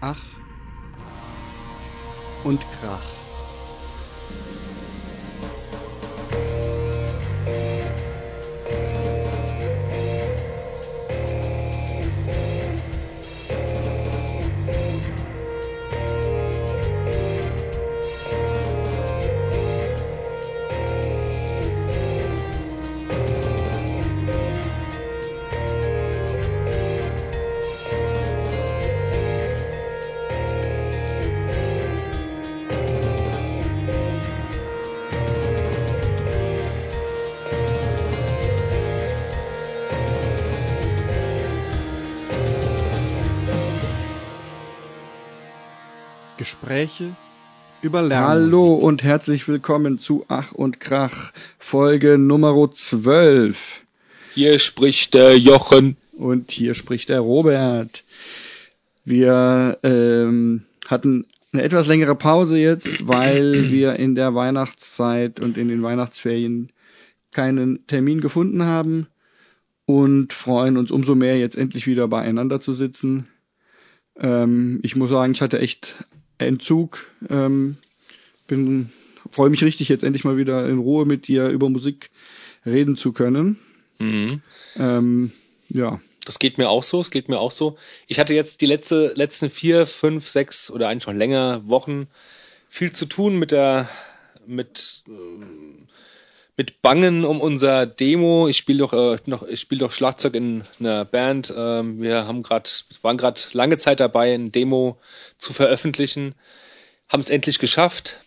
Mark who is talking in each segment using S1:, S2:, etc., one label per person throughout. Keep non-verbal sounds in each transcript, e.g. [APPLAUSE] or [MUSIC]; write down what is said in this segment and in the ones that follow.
S1: Ach und Krach. Gespräche über Lernen. Hallo und herzlich willkommen zu Ach und Krach, Folge Nummer 12.
S2: Hier spricht der Jochen.
S1: Und hier spricht der Robert. Wir ähm, hatten eine etwas längere Pause jetzt, weil [CLEARS THROAT] wir in der Weihnachtszeit und in den Weihnachtsferien keinen Termin gefunden haben und freuen uns umso mehr, jetzt endlich wieder beieinander zu sitzen. Ähm, ich muss sagen, ich hatte echt Entzug. Ähm, bin freue mich richtig, jetzt endlich mal wieder in Ruhe mit dir über Musik reden zu können. Mhm. Ähm, ja.
S2: Das geht mir auch so, es geht mir auch so. Ich hatte jetzt die letzte, letzten vier, fünf, sechs oder eigentlich schon länger Wochen viel zu tun mit der, mit, mit Bangen um unser Demo. Ich spiele doch, äh, noch, ich spiele doch Schlagzeug in einer Band. Ähm, wir haben gerade, waren gerade lange Zeit dabei, ein Demo zu veröffentlichen. Haben es endlich geschafft,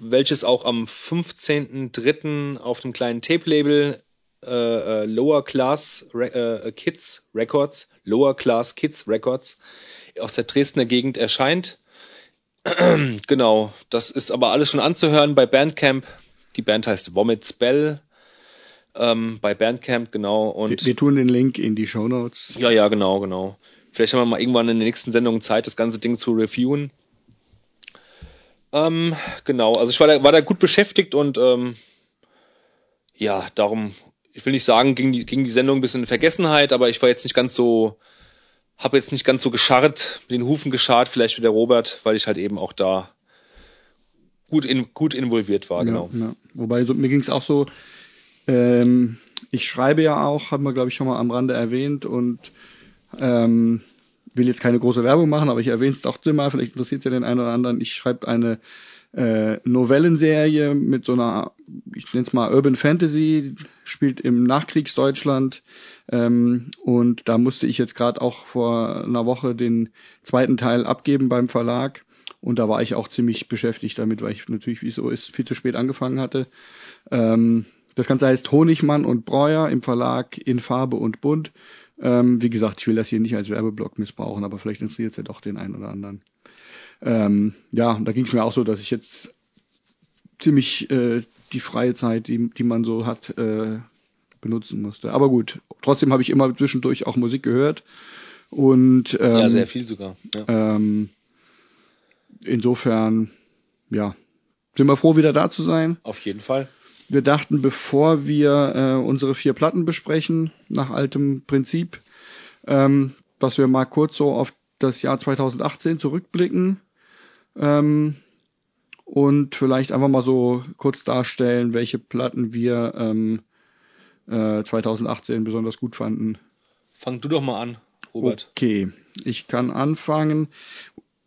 S2: welches auch am 15.03. auf dem kleinen Tape-Label äh, äh, Lower Class äh, Kids Records, Lower Class Kids Records aus der Dresdner Gegend erscheint. [CLEARS THROAT] genau, das ist aber alles schon anzuhören bei Bandcamp. Die Band heißt Vomit Spell. Ähm, bei Bandcamp, genau. Und
S1: wir, wir, tun den Link in die Show Notes.
S2: Ja, ja, genau, genau. Vielleicht haben wir mal irgendwann in den nächsten Sendungen Zeit, das ganze Ding zu reviewen. Ähm, genau, also ich war da, war da gut beschäftigt und ähm, ja, darum, ich will nicht sagen, ging die, ging die Sendung ein bisschen in Vergessenheit, aber ich war jetzt nicht ganz so, habe jetzt nicht ganz so gescharrt, mit den Hufen gescharrt, vielleicht wie der Robert, weil ich halt eben auch da gut, in, gut involviert war, genau.
S1: Ja. Wobei so, mir ging es auch so, ähm, ich schreibe ja auch, haben wir glaube ich schon mal am Rande erwähnt und ähm, will jetzt keine große Werbung machen, aber ich erwähne es doch mal, vielleicht interessiert es ja den einen oder anderen. Ich schreibe eine äh, Novellenserie mit so einer, ich nenne es mal Urban Fantasy, spielt im Nachkriegsdeutschland. Ähm, und da musste ich jetzt gerade auch vor einer Woche den zweiten Teil abgeben beim Verlag. Und da war ich auch ziemlich beschäftigt damit, weil ich natürlich, wie es so ist, viel zu spät angefangen hatte. Ähm, das Ganze heißt Honigmann und Breuer im Verlag in Farbe und Bunt. Ähm, wie gesagt, ich will das hier nicht als Werbeblock missbrauchen, aber vielleicht interessiert es ja doch den einen oder anderen. Ähm, ja, da ging es mir auch so, dass ich jetzt ziemlich äh, die freie Zeit, die, die man so hat, äh, benutzen musste. Aber gut, trotzdem habe ich immer zwischendurch auch Musik gehört. Und ähm,
S2: ja, sehr viel sogar.
S1: Ja. Ähm, insofern, ja, sind wir froh, wieder da zu sein.
S2: Auf jeden Fall.
S1: Wir dachten, bevor wir äh, unsere vier Platten besprechen, nach altem Prinzip, ähm, dass wir mal kurz so auf das Jahr 2018 zurückblicken ähm, und vielleicht einfach mal so kurz darstellen, welche Platten wir ähm, äh, 2018 besonders gut fanden.
S2: Fang du doch mal an, Robert.
S1: Okay, ich kann anfangen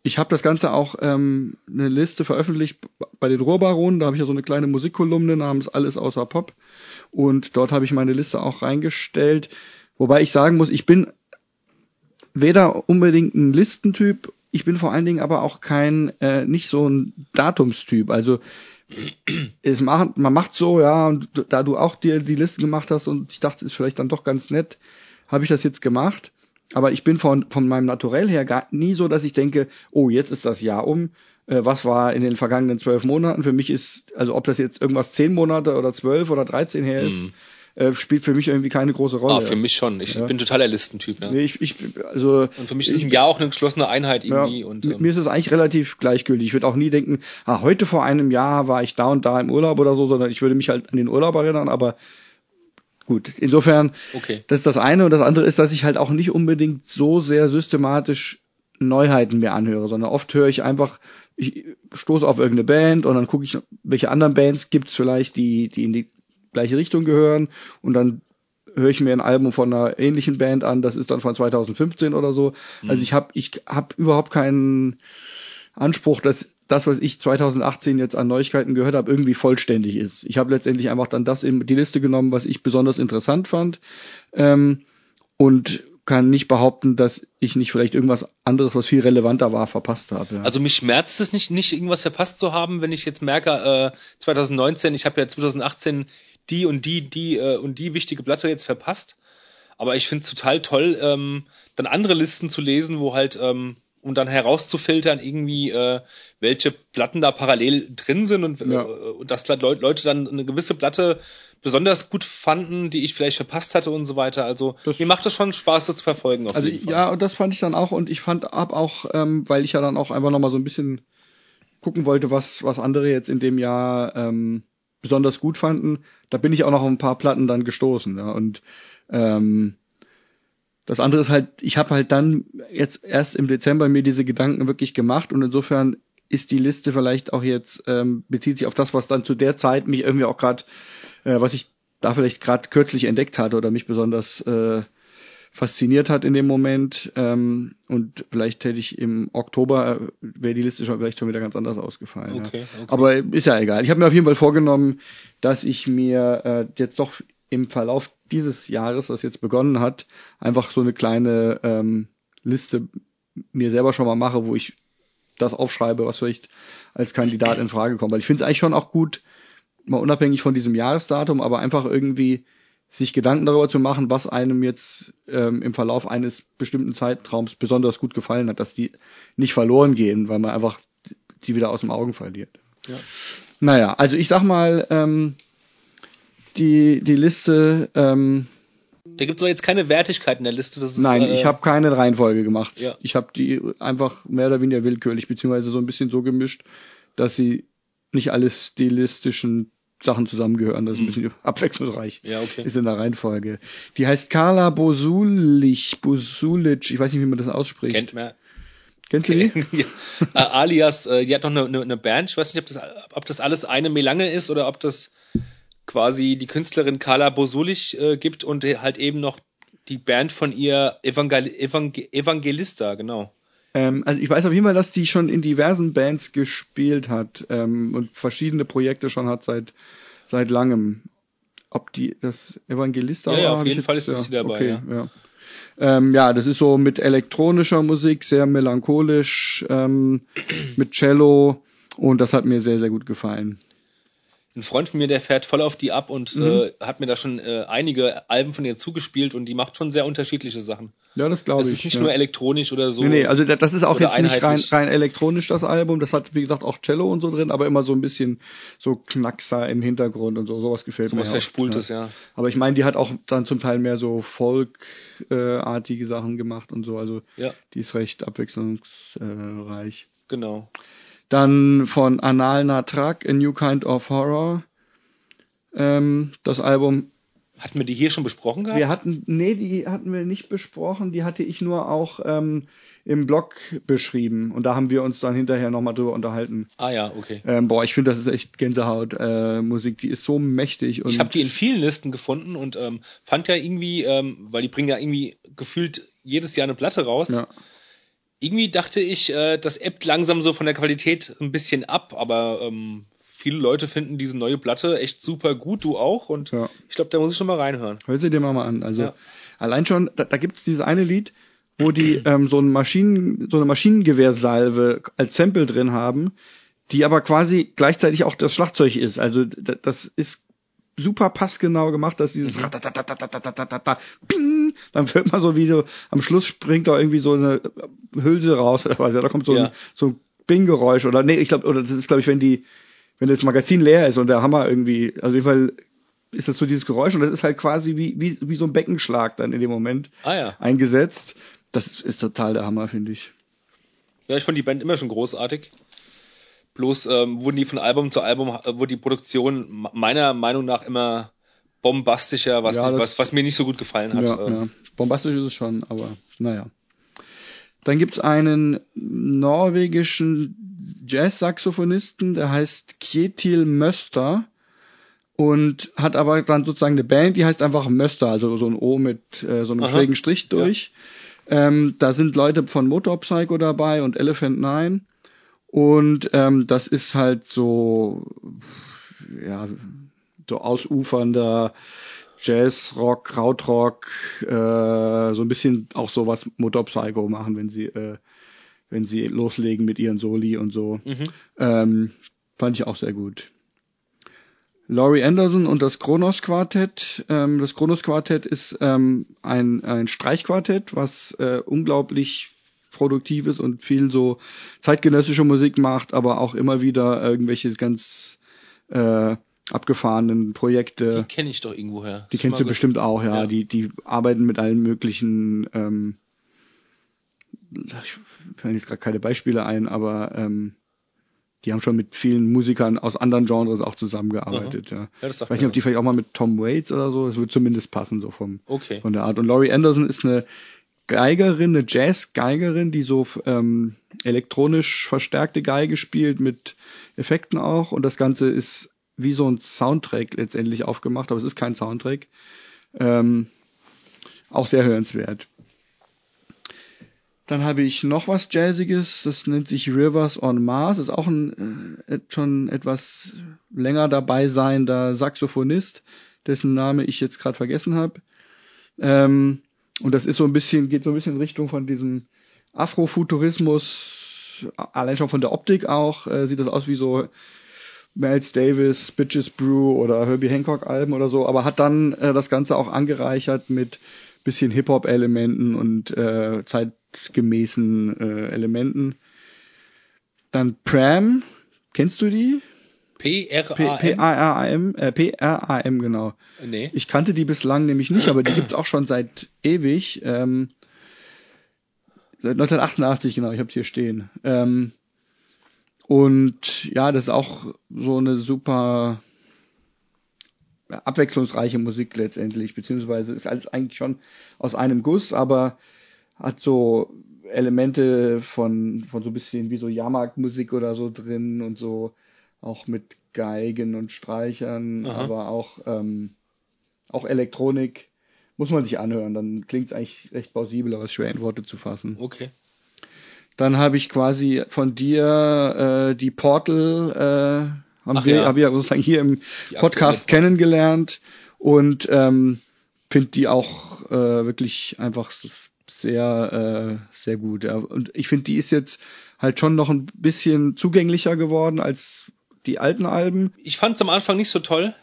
S1: ich habe das Ganze auch ähm, eine Liste veröffentlicht bei den Rohrbaronen. Da habe ich ja so eine kleine Musikkolumne namens Alles außer Pop. Und dort habe ich meine Liste auch reingestellt. Wobei ich sagen muss, ich bin weder unbedingt ein Listentyp, ich bin vor allen Dingen aber auch kein, äh, nicht so ein Datumstyp. Also es macht, man macht so, ja, und da du auch dir die Listen gemacht hast und ich dachte, ist vielleicht dann doch ganz nett, habe ich das jetzt gemacht. Aber ich bin von, von meinem Naturell her gar nie so, dass ich denke, oh, jetzt ist das Jahr um. Äh, was war in den vergangenen zwölf Monaten? Für mich ist, also ob das jetzt irgendwas zehn Monate oder zwölf oder dreizehn her ist, mhm. äh, spielt für mich irgendwie keine große Rolle. Ah,
S2: für mich schon. Ich ja. bin totaler Listentyp. Ja.
S1: Nee, ich, ich, also,
S2: und für mich ist ich, ein Jahr auch eine geschlossene Einheit irgendwie. Ja, und,
S1: ähm, mir ist es eigentlich relativ gleichgültig. Ich würde auch nie denken, ah, heute vor einem Jahr war ich da und da im Urlaub oder so, sondern ich würde mich halt an den Urlaub erinnern, aber Gut, insofern, okay. das ist das eine. Und das andere ist, dass ich halt auch nicht unbedingt so sehr systematisch Neuheiten mir anhöre, sondern oft höre ich einfach, ich stoße auf irgendeine Band und dann gucke ich, welche anderen Bands gibt's vielleicht, die, die in die gleiche Richtung gehören und dann höre ich mir ein Album von einer ähnlichen Band an, das ist dann von 2015 oder so. Mhm. Also ich habe ich hab überhaupt keinen Anspruch, dass das, was ich 2018 jetzt an Neuigkeiten gehört habe, irgendwie vollständig ist. Ich habe letztendlich einfach dann das in die Liste genommen, was ich besonders interessant fand ähm, und kann nicht behaupten, dass ich nicht vielleicht irgendwas anderes, was viel relevanter war, verpasst habe.
S2: Ja. Also mich schmerzt es nicht, nicht irgendwas verpasst zu haben, wenn ich jetzt merke, äh, 2019, ich habe ja 2018 die und die, die äh, und die wichtige Platte jetzt verpasst. Aber ich finde es total toll, ähm, dann andere Listen zu lesen, wo halt ähm, um dann herauszufiltern, irgendwie, äh, welche Platten da parallel drin sind und, ja. äh, und dass Leute dann eine gewisse Platte besonders gut fanden, die ich vielleicht verpasst hatte und so weiter. Also das, mir macht es schon Spaß, das zu verfolgen.
S1: also ja, und das fand ich dann auch und ich fand ab auch, ähm, weil ich ja dann auch einfach nochmal so ein bisschen gucken wollte, was was andere jetzt in dem Jahr ähm, besonders gut fanden. Da bin ich auch noch auf ein paar Platten dann gestoßen. Ja, und ähm, das andere ist halt, ich habe halt dann jetzt erst im Dezember mir diese Gedanken wirklich gemacht und insofern ist die Liste vielleicht auch jetzt, ähm, bezieht sich auf das, was dann zu der Zeit mich irgendwie auch gerade, äh, was ich da vielleicht gerade kürzlich entdeckt hatte oder mich besonders äh, fasziniert hat in dem Moment. Ähm, und vielleicht hätte ich im Oktober, äh, wäre die Liste schon vielleicht schon wieder ganz anders ausgefallen. Okay, ja. okay. Aber ist ja egal. Ich habe mir auf jeden Fall vorgenommen, dass ich mir äh, jetzt doch im Verlauf dieses Jahres, das jetzt begonnen hat, einfach so eine kleine ähm, Liste mir selber schon mal mache, wo ich das aufschreibe, was vielleicht als Kandidat in Frage kommt. Weil ich finde es eigentlich schon auch gut, mal unabhängig von diesem Jahresdatum, aber einfach irgendwie sich Gedanken darüber zu machen, was einem jetzt ähm, im Verlauf eines bestimmten Zeitraums besonders gut gefallen hat, dass die nicht verloren gehen, weil man einfach die wieder aus dem Augen verliert. Ja. Naja, also ich sag mal, ähm, die, die Liste. Ähm,
S2: da gibt es jetzt keine Wertigkeit in der Liste.
S1: Ist, nein, äh, ich habe keine Reihenfolge gemacht. Ja. Ich habe die einfach mehr oder weniger willkürlich, beziehungsweise so ein bisschen so gemischt, dass sie nicht alle stilistischen Sachen zusammengehören. Das ist ein hm. bisschen abwechslungsreich. Ja, okay. Ist in der Reihenfolge. Die heißt Carla Bosulich, Bosulic, ich weiß nicht, wie man das ausspricht.
S2: Kennt man.
S1: Kennst du die? [LAUGHS]
S2: ja. Äh, alias, äh, die hat noch eine, eine, eine Band. Ich weiß nicht, ob das, ob das alles eine Melange ist oder ob das quasi die Künstlerin Carla Bosulich äh, gibt und halt eben noch die Band von ihr Evangel Evangel Evangelista, genau.
S1: Ähm, also ich weiß auf jeden Fall, dass die schon in diversen Bands gespielt hat ähm, und verschiedene Projekte schon hat seit seit langem. Ob die das Evangelista
S2: ja, war? Ja, auf jeden jetzt, Fall ist das ja, dabei. Okay, ja.
S1: Ja. Ähm, ja, das ist so mit elektronischer Musik, sehr melancholisch, ähm, mit Cello und das hat mir sehr, sehr gut gefallen
S2: ein Freund von mir, der fährt voll auf die ab und mhm. äh, hat mir da schon äh, einige Alben von ihr zugespielt und die macht schon sehr unterschiedliche Sachen.
S1: Ja, das glaube ich.
S2: Es ist nicht
S1: ja.
S2: nur elektronisch oder so.
S1: Nee, nee also das ist auch jetzt nicht rein, rein elektronisch das Album. Das hat, wie gesagt, auch Cello und so drin, aber immer so ein bisschen so Knackser im Hintergrund und so. Sowas gefällt so mir.
S2: Sowas Verspultes,
S1: ja.
S2: ja.
S1: Aber ich meine, die hat auch dann zum Teil mehr so Folk-artige Sachen gemacht und so. Also ja. die ist recht abwechslungsreich.
S2: Genau.
S1: Dann von Anal Natrak, A New Kind of Horror. Ähm, das Album.
S2: Hatten wir die hier schon besprochen
S1: gehabt? Wir hatten, nee, die hatten wir nicht besprochen. Die hatte ich nur auch ähm, im Blog beschrieben. Und da haben wir uns dann hinterher nochmal drüber unterhalten.
S2: Ah ja, okay.
S1: Ähm, boah, ich finde, das ist echt Gänsehaut äh, Musik. Die ist so mächtig.
S2: Und ich habe die in vielen Listen gefunden und ähm, fand ja irgendwie, ähm, weil die bringen ja irgendwie gefühlt jedes Jahr eine Platte raus. Ja irgendwie dachte ich, äh, das ebbt langsam so von der Qualität ein bisschen ab, aber ähm, viele Leute finden diese neue Platte echt super gut, du auch. Und ja. ich glaube, da muss ich schon mal reinhören.
S1: Hör sie dir mal, mal an. Also ja. allein schon, da, da gibt's dieses eine Lied, wo die ähm, so, ein Maschinen, so eine Maschinengewehrsalve als Sample drin haben, die aber quasi gleichzeitig auch das Schlagzeug ist. Also das ist super passgenau gemacht, dass dieses mhm. Dann hört man so wie so, am Schluss springt da irgendwie so eine Hülse raus oder was, ja, da kommt so ja. ein, so ein Bing-Geräusch oder nee, ich glaube, oder das ist glaube ich, wenn die, wenn das Magazin leer ist und der Hammer irgendwie, also auf jeden Fall ist das so dieses Geräusch und das ist halt quasi wie, wie, wie so ein Beckenschlag dann in dem Moment
S2: ah, ja.
S1: eingesetzt. Das ist, ist total der Hammer, finde ich.
S2: Ja, ich fand die Band immer schon großartig. Bloß ähm, wurden die von Album zu Album, äh, wurde die Produktion meiner Meinung nach immer bombastischer, was, ja, was, was mir nicht so gut gefallen hat.
S1: Ja, ähm. ja. Bombastisch ist es schon, aber naja. Dann gibt's einen norwegischen Jazz-Saxophonisten, der heißt Kjetil Möster und hat aber dann sozusagen eine Band, die heißt einfach Möster, also so ein O mit äh, so einem
S2: Aha.
S1: schrägen Strich durch. Ähm, da sind Leute von Motor Psycho dabei und Elephant Nine. Und ähm, das ist halt so, ja, so ausufernder Jazz, Rock, Krautrock, äh, so ein bisschen auch so was Motor Psycho machen, wenn sie, äh, wenn sie loslegen mit ihren Soli und so.
S2: Mhm.
S1: Ähm, fand ich auch sehr gut. Laurie Anderson und das Kronos Quartett. Ähm, das Kronos Quartett ist ähm, ein, ein Streichquartett, was äh, unglaublich produktiv ist und viel so zeitgenössische Musik macht, aber auch immer wieder irgendwelche ganz äh, abgefahrenen Projekte.
S2: Die kenne ich doch irgendwoher.
S1: Die kennst du
S2: mal
S1: bestimmt auch, ja.
S2: Ja.
S1: Die, die arbeiten mit allen möglichen, ähm, ich fällt jetzt gerade keine Beispiele ein, aber ähm, die haben schon mit vielen Musikern aus anderen Genres auch zusammengearbeitet, ja.
S2: Ja, das
S1: Ich weiß nicht, ob die vielleicht auch mal mit Tom Waits oder so, es wird zumindest passen, so vom,
S2: Okay.
S1: von der Art. Und Laurie Anderson ist eine Geigerin, eine Jazz-Geigerin, die so ähm, elektronisch verstärkte Geige spielt mit Effekten auch. Und das Ganze ist wie so ein Soundtrack letztendlich aufgemacht, aber es ist kein Soundtrack. Ähm, auch sehr hörenswert. Dann habe ich noch was Jazziges, das nennt sich Rivers on Mars, ist auch ein äh, schon etwas länger dabei seiender Saxophonist, dessen Name ich jetzt gerade vergessen habe. Ähm, und das ist so ein bisschen, geht so ein bisschen in Richtung von diesem Afrofuturismus, allein schon von der Optik auch, äh, sieht das aus wie so Miles Davis, Bitches Brew oder Herbie Hancock Alben oder so, aber hat dann äh, das Ganze auch angereichert mit bisschen Hip-Hop-Elementen und äh, zeitgemäßen äh, Elementen. Dann Pram, kennst du die?
S2: P-R-A-M?
S1: P-A-R-A-M, äh, P-R-A-M, genau.
S2: Nee.
S1: Ich kannte die bislang nämlich nicht, aber die gibt's auch schon seit ewig. Ähm, seit 1988, genau, ich habe hier stehen. Ähm, und ja, das ist auch so eine super abwechslungsreiche Musik letztendlich, beziehungsweise ist alles eigentlich schon aus einem Guss, aber hat so Elemente von, von so ein bisschen wie so Jahrmarktmusik oder so drin und so auch mit Geigen und Streichern,
S2: Aha.
S1: aber auch, ähm, auch Elektronik. Muss man sich anhören, dann klingt es eigentlich recht plausibel, aber es ist schwer in Worte zu fassen.
S2: Okay.
S1: Dann habe ich quasi von dir äh, die Portal, äh, haben
S2: Ach
S1: wir,
S2: ja.
S1: haben wir sozusagen hier im
S2: Die
S1: Podcast kennengelernt und ähm, finde die auch äh, wirklich einfach sehr, äh, sehr gut. Ja. Und ich finde, die ist jetzt halt schon noch ein bisschen zugänglicher geworden als die alten Alben.
S2: Ich fand es am Anfang nicht so toll,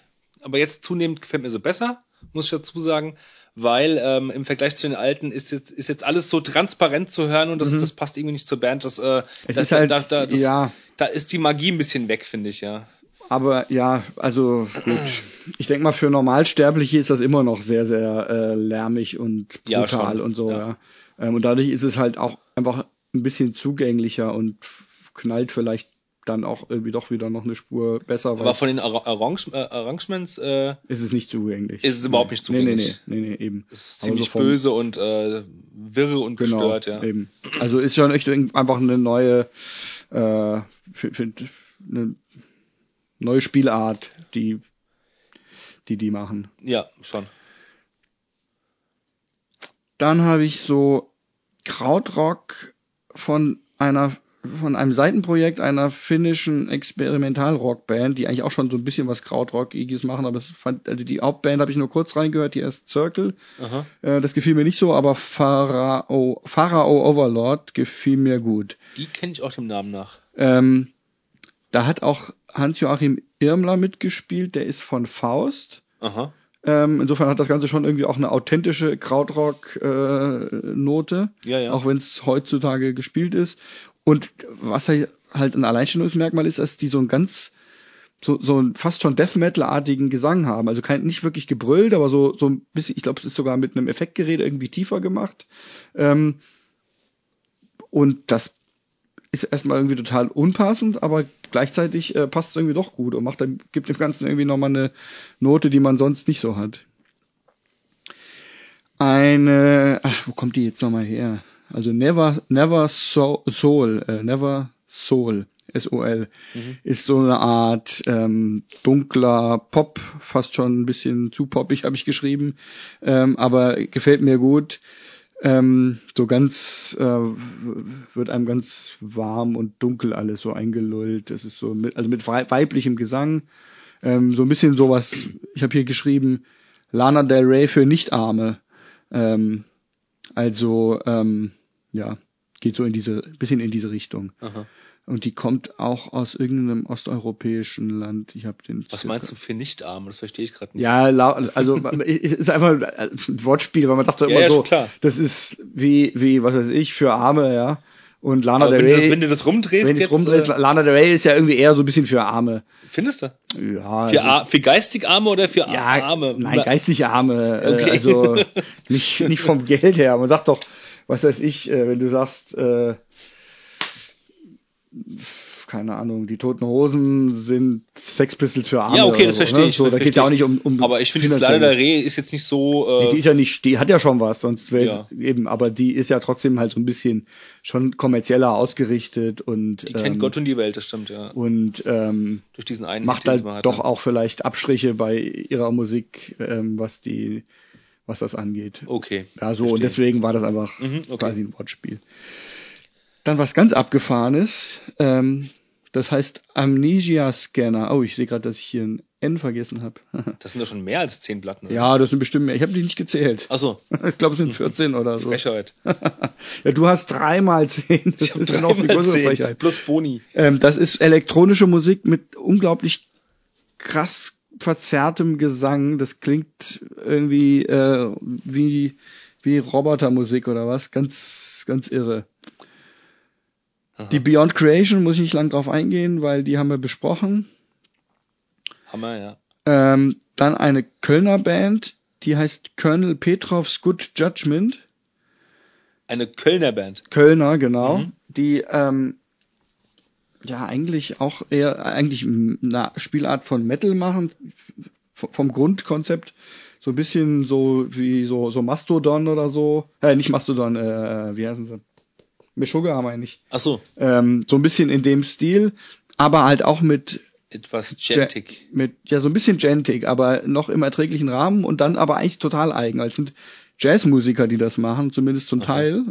S2: aber jetzt zunehmend gefällt mir so besser, muss ich dazu sagen, weil ähm, im Vergleich zu den alten ist jetzt, ist jetzt alles so transparent zu hören und das, das passt irgendwie nicht zur Band. Das, äh,
S1: Mhm. Es
S2: das,
S1: ist halt,
S2: da, da, das,
S1: ja,
S2: da ist die Magie ein bisschen weg, finde ich, ja.
S1: aber ja, also gut. Ich denke mal, für Normalsterbliche ist das immer noch sehr, sehr äh, lärmig und
S2: Ja,
S1: brutal
S2: schon.
S1: und so,
S2: Ja.
S1: ja. Ähm, und dadurch ist es halt auch einfach ein bisschen zugänglicher und knallt vielleicht dann auch irgendwie doch wieder noch eine Spur besser,
S2: Aber
S1: weil
S2: von den Arrange äh, Arrangements äh,
S1: ist es nicht zugänglich.
S2: Ist es überhaupt nicht
S1: Nee, nee,
S2: zugänglich.
S1: nee, nee, nee, eben.
S2: ist es
S1: Aber
S2: ziemlich
S1: so vom-
S2: böse und äh, wirre und
S1: Genau,
S2: gestört, ja.
S1: eben. Also ist schon echt einfach eine neue, äh, für, für, eine neue Spielart, die, die die machen.
S2: Ja, schon.
S1: Dann habe ich so Krautrock von einer von einem Seitenprojekt einer finnischen Experimentalrockband, die eigentlich auch schon so ein bisschen was Krautrock-iges machen, aber es fand, also die Hauptband habe ich nur kurz reingehört, die heißt Circle. Äh, das gefiel mir nicht so, aber Pharao, Pharao Overlord gefiel mir gut.
S2: Die kenne ich auch dem Namen nach.
S1: Ähm, da hat auch Hans-Joachim Irmler mitgespielt, der ist von Faust.
S2: Aha.
S1: Ähm, insofern hat das Ganze schon irgendwie auch eine authentische Krautrock-Note,
S2: Ja, ja.
S1: auch wenn es heutzutage gespielt ist. Und was halt ein Alleinstellungsmerkmal ist, dass die so ein ganz so, so ein fast schon Death Metal-artigen Gesang haben. Also kein, nicht wirklich gebrüllt, aber so, so ein bisschen, ich glaube, es ist sogar mit einem Effektgerät irgendwie tiefer gemacht. Ähm, und das ist erstmal irgendwie total unpassend, aber gleichzeitig äh, passt es irgendwie doch gut und macht dann, gibt dem Ganzen irgendwie nochmal eine Note, die man sonst nicht so hat. Eine, ach, wo kommt die jetzt nochmal her? Also Never, Never so, Soul, äh, Never Soul, S-O-L, mhm. ist so eine Art ähm, dunkler Pop, fast schon ein bisschen zu poppig habe ich geschrieben, ähm, aber gefällt mir gut. Ähm, so ganz äh, wird einem ganz warm und dunkel alles so eingelullt. Das ist so mit, also mit weiblichem Gesang, ähm, so ein bisschen sowas. Ich habe hier geschrieben Lana Del Rey für Nichtarme. Ähm, also ähm, ja, geht so in diese bisschen in diese Richtung. Aha. Und die kommt auch aus irgendeinem osteuropäischen Land. Ich habe den.
S2: Was meinst du für Nichtarme? Das verstehe ich gerade nicht.
S1: Ja, also [LAUGHS] es ist einfach ein Wortspiel, weil man dachte immer ja, so, klar. das ist wie wie was weiß ich für Arme, ja. Und Lana
S2: Aber Del Rey. Wenn du, das, wenn du das rumdrehst, wenn jetzt, rumdrehst,
S1: äh, Lana Del Rey ist ja irgendwie eher so ein bisschen für Arme.
S2: Findest du?
S1: Ja.
S2: Für, also, für geistig Arme oder für
S1: ja,
S2: Arme?
S1: Nein, geistig Arme. Äh, okay. Also [LAUGHS] nicht nicht vom Geld her. Man sagt doch, was weiß ich, äh, wenn du sagst. Äh, keine Ahnung, die Toten Hosen sind Sex Pistols für Arme.
S2: Ja, okay, das so, verstehe ne? ich.
S1: So, da geht ja auch nicht um, um
S2: Aber ich finde, das Lana der Reh ist jetzt nicht so.
S1: Äh, nee, die ist ja nicht, die hat ja schon was, sonst wäre ja. eben, aber die ist ja trotzdem halt so ein bisschen schon kommerzieller ausgerichtet und.
S2: Die ähm, kennt Gott und die Welt, das stimmt, ja.
S1: Und ähm,
S2: durch diesen einen
S1: macht halt doch auch vielleicht Abstriche bei ihrer Musik, ähm, was die, was das angeht.
S2: Okay.
S1: Ja, so, verstehe. und deswegen war das einfach mhm, okay. quasi ein Wortspiel. Dann was ganz abgefahrenes, ähm, das heißt Amnesia Scanner. Oh, ich sehe gerade, dass ich hier ein N vergessen habe. [LAUGHS]
S2: das sind doch schon mehr als zehn Platten.
S1: Oder? Ja, das sind bestimmt mehr. Ich habe die nicht gezählt.
S2: Ach so. [LAUGHS]
S1: Ich glaube, es sind 14 oder so.
S2: Frechheit. [LAUGHS]
S1: ja, du hast dreimal zehn.
S2: Das ist ja noch die größere Frechheit. Plus Boni.
S1: Ähm, das ist elektronische Musik mit unglaublich krass verzerrtem Gesang. Das klingt irgendwie äh, wie wie Robotermusik oder was. Ganz ganz irre. Aha. Die Beyond Creation muss ich nicht lang drauf eingehen, weil die haben wir besprochen.
S2: Hammer, ja.
S1: Ähm, dann eine Kölner Band, die heißt Colonel Petrovs Good Judgment.
S2: Eine Kölner Band.
S1: Kölner, genau. Mhm. Die ähm, ja eigentlich auch eher eigentlich eine Spielart von Metal machen, vom Grundkonzept so ein bisschen so wie so so Mastodon oder so. Äh, nicht Mastodon, äh, wie heißen sie? Meshuggah haben wir nicht.
S2: Ach so.
S1: Ähm, so ein bisschen in dem Stil, aber halt auch mit
S2: etwas gentig.
S1: Mit ja so ein bisschen gentig, aber noch im erträglichen Rahmen und dann aber eigentlich total eigen. Also sind Jazzmusiker, die das machen, zumindest zum okay. Teil.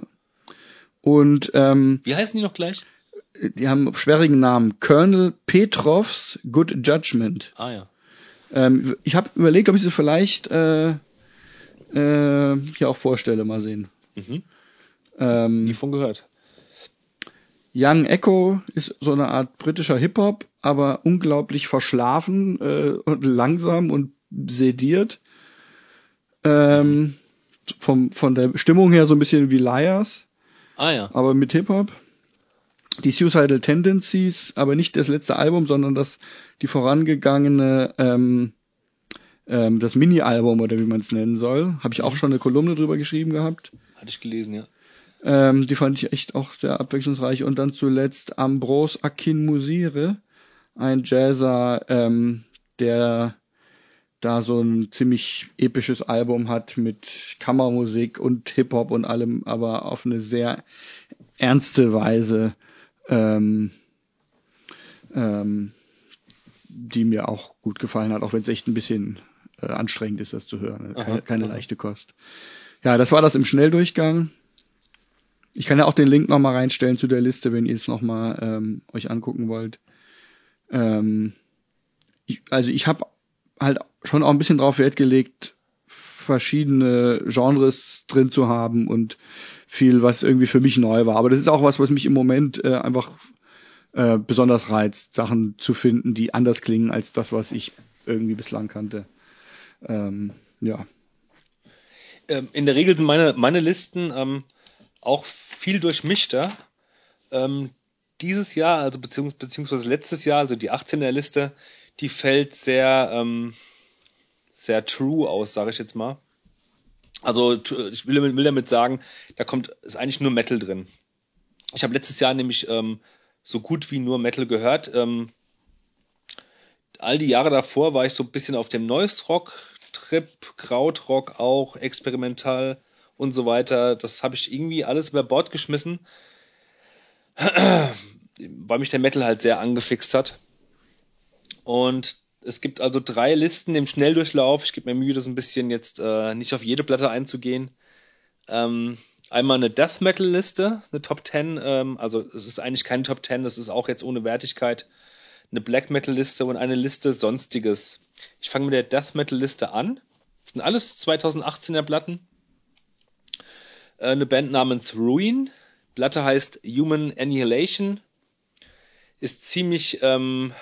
S1: Und ähm,
S2: wie heißen die noch gleich?
S1: Die haben schwierigen Namen. Colonel Petrovs Good Judgment.
S2: Ah ja.
S1: Ähm, ich habe überlegt, ob ich sie vielleicht äh, äh, hier auch vorstelle. Mal sehen.
S2: Mhm. Ähm, Nie von gehört.
S1: Young Echo ist so eine Art britischer Hip-Hop, aber unglaublich verschlafen äh, und langsam und sediert. Ähm, vom, von der Stimmung her so ein bisschen wie Liars.
S2: Ah ja.
S1: Aber mit Hip-Hop. Die Suicidal Tendencies, aber nicht das letzte Album, sondern das die vorangegangene ähm, ähm, das Mini-Album oder wie man es nennen soll. Habe ich auch mhm. schon eine Kolumne drüber geschrieben gehabt.
S2: Hatte ich gelesen, ja.
S1: Ähm, die fand ich echt auch sehr abwechslungsreich. Und dann zuletzt Ambros Akinmusire, ein Jazzer, ähm, der da so ein ziemlich episches Album hat mit Kammermusik und Hip-Hop und allem, aber auf eine sehr ernste Weise, ähm, ähm, die mir auch gut gefallen hat, auch wenn es echt ein bisschen äh, anstrengend ist, das zu hören. Keine, aha, keine aha. leichte Kost. Ja, das war das im Schnelldurchgang. Ich kann ja auch den Link nochmal reinstellen zu der Liste, wenn ihr es nochmal ähm, euch angucken wollt. Ähm, ich, also ich habe halt schon auch ein bisschen drauf Wert gelegt, verschiedene Genres drin zu haben und viel, was irgendwie für mich neu war. Aber das ist auch was, was mich im Moment äh, einfach äh, besonders reizt, Sachen zu finden, die anders klingen als das, was ich irgendwie bislang kannte. Ähm, ja.
S2: Ähm, in der Regel sind meine, meine Listen ähm, auch viel durchmischter. Ähm, dieses Jahr, also beziehungs beziehungsweise letztes Jahr, also die 18er Liste, die fällt sehr, ähm, sehr true aus, sage ich jetzt mal. Also ich will, will, damit sagen, da kommt ist eigentlich nur Metal drin. Ich habe letztes Jahr nämlich ähm, so gut wie nur Metal gehört. Ähm, all die Jahre davor war ich so ein bisschen auf dem Noise Rock Trip, Krautrock auch, experimental und so weiter. Das habe ich irgendwie alles über Bord geschmissen, [CLEARS THROAT] weil mich der Metal halt sehr angefixt hat. Und es gibt also drei Listen im Schnelldurchlauf. Ich gebe mir Mühe, das ein bisschen jetzt äh, nicht auf jede Platte einzugehen. Ähm, einmal eine Death Metal Liste, eine Top 10. Ähm, also es ist eigentlich keine Top 10, das ist auch jetzt ohne Wertigkeit. Eine Black Metal Liste und eine Liste Sonstiges. Ich fange mit der Death Metal Liste an. Das sind alles 2018er Platten. Äh, eine Band namens Ruin. Platte heißt Human Annihilation. Ist ziemlich ähm,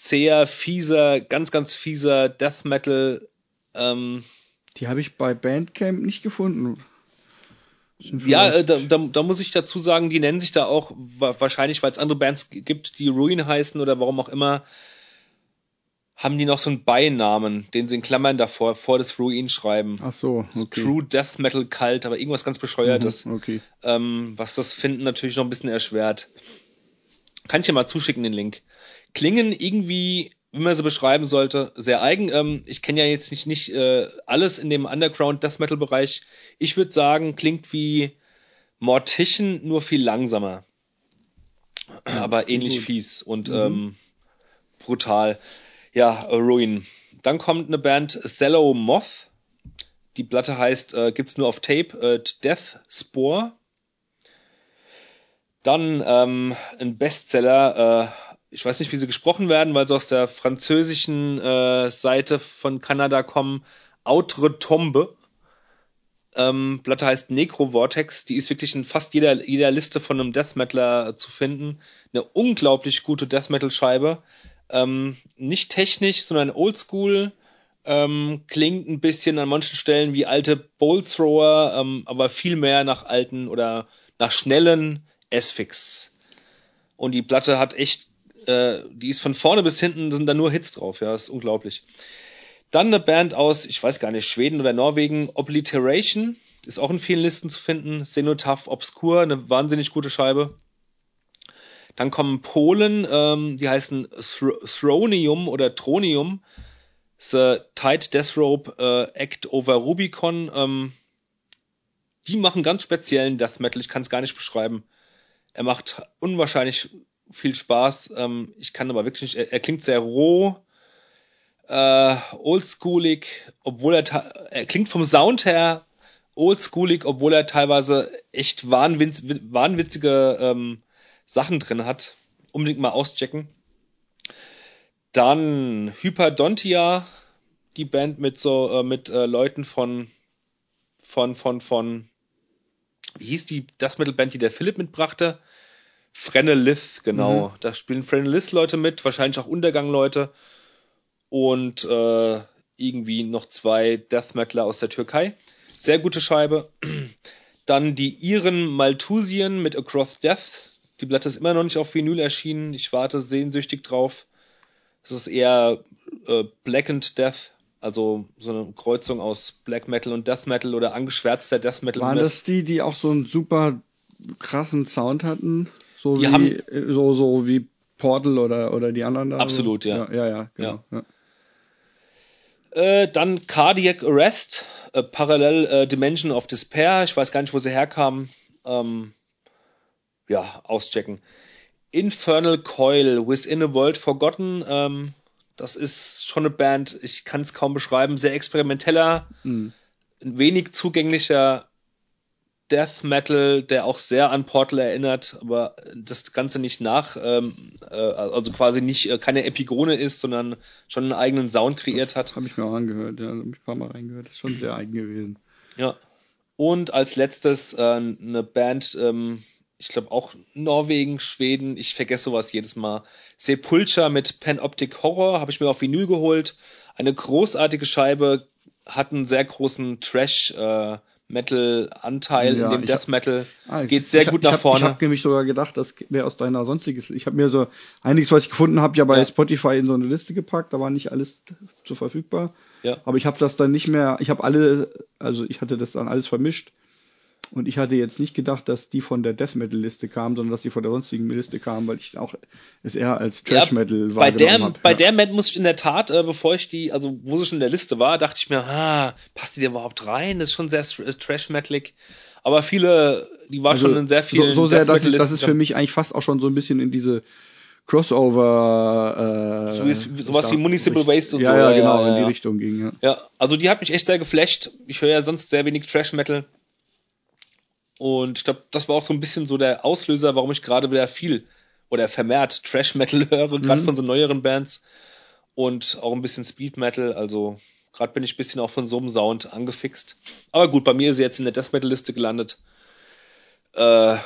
S2: zäher, fieser, ganz, ganz fieser Death Metal. Ähm,
S1: die habe ich bei Bandcamp nicht gefunden.
S2: Ja, äh, da, da, da muss ich dazu sagen, die nennen sich da auch wahrscheinlich, weil es andere Bands gibt, die Ruin heißen oder warum auch immer, haben die noch so einen Beinamen, den sie in Klammern davor vor das Ruin schreiben.
S1: Ach so,
S2: okay. True Death Metal Cult, aber irgendwas ganz bescheuertes.
S1: Mhm, okay.
S2: Ähm, was das Finden natürlich noch ein bisschen erschwert. Kann ich dir mal zuschicken, den Link klingen irgendwie, wie man sie beschreiben sollte, sehr eigen. Ähm, ich kenne ja jetzt nicht, nicht äh, alles in dem Underground Death Metal Bereich. Ich würde sagen, klingt wie Mortician, nur viel langsamer. Aber ähnlich gut. fies und mhm. ähm, brutal. Ja, Ruin. Dann kommt eine Band Cello Moth. Die Platte heißt, äh, gibt's nur auf Tape, äh, Death Spore. Dann ähm, ein Bestseller, äh, ich weiß nicht, wie sie gesprochen werden, weil sie aus der französischen äh, Seite von Kanada kommen. Outre Tombe. Ähm, Platte heißt Necrovortex. Die ist wirklich in fast jeder, jeder Liste von einem Death Metaler zu finden. Eine unglaublich gute Death Metal Scheibe. Ähm, nicht technisch, sondern oldschool. Ähm, klingt ein bisschen an manchen Stellen wie alte Bowl Thrower, ähm, aber viel mehr nach alten oder nach schnellen S-Fix. Und die Platte hat echt äh, die ist von vorne bis hinten, sind da nur Hits drauf, ja, ist unglaublich. Dann eine Band aus, ich weiß gar nicht, Schweden oder Norwegen, Obliteration, ist auch in vielen Listen zu finden. Cenotaph Obscur, eine wahnsinnig gute Scheibe. Dann kommen Polen, ähm, die heißen Thronium oder Tronium. The Tight Death Rope äh, Act Over Rubicon. Ähm, die machen ganz speziellen Death Metal, ich kann es gar nicht beschreiben. Er macht unwahrscheinlich viel Spaß. Ähm, ich kann aber wirklich nicht, er, er klingt sehr roh, äh, oldschoolig, obwohl er, er klingt vom Sound her oldschoolig, obwohl er teilweise echt wahnwitz, wahnwitzige ähm, Sachen drin hat. Unbedingt mal auschecken. Dann Hyperdontia, die Band mit so äh, mit äh, Leuten von von von von wie hieß die das Mittelband, die der Philipp mitbrachte? Frenelith, genau. Mhm. Da spielen Frenelith-Leute mit, wahrscheinlich auch Untergang-Leute. Und äh, irgendwie noch zwei Death Metaler aus der Türkei. Sehr gute Scheibe. Dann die Iren Malthusien mit Across Death. Die Platte ist immer noch nicht auf Vinyl erschienen. Ich warte sehnsüchtig drauf. Das ist eher äh, Blackened Death, also so eine Kreuzung aus Black Metal und Death Metal oder angeschwärzter Death Metal.
S1: Waren das die, die auch so einen super krassen Sound hatten? So
S2: die
S1: wie,
S2: haben,
S1: so, so wie Portal oder, oder die anderen da.
S2: Absolut,
S1: ja. Ja, ja, ja genau. Ja.
S2: Äh, dann Cardiac Arrest, äh, Parallel äh, Dimension of Despair. Ich weiß gar nicht, wo sie herkamen. Ähm, ja, auschecken. Infernal Coil, Within a World Forgotten. Ähm, das ist schon eine Band, ich kann es kaum beschreiben, sehr experimenteller, mhm. wenig zugänglicher Death Metal, der auch sehr an Portal erinnert, aber das Ganze nicht nach, ähm, äh, also quasi nicht äh, keine Epigone ist, sondern schon einen eigenen Sound kreiert das hat.
S1: Habe ich mir auch angehört, ja, habe ich ein paar Mal reingehört. Das ist schon sehr eigen gewesen.
S2: Ja. Und als letztes äh, eine Band, ähm, ich glaube auch Norwegen, Schweden, ich vergesse sowas jedes Mal. Sepulcher mit Panoptic Horror habe ich mir auf Vinyl geholt. Eine großartige Scheibe, hat einen sehr großen Trash, äh, Metal-Anteil ja, in dem Death Metal. Ah, geht sehr gut nach
S1: ich hab,
S2: vorne.
S1: Ich habe nämlich sogar gedacht, das wäre aus deiner sonstiges. Ich habe mir so einiges, was ich gefunden habe, ja bei ja. Spotify in so eine Liste gepackt. Da war nicht alles zu verfügbar.
S2: Ja.
S1: Aber ich habe das dann nicht mehr. Ich habe alle, also ich hatte das dann alles vermischt Und ich hatte jetzt nicht gedacht, dass die von der Death Metal Liste kamen, sondern dass die von der sonstigen Liste kamen, weil ich auch es eher als Trash Metal
S2: ja, bei der,
S1: hab.
S2: Bei
S1: ja.
S2: der Band muss ich in der Tat, äh, bevor ich die, also wo sie schon in der Liste war, dachte ich mir, ah, passt die denn überhaupt rein? Das ist schon sehr Trash Metalig. Aber viele, die war
S1: also
S2: schon in sehr vielen.
S1: So, so sehr, dass, ich, dass es für mich eigentlich fast auch schon so ein bisschen in diese Crossover.
S2: Äh, so ist, sowas wie Municipal Waste und
S1: ja,
S2: so.
S1: Ja, genau,
S2: ja,
S1: in die Richtung ging. Ja.
S2: ja, also die hat mich echt sehr geflasht. Ich höre ja sonst sehr wenig Trash Metal. Und ich glaube, das war auch so ein bisschen so der Auslöser, warum ich gerade wieder viel oder vermehrt Trash Metal [LAUGHS] höre, gerade
S1: Mhm.
S2: von so neueren Bands und auch ein bisschen Speed Metal. Also gerade bin ich ein bisschen auch von so einem Sound angefixt. Aber gut, bei mir ist sie jetzt in der Death Metal Liste gelandet. Äh,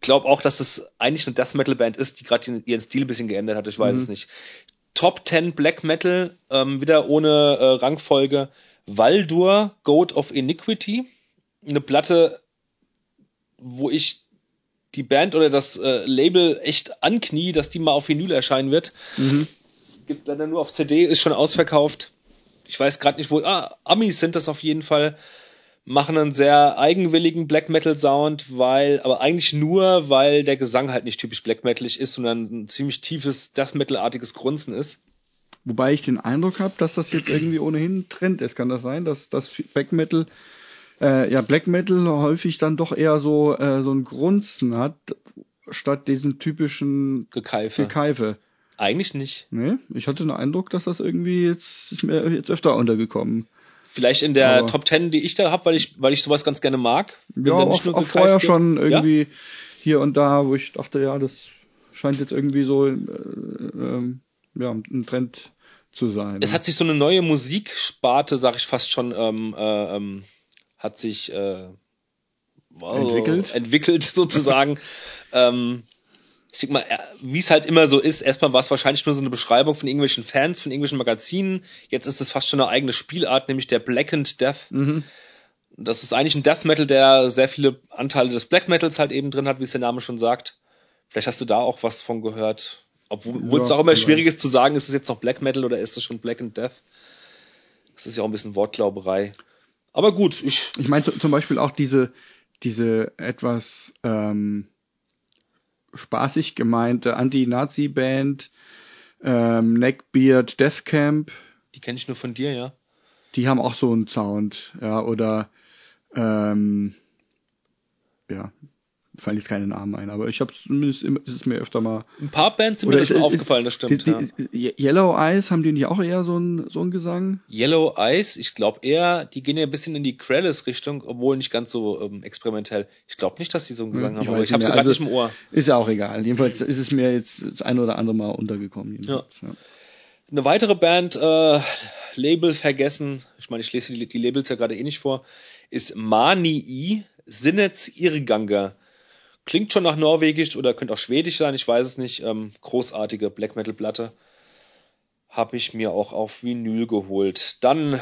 S2: glaub auch, dass es eigentlich eine Death Metal Band ist, die gerade ihren Stil ein bisschen geändert hat. Ich weiß
S1: Mhm.
S2: es nicht. Top 10 Black Metal, ähm, wieder ohne äh, Rangfolge. Valdur, Goat of Iniquity. Eine Platte, wo ich die Band oder das äh, Label echt anknie, dass die mal auf Vinyl erscheinen wird.
S1: Mhm.
S2: Gibt's leider nur auf CD, ist schon ausverkauft. Ich weiß gerade nicht, wo. Ah, Amis sind das auf jeden Fall. Machen einen sehr eigenwilligen Black Metal Sound, weil, aber eigentlich nur, weil der Gesang halt nicht typisch Black Metalig ist, sondern ein ziemlich tiefes Death Metal-artiges Grunzen ist.
S1: Wobei ich den Eindruck habe, dass das jetzt irgendwie ohnehin Trend ist. Kann das sein, dass das Black Metal, äh, ja Black Metal häufig dann doch eher so äh, so ein Grunzen hat statt diesen typischen
S2: Gekeife.
S1: Gekeife.
S2: Eigentlich nicht.
S1: Nee, ich hatte den Eindruck, dass das irgendwie jetzt ist mir jetzt öfter untergekommen.
S2: Vielleicht in der
S1: Aber-
S2: Top Ten, die ich da hab, weil ich, weil ich sowas ganz gerne mag.
S1: Ja, auch, auch vorher
S2: wird.
S1: schon
S2: Ja?
S1: irgendwie hier und da, wo ich dachte, ja, das scheint jetzt irgendwie so äh, ähm, ja, ein Trend zu sein.
S2: Es
S1: ne?
S2: hat sich so eine neue Musiksparte, sag ich fast schon, ähm, äh, ähm, hat sich äh, wow,
S1: Entwickelt?
S2: entwickelt [LAUGHS] sozusagen. ähm, ich denke mal, äh, wie es halt immer so ist, erstmal war es wahrscheinlich nur so eine Beschreibung von irgendwelchen Fans, von irgendwelchen Magazinen. Jetzt ist es fast schon eine eigene Spielart, nämlich der Blackened Death.
S1: Mhm.
S2: Das ist eigentlich ein Death Metal, der sehr viele Anteile des Black Metals halt eben drin hat, wie es der Name schon sagt. Vielleicht hast du da auch was von gehört. Obwohl
S1: Ja,
S2: es auch immer schwierig ist zu sagen, ist es jetzt noch Black Metal oder ist es schon Black and Death? Das ist ja auch ein bisschen Wortglauberei. Aber gut, ich,
S1: Ich meine zum Beispiel auch diese, diese etwas ähm, spaßig gemeinte Anti-Nazi-Band ähm, Neckbeard Death Camp,
S2: die kenne ich nur von dir, ja.
S1: die haben auch so einen Sound, ja, oder ähm, ja, fallen jetzt keine Namen ein, aber ich habe zumindest immer, es ist mir öfter mal
S2: Ein paar Bands sind mir
S1: ist-
S2: schon
S1: ist-
S2: aufgefallen, das stimmt.
S1: die,
S2: ja.
S1: die, Yellow Eyes haben die nicht auch eher so einen so einen Gesang?
S2: Yellow Eyes, ich glaube eher, die gehen ja ein bisschen in die Krellis-Richtung, obwohl nicht ganz so ähm, experimentell. Ich glaube nicht, dass die so einen Gesang
S1: Ich
S2: haben, aber ich habe sie gerade
S1: Also-
S2: nicht im Ohr.
S1: Ist ja auch egal. Jedenfalls ist es mir jetzt das ein oder andere Mal untergekommen. jedenfalls, ja.
S2: Eine weitere Band, äh, Label vergessen, ich meine, ich lese die, die Labels ja gerade eh nicht vor, ist Manii Sinnets Irrganger. Klingt schon nach Norwegisch oder könnte auch Schwedisch sein, ich weiß es nicht. Ähm, großartige Black Metal Platte. Habe ich mir auch auf Vinyl geholt. Dann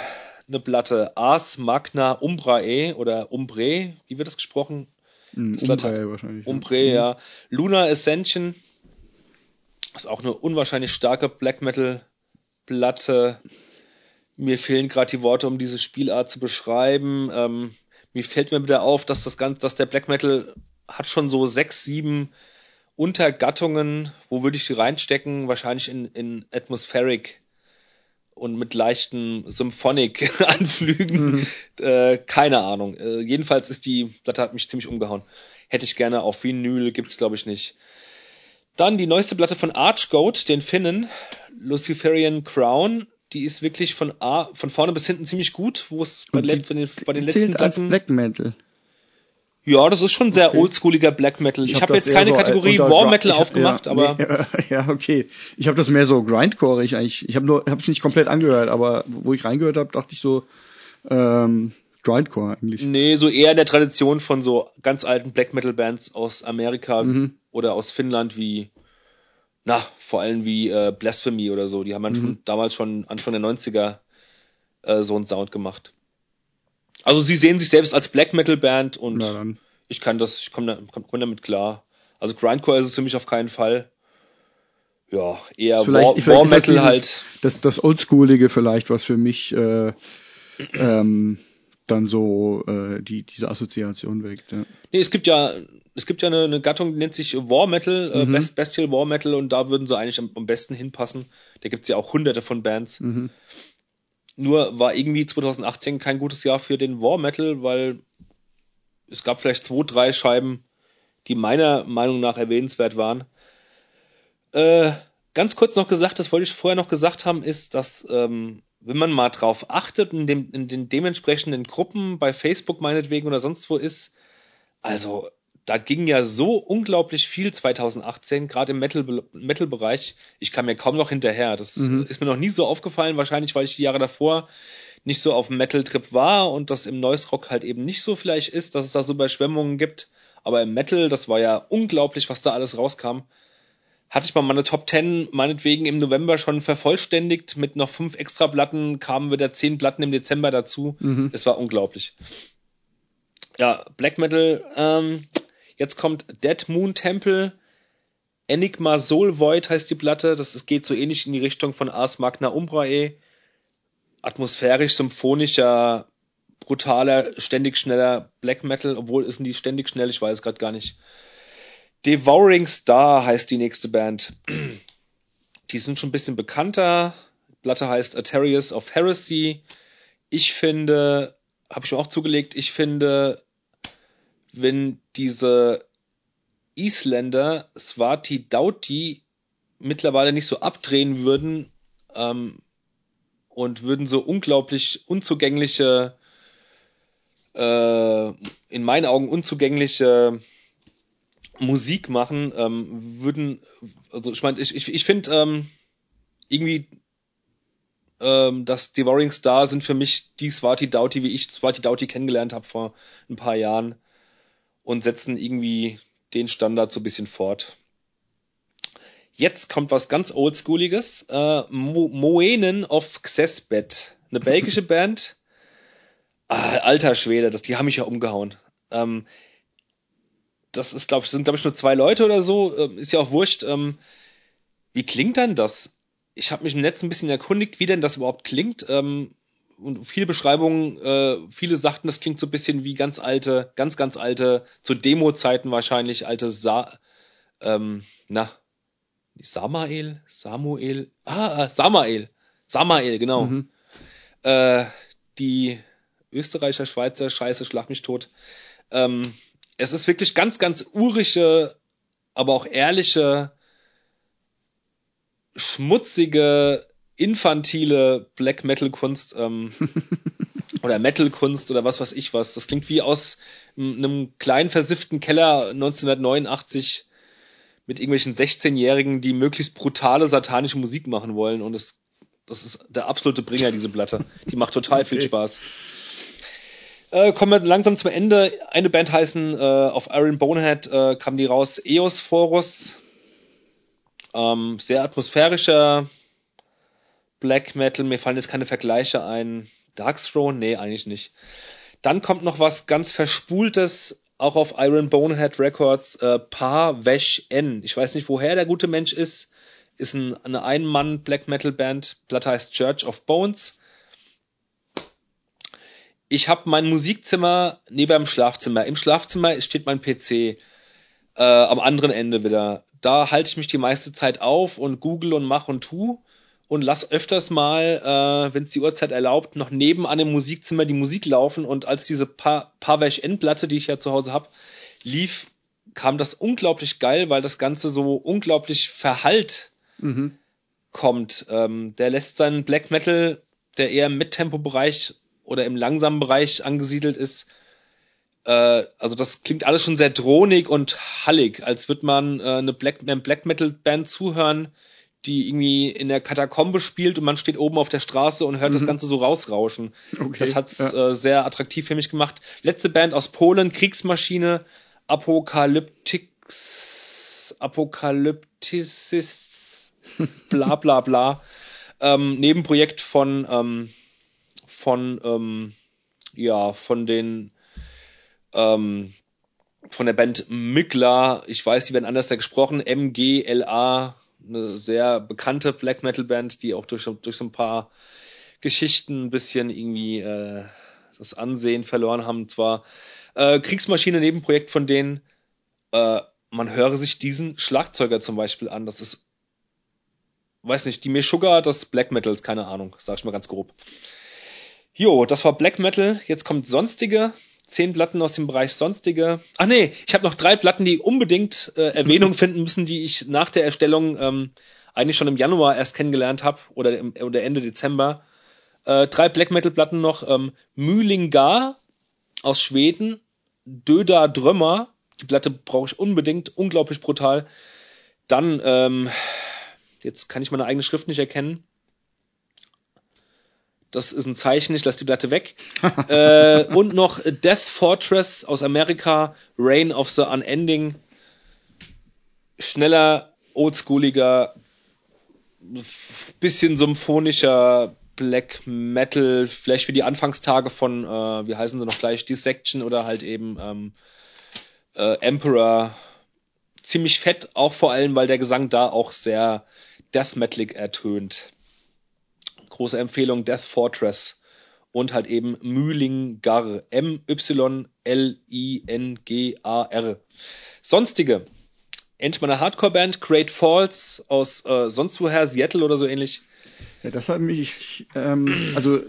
S2: eine Platte Ars Magna Umbrae oder Umbre, wie wird das gesprochen?
S1: Mhm,
S2: Das
S1: Umbre wahrscheinlich.
S2: Umbre, ja. Luna Ascension ist auch eine unwahrscheinlich starke Black Metal Platte. Mir fehlen gerade die Worte, um diese Spielart zu beschreiben. Ähm, mir fällt mir wieder auf, dass das Ganze, dass der Black Metal hat schon so sechs, sieben Untergattungen. Wo würde ich die reinstecken? Wahrscheinlich in, in Atmospheric und mit leichten Symphonic-Anflügen. [LAUGHS] Äh, keine Ahnung. Äh, jedenfalls ist die Platte hat mich ziemlich umgehauen. Hätte ich gerne auf Vinyl, gibt's glaube ich nicht. Dann die neueste Platte von Archgoat, den Finnen, Luciferian Crown. Die ist wirklich von, A, von vorne bis hinten ziemlich gut, wo es bei,
S1: die-
S2: bei den, bei den
S1: Die
S2: letzten
S1: zählt als
S2: Platten.
S1: Black Metal.
S2: Ja, das ist schon sehr
S1: Okay.
S2: oldschooliger Black Metal. Ich,
S1: hab
S2: habe
S1: das
S2: jetzt keine
S1: so, äh,
S2: Kategorie War Metal
S1: ich hab-
S2: aufgemacht,
S1: ja,
S2: aber
S1: nee, [LAUGHS] ja, okay. Ich habe das mehr so grindcoreig eigentlich. Ich habe nur, habe es nicht komplett angehört, aber wo ich reingehört habe, dachte ich so ähm, Grindcore eigentlich.
S2: nee, so eher in der Tradition von so ganz alten Black Metal Bands aus Amerika
S1: Mhm.
S2: oder aus Finnland wie, na, vor allem wie äh, Blasphemy oder so. Die haben dann
S1: Mhm.
S2: schon, damals schon Anfang der 90er äh, so einen Sound gemacht. Also sie sehen sich selbst als Black Metal Band und ich kann das, ich komme da, komm, damit klar. Also Grindcore ist es für mich auf keinen Fall. Ja, eher
S1: Vielleicht,
S2: War,
S1: vielleicht
S2: War
S1: das
S2: Metal
S1: dieses,
S2: halt.
S1: Das, das Oldschoolige vielleicht, was für mich äh, ähm, dann so äh, die diese Assoziation weckt. Ja.
S2: Nee, es gibt ja es gibt ja eine, eine Gattung, die nennt sich War Metal, äh,
S1: Mhm.
S2: Best Bestial War Metal und da würden sie eigentlich am, am besten hinpassen. Da gibt's ja auch hunderte von Bands.
S1: Mhm.
S2: Nur war irgendwie 2018 kein gutes Jahr für den War Metal, weil es gab vielleicht zwei, drei Scheiben, die meiner Meinung nach erwähnenswert waren. Äh, ganz kurz noch gesagt, das wollte ich vorher noch gesagt haben, ist, dass ähm, wenn man mal drauf achtet in, dem, in den dementsprechenden Gruppen bei Facebook meinetwegen oder sonst wo ist, also da ging ja so unglaublich viel 2018, gerade im Metal- Metal-Bereich. ich kam mir kaum noch hinterher. Das
S1: Mhm.
S2: ist mir noch nie so aufgefallen, wahrscheinlich weil ich die Jahre davor nicht so auf dem Metal-Trip war und das im Noise Rock halt eben nicht so vielleicht ist, dass es da so Überschwemmungen gibt. Aber im Metal, das war ja unglaublich, was da alles rauskam. Hatte ich mal meine Top 10 meinetwegen im November schon vervollständigt. Mit noch fünf extra Platten kamen wieder zehn Platten im Dezember dazu.
S1: Mhm.
S2: Es war unglaublich. Ja, Black Metal. Ähm, jetzt kommt Dead Moon Temple. Enigma Soul Void heißt die Platte. Das ist, geht so ähnlich in die Richtung von Ars Magna Umbrae. Atmosphärisch, symphonischer, brutaler, ständig schneller Black Metal. Obwohl ist die ständig schnell, ich weiß es gerade gar nicht. Devouring Star heißt die nächste Band. Die sind schon ein bisschen bekannter. Die Platte heißt Atarius of Heresy. Ich finde, habe ich mir auch zugelegt, ich finde, wenn diese Isländer Swati Dauti mittlerweile nicht so abdrehen würden ähm, und würden so unglaublich unzugängliche, äh, in meinen Augen unzugängliche Musik machen, ähm, würden, also ich meine, ich, ich, ich finde ähm, irgendwie ähm, das Devouring Star sind für mich die Swati Dauti, wie ich Swati Dauti kennengelernt habe vor ein paar Jahren und setzen irgendwie den Standard so ein bisschen fort. Jetzt kommt was ganz Oldschooliges. Äh, Mo Moenen of Xesbet. Eine belgische [LAUGHS] Band. Ah, alter Schwede, das, die haben mich ja umgehauen. Ähm, das ist, glaube ich, sind, glaube ich, nur zwei Leute oder so. Ähm, ist ja auch wurscht. Ähm, wie klingt denn das? Ich habe mich im Netz ein bisschen erkundigt, wie denn das überhaupt klingt. Ähm, und viele Beschreibungen, äh, viele sagten, das klingt so ein bisschen wie ganz alte, ganz, ganz alte, zu Demo-Zeiten wahrscheinlich, alte Sa ähm, na, Samael? Samuel? Ah, ah, Samael. Samael, genau.
S1: Mhm.
S2: Äh, die Österreicher, Schweizer, Scheiße, schlag mich tot. Ähm, es ist wirklich ganz, ganz urige, aber auch ehrliche, schmutzige, infantile Black Metal Kunst ähm, [LAUGHS] oder Metal Kunst oder was weiß ich was. Das klingt wie aus einem kleinen versifften Keller 1989 mit irgendwelchen 16-Jährigen, die möglichst brutale satanische Musik machen wollen und es das ist der absolute Bringer, diese Platte. Die macht total viel
S1: Okay.
S2: Spaß. Äh, kommen wir langsam zum Ende. Eine Band heißen äh, auf Iron Bonehead äh, kam die raus Eos Forus. Ähm, sehr atmosphärischer Black Metal. Mir fallen jetzt keine Vergleiche ein. Darkthrone? Nee, eigentlich nicht. Dann kommt noch was ganz Verspultes, auch auf Iron Bonehead Records, äh, Pa Vesh N. Ich weiß nicht, woher der gute Mensch ist. Ist ein, eine Ein-Mann-Black Metal Band. Platte heißt Church of Bones. Ich habe mein Musikzimmer neben dem Schlafzimmer. Im Schlafzimmer steht mein PC. Äh, am anderen Ende wieder. Da halte ich mich die meiste Zeit auf und google und mach und tu und lass öfters mal, äh, wenn es die Uhrzeit erlaubt, noch nebenan im Musikzimmer die Musik laufen. Und als diese pa Pavesh N-Platte, die ich ja zu Hause hab, lief, kam das unglaublich geil, weil das Ganze so unglaublich verhallt
S1: Mhm.
S2: kommt. Ähm, der lässt seinen Black Metal, der eher im Mittempo-Bereich oder im langsamen Bereich angesiedelt ist, äh, also das klingt alles schon sehr drohnig und hallig, als würde man äh, eine Black, eine Black Metal Band zuhören, die irgendwie in der Katakombe spielt und man steht oben auf der Straße und hört das
S1: Mhm.
S2: Ganze so rausrauschen.
S1: Okay.
S2: Das hat's
S1: ja.
S2: äh, sehr attraktiv für mich gemacht. Letzte Band aus Polen, Kriegsmaschine, Apokalyptix, Apokalypticis, [LAUGHS] bla bla bla. ähm, Nebenprojekt von, ähm, von, ähm, ja, von den, ähm, von der Band Migla. Ich weiß, die werden anders da gesprochen. MGLA, eine sehr bekannte Black Metal Band, die auch durch, durch so ein paar Geschichten ein bisschen irgendwie äh, das Ansehen verloren haben. Zwar äh, Kriegsmaschine Nebenprojekt von denen, äh, man höre sich diesen Schlagzeuger zum Beispiel an. Das ist, weiß nicht, die Meshuggah des Black Metals, keine Ahnung, sag ich mal ganz grob. Jo, das war Black Metal. Jetzt kommt Sonstige. Zehn Platten aus dem Bereich Sonstige. Ach nee, ich habe noch drei Platten, die unbedingt äh, Erwähnung [LAUGHS] finden müssen, die ich nach der Erstellung ähm, eigentlich schon im Januar erst kennengelernt habe oder, im, oder Ende Dezember. Äh, drei Black Metal Platten noch. Ähm, Mühlingar aus Schweden. Döda Drömer. Die Platte brauche ich unbedingt. Unglaublich brutal. Dann, ähm, jetzt kann ich meine eigene Schrift nicht erkennen. Das ist ein Zeichen, ich lasse die Platte weg. [LAUGHS] äh, und noch Death Fortress aus Amerika, Reign of the Unending. Schneller, oldschooliger, bisschen symphonischer Black Metal, vielleicht für die Anfangstage von, äh, wie heißen sie noch gleich, Dissection oder halt eben ähm, äh, Emperor. Ziemlich fett, auch vor allem, weil der Gesang da auch sehr Death Metalik ertönt große Empfehlung Death Fortress und halt eben Mühlingar. M-Y-L-I-N-G-A-R. Sonstige. Endlich mal eine Hardcore-Band, Great Falls aus äh, sonst woher, Seattle oder so ähnlich.
S1: Ja, das hat mich, ähm, also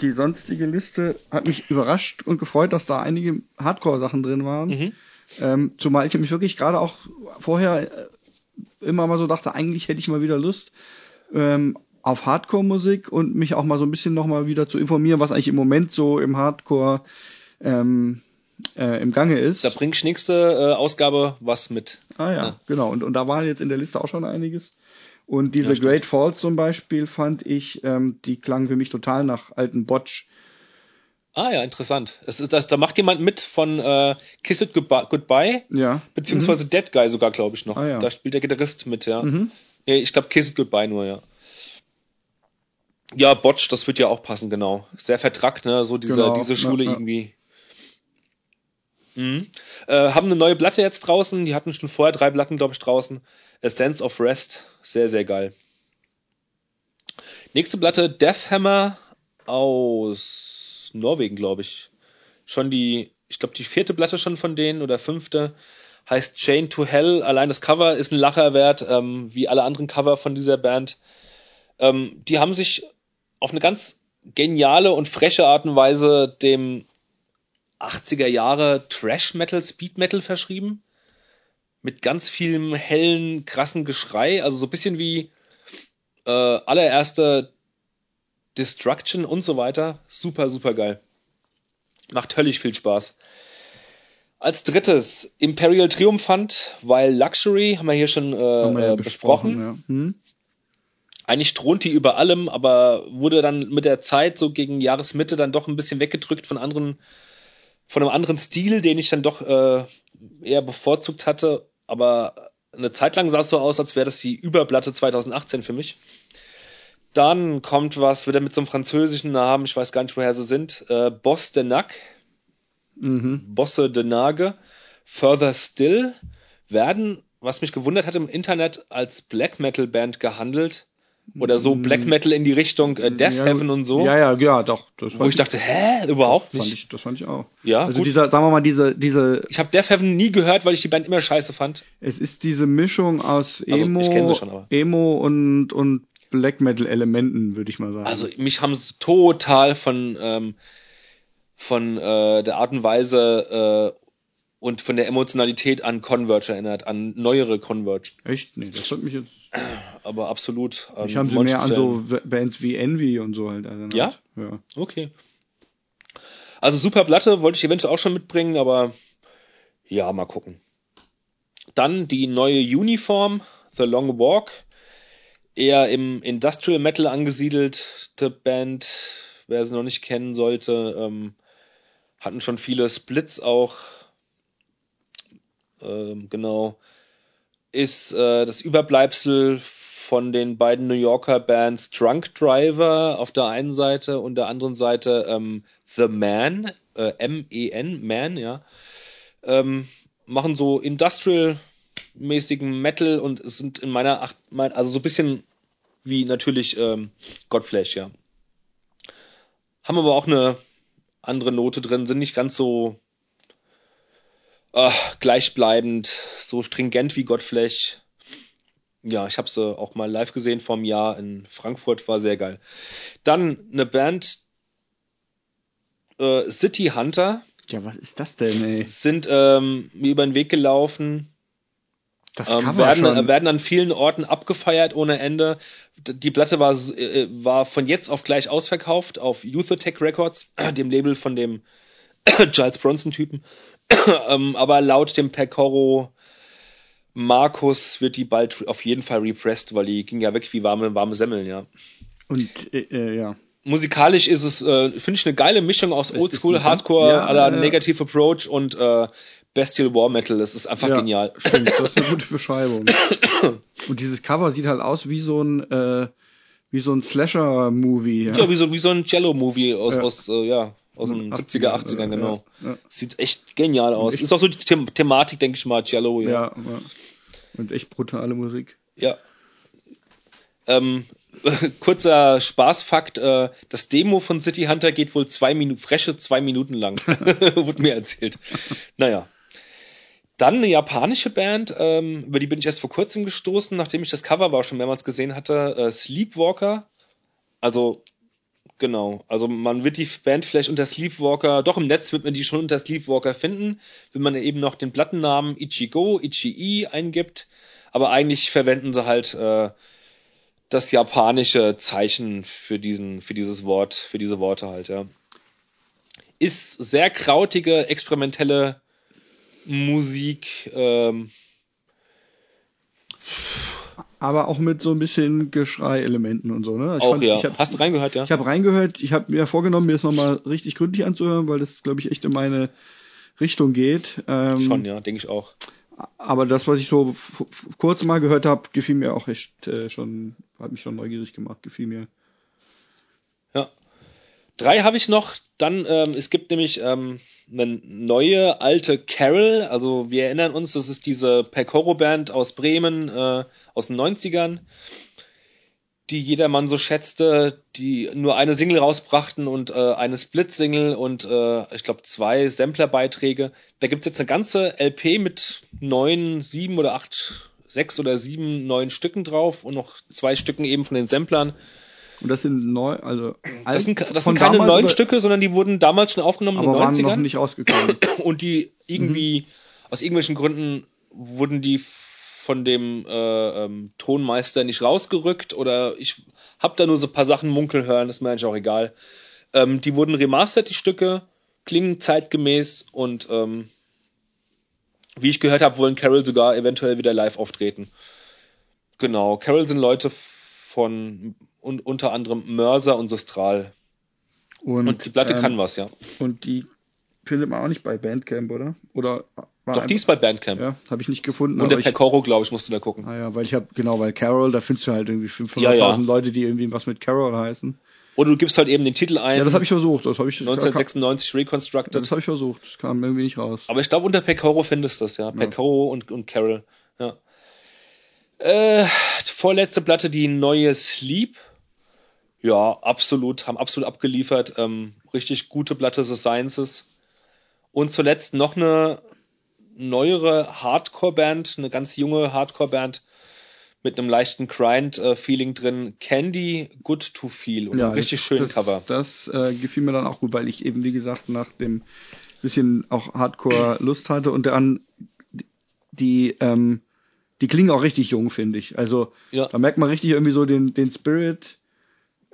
S1: die sonstige Liste hat mich überrascht und gefreut, dass da einige Hardcore-Sachen drin waren. Mhm. Ähm, zumal ich mich wirklich gerade auch vorher äh, immer mal so dachte, eigentlich hätte ich mal wieder Lust, ähm, auf Hardcore-Musik und mich auch mal so ein bisschen nochmal wieder zu informieren, was eigentlich im Moment so im Hardcore ähm, äh, im Gange ist.
S2: Da bringt nächste äh, Ausgabe was mit.
S1: Ah ja, ja, genau. Und, und da war jetzt in der Liste auch schon einiges. Und diese ja, Great Falls zum Beispiel fand ich, ähm, die klangen für mich total nach alten Botch.
S2: Ah ja, interessant. Es ist, da, da macht jemand mit von äh, Kiss It Goodbye,
S1: ja.
S2: beziehungsweise mhm. Dead Guy sogar, glaube ich noch. Ah, ja. Da spielt der Gitarrist mit, ja. Mhm. ja ich glaube Kiss It Goodbye nur, ja. Ja, Botch, das wird ja auch passen, genau. Sehr vertrackt, ne? So diese, genau, diese Schule ja, ja. irgendwie. Mhm. Äh, haben eine neue Platte jetzt draußen. Die hatten schon vorher drei Platten, glaube ich, draußen. A Sense of Rest. Sehr, sehr geil. Nächste Platte, Deathhammer aus Norwegen, glaube ich. Schon die, ich glaube, die vierte Platte schon von denen oder fünfte. Heißt Chain to Hell. Allein das Cover ist ein Lacher wert, ähm, wie alle anderen Cover von dieser Band. Ähm, die haben sich auf eine ganz geniale und freche Art und Weise dem 80er Jahre Trash Metal, Speed Metal verschrieben. Mit ganz vielem hellen, krassen Geschrei. Also so ein bisschen wie äh, allererste Destruction und so weiter. Super, super geil. Macht höllisch viel Spaß. Als drittes Imperial Triumphant, weil Luxury haben wir hier schon äh, ja besprochen. besprochen ja. hm eigentlich thront die über allem, aber wurde dann mit der Zeit so gegen Jahresmitte dann doch ein bisschen weggedrückt von anderen, von einem anderen Stil, den ich dann doch äh, eher bevorzugt hatte. Aber eine Zeit lang sah es so aus, als wäre das die Überplatte 2018 für mich. Dann kommt was wieder mit so einem französischen Namen, ich weiß gar nicht, woher sie sind. Äh, Boss de Nac, mhm. Bosse de Nage, Further Still werden, was mich gewundert hat, im Internet als Black Metal Band gehandelt oder so Black mm. Metal in die Richtung äh, Death ja, Heaven und so.
S1: Ja, ja, ja, doch.
S2: Wo ich, ich dachte, hä, überhaupt
S1: nicht.
S2: Fand
S1: ich, das fand ich auch.
S2: Ja,
S1: also gut. dieser, sagen wir mal, diese, diese.
S2: Ich habe Death Heaven nie gehört, weil ich die Band immer scheiße fand.
S1: Es ist diese Mischung aus also, Emo, also, schon, Emo und und Black Metal Elementen, würde ich mal sagen.
S2: Also mich haben sie total von ähm, von äh, der Art und Weise äh, und von der Emotionalität an Converge erinnert, an neuere Converge.
S1: Echt? Nee, das hat mich jetzt. [CLEARS THROAT]
S2: Aber absolut.
S1: Ich haben sie mehr an so Bands wie Envy und so halt erinnert.
S2: Ja? Ja. Okay. Also super Platte, wollte ich eventuell auch schon mitbringen, aber ja, mal gucken. Dann die neue Uniform, The Long Walk. Eher im Industrial Metal angesiedelte Band, wer sie noch nicht kennen sollte, ähm, hatten schon viele Splits auch ähm, genau, ist äh, das Überbleibsel von den beiden New Yorker Bands Drunk Driver auf der einen Seite und der anderen Seite ähm, The Man, äh, M-E-N, Man, ja, ähm, machen so Industrial-mäßigen Metal und sind in meiner Acht, mein, also so ein bisschen wie natürlich ähm, Godflesh, ja. Haben aber auch eine andere Note drin, sind nicht ganz so äh, gleichbleibend, so stringent wie Godflesh. Ja, ich habe sie auch mal live gesehen vor einem Jahr in Frankfurt, war sehr geil. Dann eine Band äh, City Hunter.
S1: Ja, was ist das denn, ey?
S2: Sind ähm, mir über den Weg gelaufen.
S1: Das
S2: Ähm, werden,
S1: schon.
S2: werden an vielen Orten abgefeiert ohne Ende. Die Platte war, s- äh, war von jetzt auf gleich ausverkauft auf Youth Attack Records, [CLEARS THROAT] dem Label von dem [CLEARS THROAT] Giles Bronson-Typen. [COUGHS] ähm, aber laut dem Pecoro Markus wird die bald auf jeden Fall repressed, weil die ging ja weg wie warme, warme Semmeln, ja.
S1: Und äh, äh, ja.
S2: Musikalisch ist es, äh, finde ich, eine geile Mischung aus Oldschool,
S1: eine-
S2: Hardcore,
S1: ja,
S2: aller
S1: ja.
S2: Negative Approach und äh, Bestial War Metal. Das ist einfach
S1: ja,
S2: genial.
S1: Stimmt, das ist eine [COUGHS] gute Beschreibung. Und dieses Cover sieht halt aus wie so ein äh, wie so ein Slasher-Movie. Ja,
S2: Ja, wie so, wie so ein Cello-Movie aus,
S1: Ja.
S2: aus, äh, ja, aus den 70er, 80ern, genau.
S1: Ja.
S2: Sieht echt genial aus.
S1: echt-
S2: Ist auch so die The Thematik, denke ich mal, Cello, ja.
S1: Ja. Und echt brutale Musik.
S2: Ja. Ähm, [LAUGHS] kurzer Spaßfakt, äh, das Demo von City Hunter geht wohl zwei Minuten, frische zwei Minuten lang. [LAUGHS] Wurde mir erzählt. Naja. Dann eine japanische Band, ähm, über die bin ich erst vor kurzem gestoßen, nachdem ich das Cover aber auch schon mehrmals gesehen hatte, äh, Sleepwalker. Also, genau. Also man wird die Band vielleicht unter Sleepwalker, doch im Netz wird man die schon unter Sleepwalker finden, wenn man eben noch den Plattennamen Ichigo, Ichii eingibt. Aber eigentlich verwenden sie halt äh, das japanische Zeichen für diesen, für dieses Wort, für diese Worte halt, ja. Ist sehr krautige, experimentelle Musik, ähm,
S1: Aber auch mit so ein bisschen Geschrei-Elementen und so, ne? Ich
S2: auch
S1: fand-
S2: ja.
S1: Hab,
S2: Hast du reingehört, ja?
S1: Ich habe reingehört, ich habe mir vorgenommen, mir das nochmal richtig gründlich anzuhören, weil das, glaube ich, echt in meine Richtung geht. Ähm,
S2: Schon, ja, denke ich auch.
S1: Aber das, was ich so kurz mal gehört habe, gefiel mir auch echt äh, schon, hat mich schon neugierig gemacht, gefiel mir.
S2: Ja. Drei habe ich noch. Dann, ähm, es gibt nämlich ähm, eine neue alte Carol. Also wir erinnern uns, das ist diese Percoro-Band aus Bremen äh, aus den 90ern, die jedermann so schätzte, die nur eine Single rausbrachten und äh, eine Split-Single und äh, ich glaube zwei Sampler-Beiträge. Da gibt's jetzt eine ganze LP mit neun, sieben oder acht, sechs oder sieben neuen Stücken drauf und noch zwei Stücken eben von den Samplern.
S1: Und das sind neu, also
S2: Das sind, das sind keine neuen
S1: oder-
S2: Stücke, sondern die wurden damals schon aufgenommen in
S1: aber
S2: den
S1: waren noch
S2: 90ern.
S1: nicht rausgekommen. [CLEARS THROAT]
S2: Und die irgendwie, aus irgendwelchen Gründen wurden die von dem äh, ähm, Tonmeister nicht rausgerückt oder ich hab da nur so ein paar Sachen munkeln hören, ist mir eigentlich auch egal. Ähm, die wurden remastert, die Stücke, klingen zeitgemäß und ähm, wie ich gehört habe, wollen Carol sogar eventuell wieder live auftreten. Genau, Carol sind Leute von und unter anderem Mörser und Sostral.
S1: Und,
S2: Und die Platte
S1: ähm,
S2: kann was, ja.
S1: Und die findet man auch nicht bei Bandcamp, oder? Oder
S2: Doch, die ist bei Bandcamp.
S1: Ja, habe ich nicht gefunden.
S2: Und der Pecoro, glaube ich, musst du da gucken.
S1: ah ja, weil ich habe genau, weil Carol, da findest du halt irgendwie 500.000
S2: Ja, ja.
S1: Leute, die irgendwie was mit Carol heißen.
S2: Oder du gibst halt eben den Titel ein.
S1: Ja, das habe ich versucht. Das habe ich
S2: 1996 Reconstructed.
S1: Das habe ich versucht. Das kam irgendwie nicht raus.
S2: Aber ich glaube, unter Pecoro findest du das, ja. Pecoro und, und Carol. Ja. Äh, vorletzte Platte, die neue Sleep. Ja, absolut, haben absolut abgeliefert. Ähm, richtig gute Platte The Sciences. Und zuletzt noch eine neuere Hardcore-Band, eine ganz junge Hardcore-Band mit einem leichten Grind-Feeling drin. Candy Good to Feel. Und einem richtig schönen Cover.
S1: Das äh, gefiel mir dann auch gut, weil ich eben, wie gesagt, nach dem bisschen auch Hardcore Lust hatte und dann die, ähm, die klingen auch richtig jung, finde ich. Also
S2: Ja.
S1: da merkt man richtig irgendwie so den, den Spirit.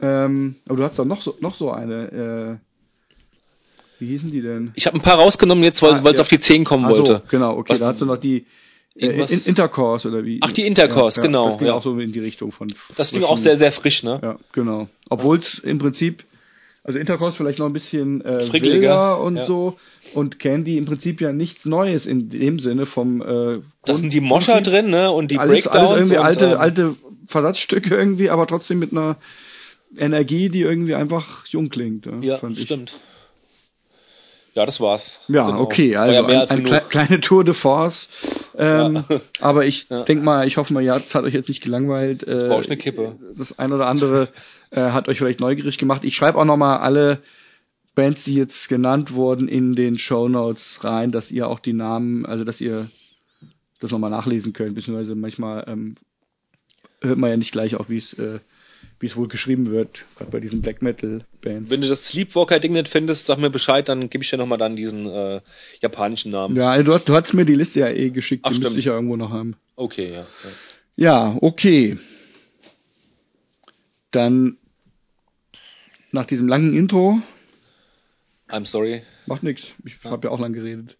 S1: Ähm, aber du hast doch noch so, noch so eine, äh, wie hießen die denn?
S2: Ich habe ein paar rausgenommen jetzt, weil
S1: Ah,
S2: es
S1: ja.
S2: auf die 10 kommen
S1: so,
S2: wollte.
S1: genau, okay,
S2: Was-
S1: da hast du noch die äh, in, Intercourse oder wie?
S2: Ach, die Intercourse, genau,
S1: Das ging
S2: ja.
S1: auch so in die Richtung von.
S2: Das ging auch sehr, sehr frisch, ne?
S1: Ja, genau. Obwohl es im Prinzip, also Intercourse vielleicht noch ein bisschen äh, wilder und
S2: ja.
S1: so und Candy im Prinzip ja nichts Neues in dem Sinne vom äh, Grund,
S2: Da sind die Moscher drin, ne? Und die
S1: alles,
S2: Breakdowns.
S1: alles irgendwie
S2: und,
S1: alte,
S2: ähm,
S1: alte Versatzstücke irgendwie, aber trotzdem mit einer Energie, die irgendwie einfach jung klingt.
S2: Ja,
S1: fand ich.
S2: stimmt. Ja, das war's.
S1: Ja,
S2: Genau.
S1: okay, also
S2: ja als
S1: eine kle kleine Tour de Force. Ähm,
S2: Ja. [LAUGHS]
S1: Aber ich
S2: Ja.
S1: denk mal, ich hoffe mal, ja, es hat euch jetzt nicht gelangweilt. Äh,
S2: brauch ich eine Kippe.
S1: Das ein oder andere äh, hat euch vielleicht neugierig gemacht. Ich schreibe auch noch mal alle Bands, die jetzt genannt wurden, in den Show Notes rein, dass ihr auch die Namen, also dass ihr das nochmal nachlesen könnt, beziehungsweise manchmal ähm, hört man ja nicht gleich auch, wie es äh, wie es wohl geschrieben wird, gerade bei diesen Black Metal Bands.
S2: Wenn du das Sleepwalker-Ding nicht findest, sag mir Bescheid, dann gebe ich dir nochmal dann diesen äh, japanischen Namen.
S1: Ja, also du, hast, du hast mir die Liste ja eh geschickt,
S2: Ach,
S1: die
S2: stimmt.
S1: müsste ich ja irgendwo noch haben.
S2: Okay, ja. ja.
S1: Ja, okay. Dann nach diesem langen Intro,
S2: I'm sorry.
S1: macht nix. Ich habe ja auch lang geredet.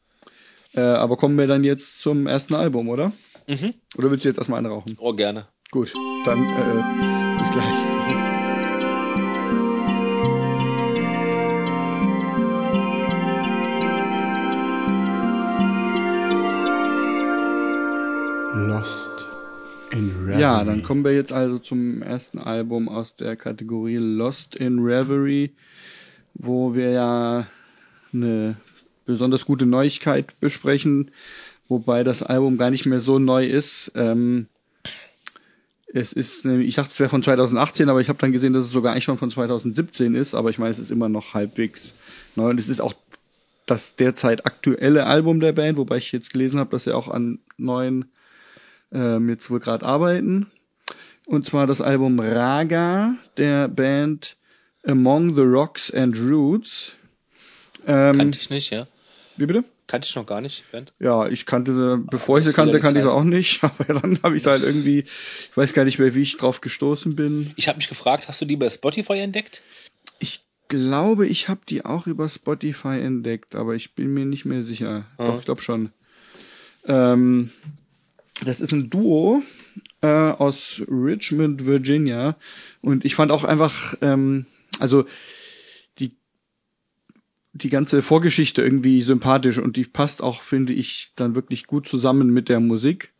S1: Äh, aber kommen wir dann jetzt zum ersten Album, oder?
S2: Mhm.
S1: Oder willst du jetzt erstmal einen rauchen?
S2: Oh, gerne.
S1: Gut, dann äh, bis gleich.
S3: Lost in Reverie.
S1: Ja, dann kommen wir jetzt also zum ersten Album aus der Kategorie Lost in Reverie, wo wir ja eine besonders gute Neuigkeit besprechen, wobei das Album gar nicht mehr so neu ist. Ähm, es ist, nämlich- ich dachte, es wäre von 2018, aber ich habe dann gesehen, dass es sogar eigentlich schon von 2017 ist, aber ich meine, es ist immer noch halbwegs neu und es ist auch das derzeit aktuelle Album der Band, wobei ich jetzt gelesen habe, dass sie auch an neuen ähm, jetzt wohl gerade arbeiten. Und zwar das Album Raga der Band Among the Rocks and Roots. Ähm,
S2: Kannte ich nicht, ja.
S1: wie bitte?
S2: Kannte ich noch gar nicht, Band.
S1: Ja, ich kannte sie, bevor ich sie kannte, kannte ich sie auch nicht, [LAUGHS] aber dann habe ich sie halt irgendwie, ich weiß gar nicht mehr, wie ich drauf gestoßen bin.
S2: Ich habe mich gefragt, hast du die bei Spotify entdeckt?
S1: Ich glaube, ich habe die auch über Spotify entdeckt, aber ich bin mir nicht mehr sicher.
S2: Ah.
S1: Doch, ich glaube schon. Ähm, das ist ein Duo äh, aus Richmond, Virginia. Und ich fand auch einfach, ähm, also die ganze Vorgeschichte irgendwie sympathisch und die passt auch, finde ich, dann wirklich gut zusammen mit der Musik.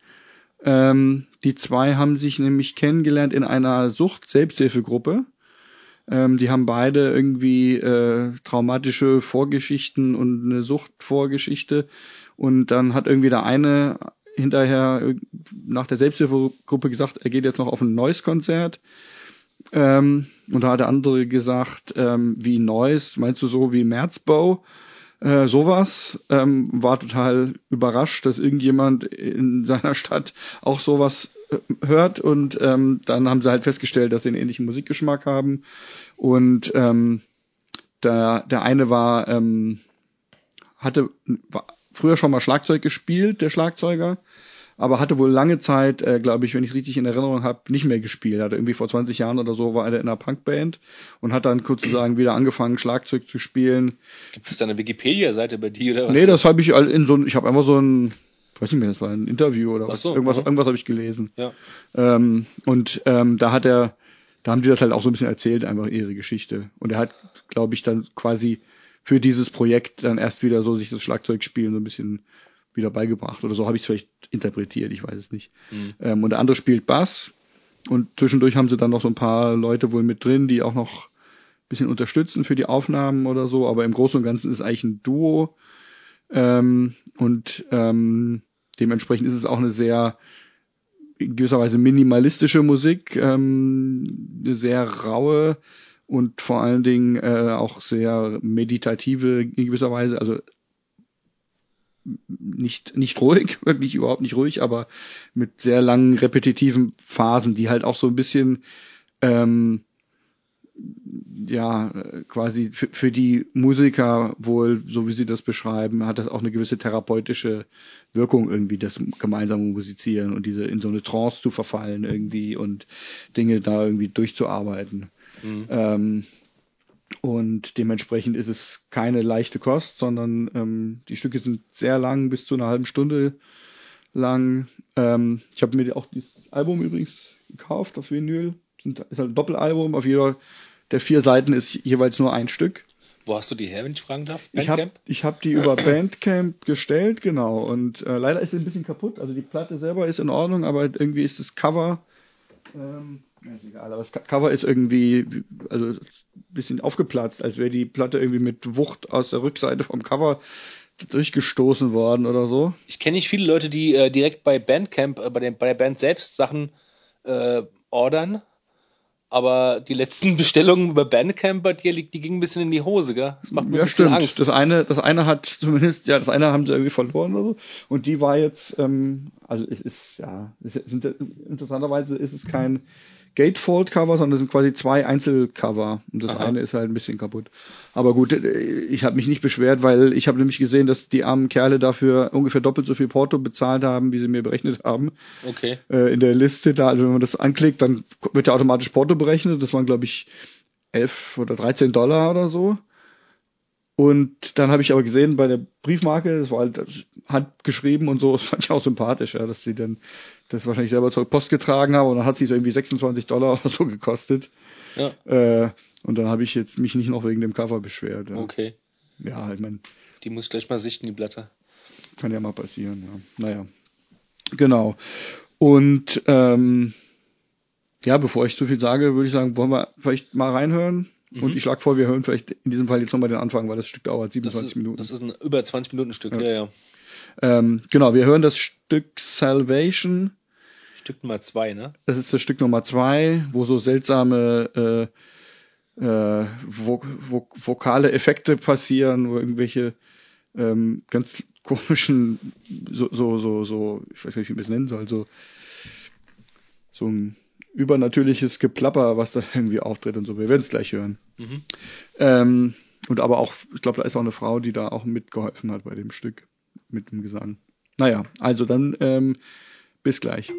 S1: Ähm, die zwei haben sich nämlich kennengelernt in einer Sucht-Selbsthilfegruppe. Ähm, die haben beide irgendwie äh, traumatische Vorgeschichten und eine Suchtvorgeschichte. Und dann hat irgendwie der eine hinterher äh, nach der Selbsthilfegruppe gesagt, er geht jetzt noch auf ein Noise-Konzert. Ähm, und da hat der andere gesagt, ähm, wie Noise, meinst du so wie Merzbau? Äh, sowas. Ähm, war total überrascht, dass irgendjemand in seiner Stadt auch sowas äh, hört. Und ähm, dann haben sie halt festgestellt, dass sie einen ähnlichen Musikgeschmack haben. Und ähm, der, der eine war, ähm, hatte war früher schon mal Schlagzeug gespielt, der Schlagzeuger, aber hatte wohl lange Zeit, äh, glaube ich, wenn ich richtig in Erinnerung habe, nicht mehr gespielt. Hatte irgendwie vor 20 Jahren oder so war er in einer Punkband und hat dann sozusagen wieder angefangen, Schlagzeug zu spielen.
S2: Gibt es da eine Wikipedia-Seite bei dir oder was?
S1: Nee, das habe ich all in so ich habe einfach so ein, weiß nicht mehr, das war ein Interview oder was,
S2: so,
S1: irgendwas,
S2: aha.
S1: irgendwas habe ich gelesen.
S2: Ja.
S1: Ähm, und ähm, da hat er, da haben die das halt auch so ein bisschen erzählt, einfach ihre Geschichte. Und er hat, glaube ich, dann quasi für dieses Projekt dann erst wieder so sich das Schlagzeugspielen so ein bisschen wieder beigebracht oder so habe ich es vielleicht interpretiert, ich weiß es nicht.
S2: Mhm.
S1: Ähm, und der andere spielt Bass und zwischendurch haben sie dann noch so ein paar Leute wohl mit drin, die auch noch ein bisschen unterstützen für die Aufnahmen oder so, aber im Großen und Ganzen ist es eigentlich ein Duo ähm, und ähm, dementsprechend ist es auch eine sehr in gewisser Weise minimalistische Musik, ähm, eine sehr raue und vor allen Dingen äh, auch sehr meditative in gewisser Weise, also nicht nicht ruhig, [LAUGHS] wirklich überhaupt nicht ruhig, aber mit sehr langen repetitiven Phasen, die halt auch so ein bisschen ähm, ja quasi für, für die Musiker wohl, so wie sie das beschreiben, hat das auch eine gewisse therapeutische Wirkung irgendwie, das gemeinsame Musizieren und diese in so eine Trance zu verfallen irgendwie und Dinge da irgendwie durchzuarbeiten.
S2: Mhm.
S1: Ähm, und dementsprechend ist es keine leichte Kost, sondern ähm, die Stücke sind sehr lang, bis zu einer halben Stunde lang. Ähm, ich habe mir auch dieses Album übrigens gekauft auf Vinyl. Sind, ist halt ein Doppelalbum. Auf jeder der vier Seiten ist jeweils nur ein Stück.
S2: Wo hast du die her, wenn ich fragen darf?
S1: Ich habe
S2: Bandcamp?
S1: ich hab die über [CLEARS THROAT] Bandcamp gestellt, genau. Und äh, leider ist sie ein bisschen kaputt. Also die Platte selber ist in Ordnung, aber irgendwie ist das Cover, ähm, ja, ist egal, aber das Co- Cover ist irgendwie, also ein bisschen aufgeplatzt, als wäre die Platte irgendwie mit Wucht aus der Rückseite vom Cover durchgestoßen worden oder so.
S2: Ich kenne nicht viele Leute, die äh, direkt bei Bandcamp, äh, bei, den, bei der Band selbst Sachen äh, ordern. aber die letzten [LAUGHS] Bestellungen über Bandcamp bei dir, die gingen ein bisschen in die Hose, gell? Das macht mir
S1: ja,
S2: ein bisschen
S1: stimmt.
S2: Angst.
S1: Das eine, das eine hat [LAUGHS] zumindest, ja, das eine haben sie irgendwie verloren oder so. Und die war jetzt, ähm, also es ist, ja, es sind, interessanterweise ist es kein Gatefold-Cover, sondern es sind quasi zwei Einzelcover. Und das
S2: Aha.
S1: eine ist halt ein bisschen kaputt. Aber gut, äh, ich habe mich nicht beschwert, weil ich habe nämlich gesehen, dass die armen Kerle dafür ungefähr doppelt so viel Porto bezahlt haben, wie sie mir berechnet haben.
S2: Okay.
S1: Äh, in der Liste da, also wenn man das anklickt, dann wird ja automatisch Porto berechnet. Das waren, glaube ich, 11 oder 13 Dollar oder so. Und dann habe ich aber gesehen bei der Briefmarke, das war halt handgeschrieben und so, [LAUGHS] das fand ich auch sympathisch, ja, dass sie dann das wahrscheinlich selber zur Post getragen haben und dann hat sie so irgendwie 26 Dollar [LAUGHS] oder so gekostet.
S2: Ja.
S1: Äh, und dann habe ich jetzt mich nicht noch wegen dem Cover beschwert. Ja,
S2: Okay.
S1: ja ich meine,
S2: Die muss ich gleich mal sichten, die Blätter.
S1: kann ja mal passieren, ja. Naja. Genau. Und ähm, ja, bevor ich zu viel sage, würde ich sagen, wollen wir vielleicht mal reinhören? Und ich schlage vor, wir hören vielleicht in diesem Fall jetzt nochmal den Anfang, weil das Stück dauert
S2: Das
S1: 27
S2: ist,
S1: Minuten.
S2: das ist ein über 20 Minuten Stück,
S1: Ja.
S2: ja, ja.
S1: ähm, genau, wir hören das Stück Salvation.
S2: Stück Nummer zwei, ne?
S1: Das ist das Stück Nummer zwei, wo so seltsame äh, äh, vo vo vokale Effekte passieren, wo irgendwelche ähm, ganz komischen, so, so, so, so, ich weiß nicht, wie man es nennen soll, so, so ein übernatürliches Geplapper, was da irgendwie auftritt und so. Wir werden es gleich hören.
S2: Mhm.
S1: Ähm, und aber auch, ich glaube, da ist auch eine Frau, die da auch mitgeholfen hat bei dem Stück mit dem Gesang. Naja, also dann ähm, bis gleich.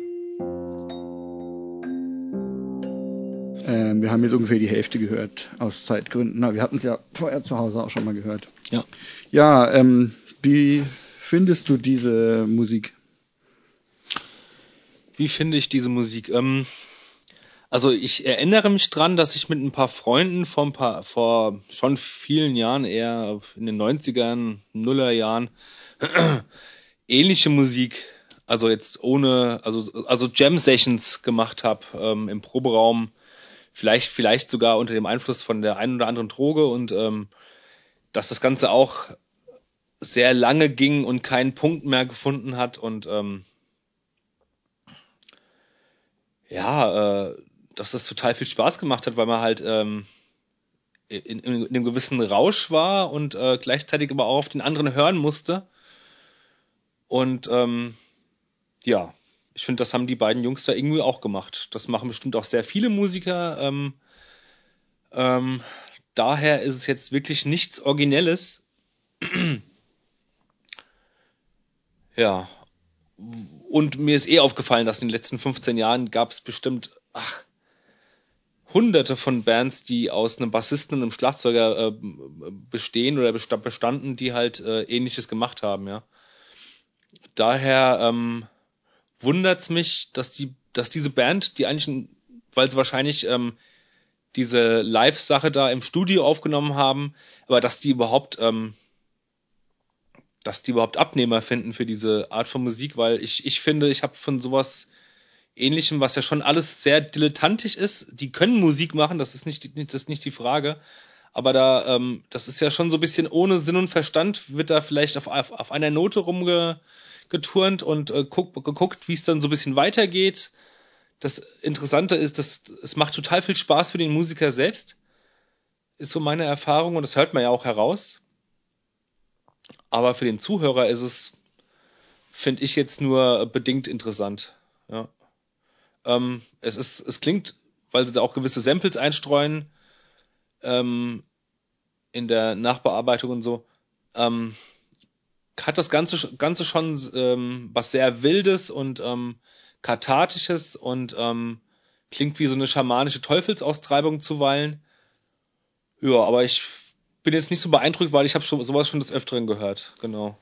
S1: Ähm, wir haben jetzt ungefähr die Hälfte gehört aus Zeitgründen. Na, wir hatten es ja vorher zu Hause auch schon mal gehört.
S2: Ja.
S1: Ja, ähm, wie findest du diese Musik?
S2: Wie finde ich diese Musik? Ähm, also ich erinnere mich dran, dass ich mit ein paar Freunden vor ein paar, vor schon vielen Jahren, eher in den 90ern, Nullerjahren, [CLEARS THROAT] ähnliche Musik, also jetzt ohne, also, also Jam-Sessions gemacht habe ähm, im Proberaum, vielleicht, vielleicht sogar unter dem Einfluss von der einen oder anderen Droge und ähm, dass das Ganze auch sehr lange ging und keinen Punkt mehr gefunden hat und ähm, ja, äh, dass das total viel Spaß gemacht hat, weil man halt ähm, in, in, in einem gewissen Rausch war und äh, gleichzeitig aber auch auf den anderen hören musste. Und ähm, ja, ich finde, das haben die beiden Jungs da irgendwie auch gemacht. Das machen bestimmt auch sehr viele Musiker. Ähm, ähm, daher ist es jetzt wirklich nichts Originelles. [CLEARS THROAT] ja, und mir ist eh aufgefallen, dass in den letzten 15 Jahren gab es bestimmt ach, hunderte von Bands, die aus einem Bassisten und einem Schlagzeuger äh, bestehen oder besta- bestanden, die halt äh, ähnliches gemacht haben, ja. Daher ähm, wundert's mich, dass die, dass diese Band, die eigentlich, weil sie wahrscheinlich ähm, diese Live-Sache da im Studio aufgenommen haben, aber dass die überhaupt ähm, dass die überhaupt Abnehmer finden für diese Art von Musik, weil ich, ich finde, ich habe von sowas ähnlichem, was ja schon alles sehr dilettantisch ist, die können Musik machen, das ist nicht, das ist nicht die Frage, aber da, ähm, das ist ja schon so ein bisschen ohne Sinn und Verstand, wird da vielleicht auf, auf, auf einer Note rumgeturnt und äh, guck, geguckt, wie es dann so ein bisschen weitergeht. Das Interessante ist, dass es macht total viel Spaß für den Musiker selbst, ist so meine Erfahrung und das hört man ja auch heraus. Aber für den Zuhörer ist es, finde ich jetzt nur bedingt interessant. Ja. Ähm, es ist, es klingt, weil sie da auch gewisse Samples einstreuen ähm, in der Nachbearbeitung und so, ähm, hat das Ganze, Ganze schon ähm, was sehr Wildes und ähm, Kathartisches und ähm, klingt wie so eine schamanische Teufelsaustreibung zuweilen. Ja, aber ich bin jetzt nicht so beeindruckt, weil ich habe schon sowas schon des Öfteren gehört. Genau.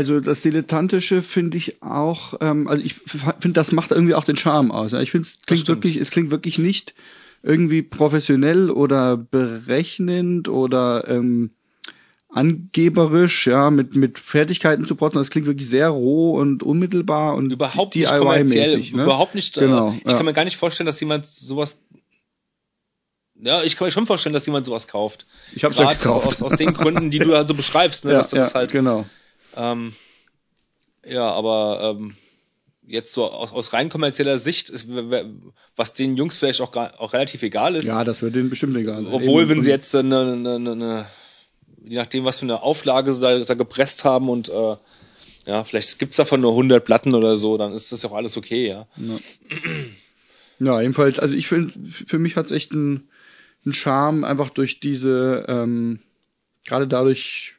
S1: Also das Dilettantische finde ich auch, ähm, also ich finde, das macht irgendwie auch den Charme aus. Ich finde, es klingt wirklich, es klingt wirklich nicht irgendwie professionell oder berechnend oder ähm, angeberisch, ja, mit, mit Fertigkeiten zu protzen. Das klingt wirklich sehr roh und unmittelbar und
S2: Überhaupt nicht kommerziell.
S1: Ne?
S2: überhaupt nicht. äh,
S1: Genau,
S2: ich
S1: ja.
S2: kann mir gar nicht vorstellen, dass jemand sowas. Ja, ich kann mir schon vorstellen, dass jemand sowas kauft.
S1: Ich hab's ja
S2: Gerade
S1: gekauft.
S2: Aus, aus den Gründen, die du [LAUGHS] halt so beschreibst, ne,
S1: ja,
S2: dass du
S1: ja,
S2: das halt.
S1: genau.
S2: Ähm, ja, aber ähm, jetzt so aus, aus rein kommerzieller Sicht, was den Jungs vielleicht auch, auch relativ egal ist.
S1: Ja, das wird denen bestimmt egal.
S2: Obwohl, wenn sie jetzt eine, eine, eine, je nachdem, was für eine Auflage sie da, da gepresst haben und äh, ja, vielleicht gibt's davon nur 100 Platten oder so, dann ist das ja auch alles okay, ja.
S1: Ja, ja jedenfalls, also ich finde, für mich hat's echt einen, einen Charme, einfach durch diese, ähm, gerade dadurch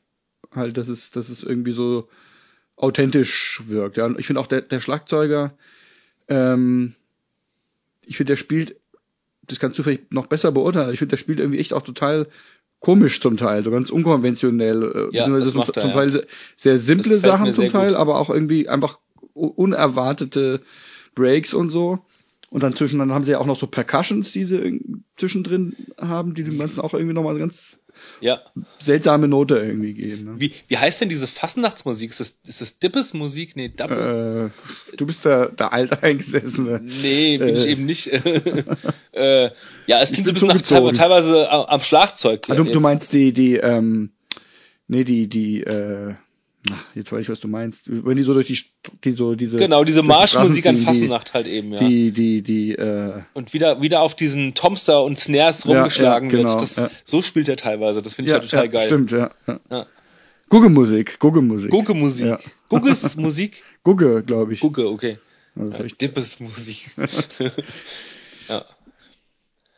S1: halt, dass es, dass es irgendwie so authentisch wirkt. Ja. Und ich finde auch der, der Schlagzeuger, ähm, ich finde, der spielt, das kannst du vielleicht noch besser beurteilen, ich finde, der spielt irgendwie echt auch total komisch zum Teil, so ganz unkonventionell,
S2: Ja,
S1: beziehungsweise
S2: das
S1: zum,
S2: er,
S1: zum
S2: ja.
S1: Teil sehr simple Sachen zum Teil,
S2: gut.
S1: aber auch irgendwie einfach unerwartete Breaks und so. Und dann zwischen, dann haben sie ja auch noch so Percussions, die sie zwischendrin haben, die dem Ganzen auch irgendwie nochmal eine ganz
S2: Ja.
S1: seltsame Note irgendwie geben. Ne?
S2: Wie, wie heißt denn diese Fastnachtsmusik? Ist das, ist das Dippes Musik? Nee, Double.
S1: Äh, du bist der, der Alteingesessene. [LAUGHS]
S2: Nee, bin ich
S1: Äh.
S2: eben nicht. [LAUGHS] äh, ja, es klingt so ein bisschen nach, teilweise am am Schlagzeug.
S1: Ah, du, du meinst die, die, ähm, nee, die, die, äh, jetzt weiß ich, was du meinst. Wenn die so durch die, die so diese.
S2: Genau, diese
S1: die
S2: Marschmusik an Fasnacht halt eben, ja.
S1: Die, die, die, äh,
S2: und wieder, wieder auf diesen Tomster und Snares
S1: Ja,
S2: rumgeschlagen
S1: ja, genau,
S2: wird. Das,
S1: ja.
S2: So spielt er teilweise. Das finde ich
S1: ja,
S2: ja total
S1: ja,
S2: geil.
S1: Stimmt, ja. ja.
S2: Ja.
S1: Guggemusik, Guggemusik.
S2: Gugge-Musik.
S1: Ja.
S2: Gugges [LAUGHS] Musik?
S1: Gugge, glaube ich.
S2: Gugge, okay.
S1: Also
S2: Ja, Dippes Musik. [LAUGHS] ja,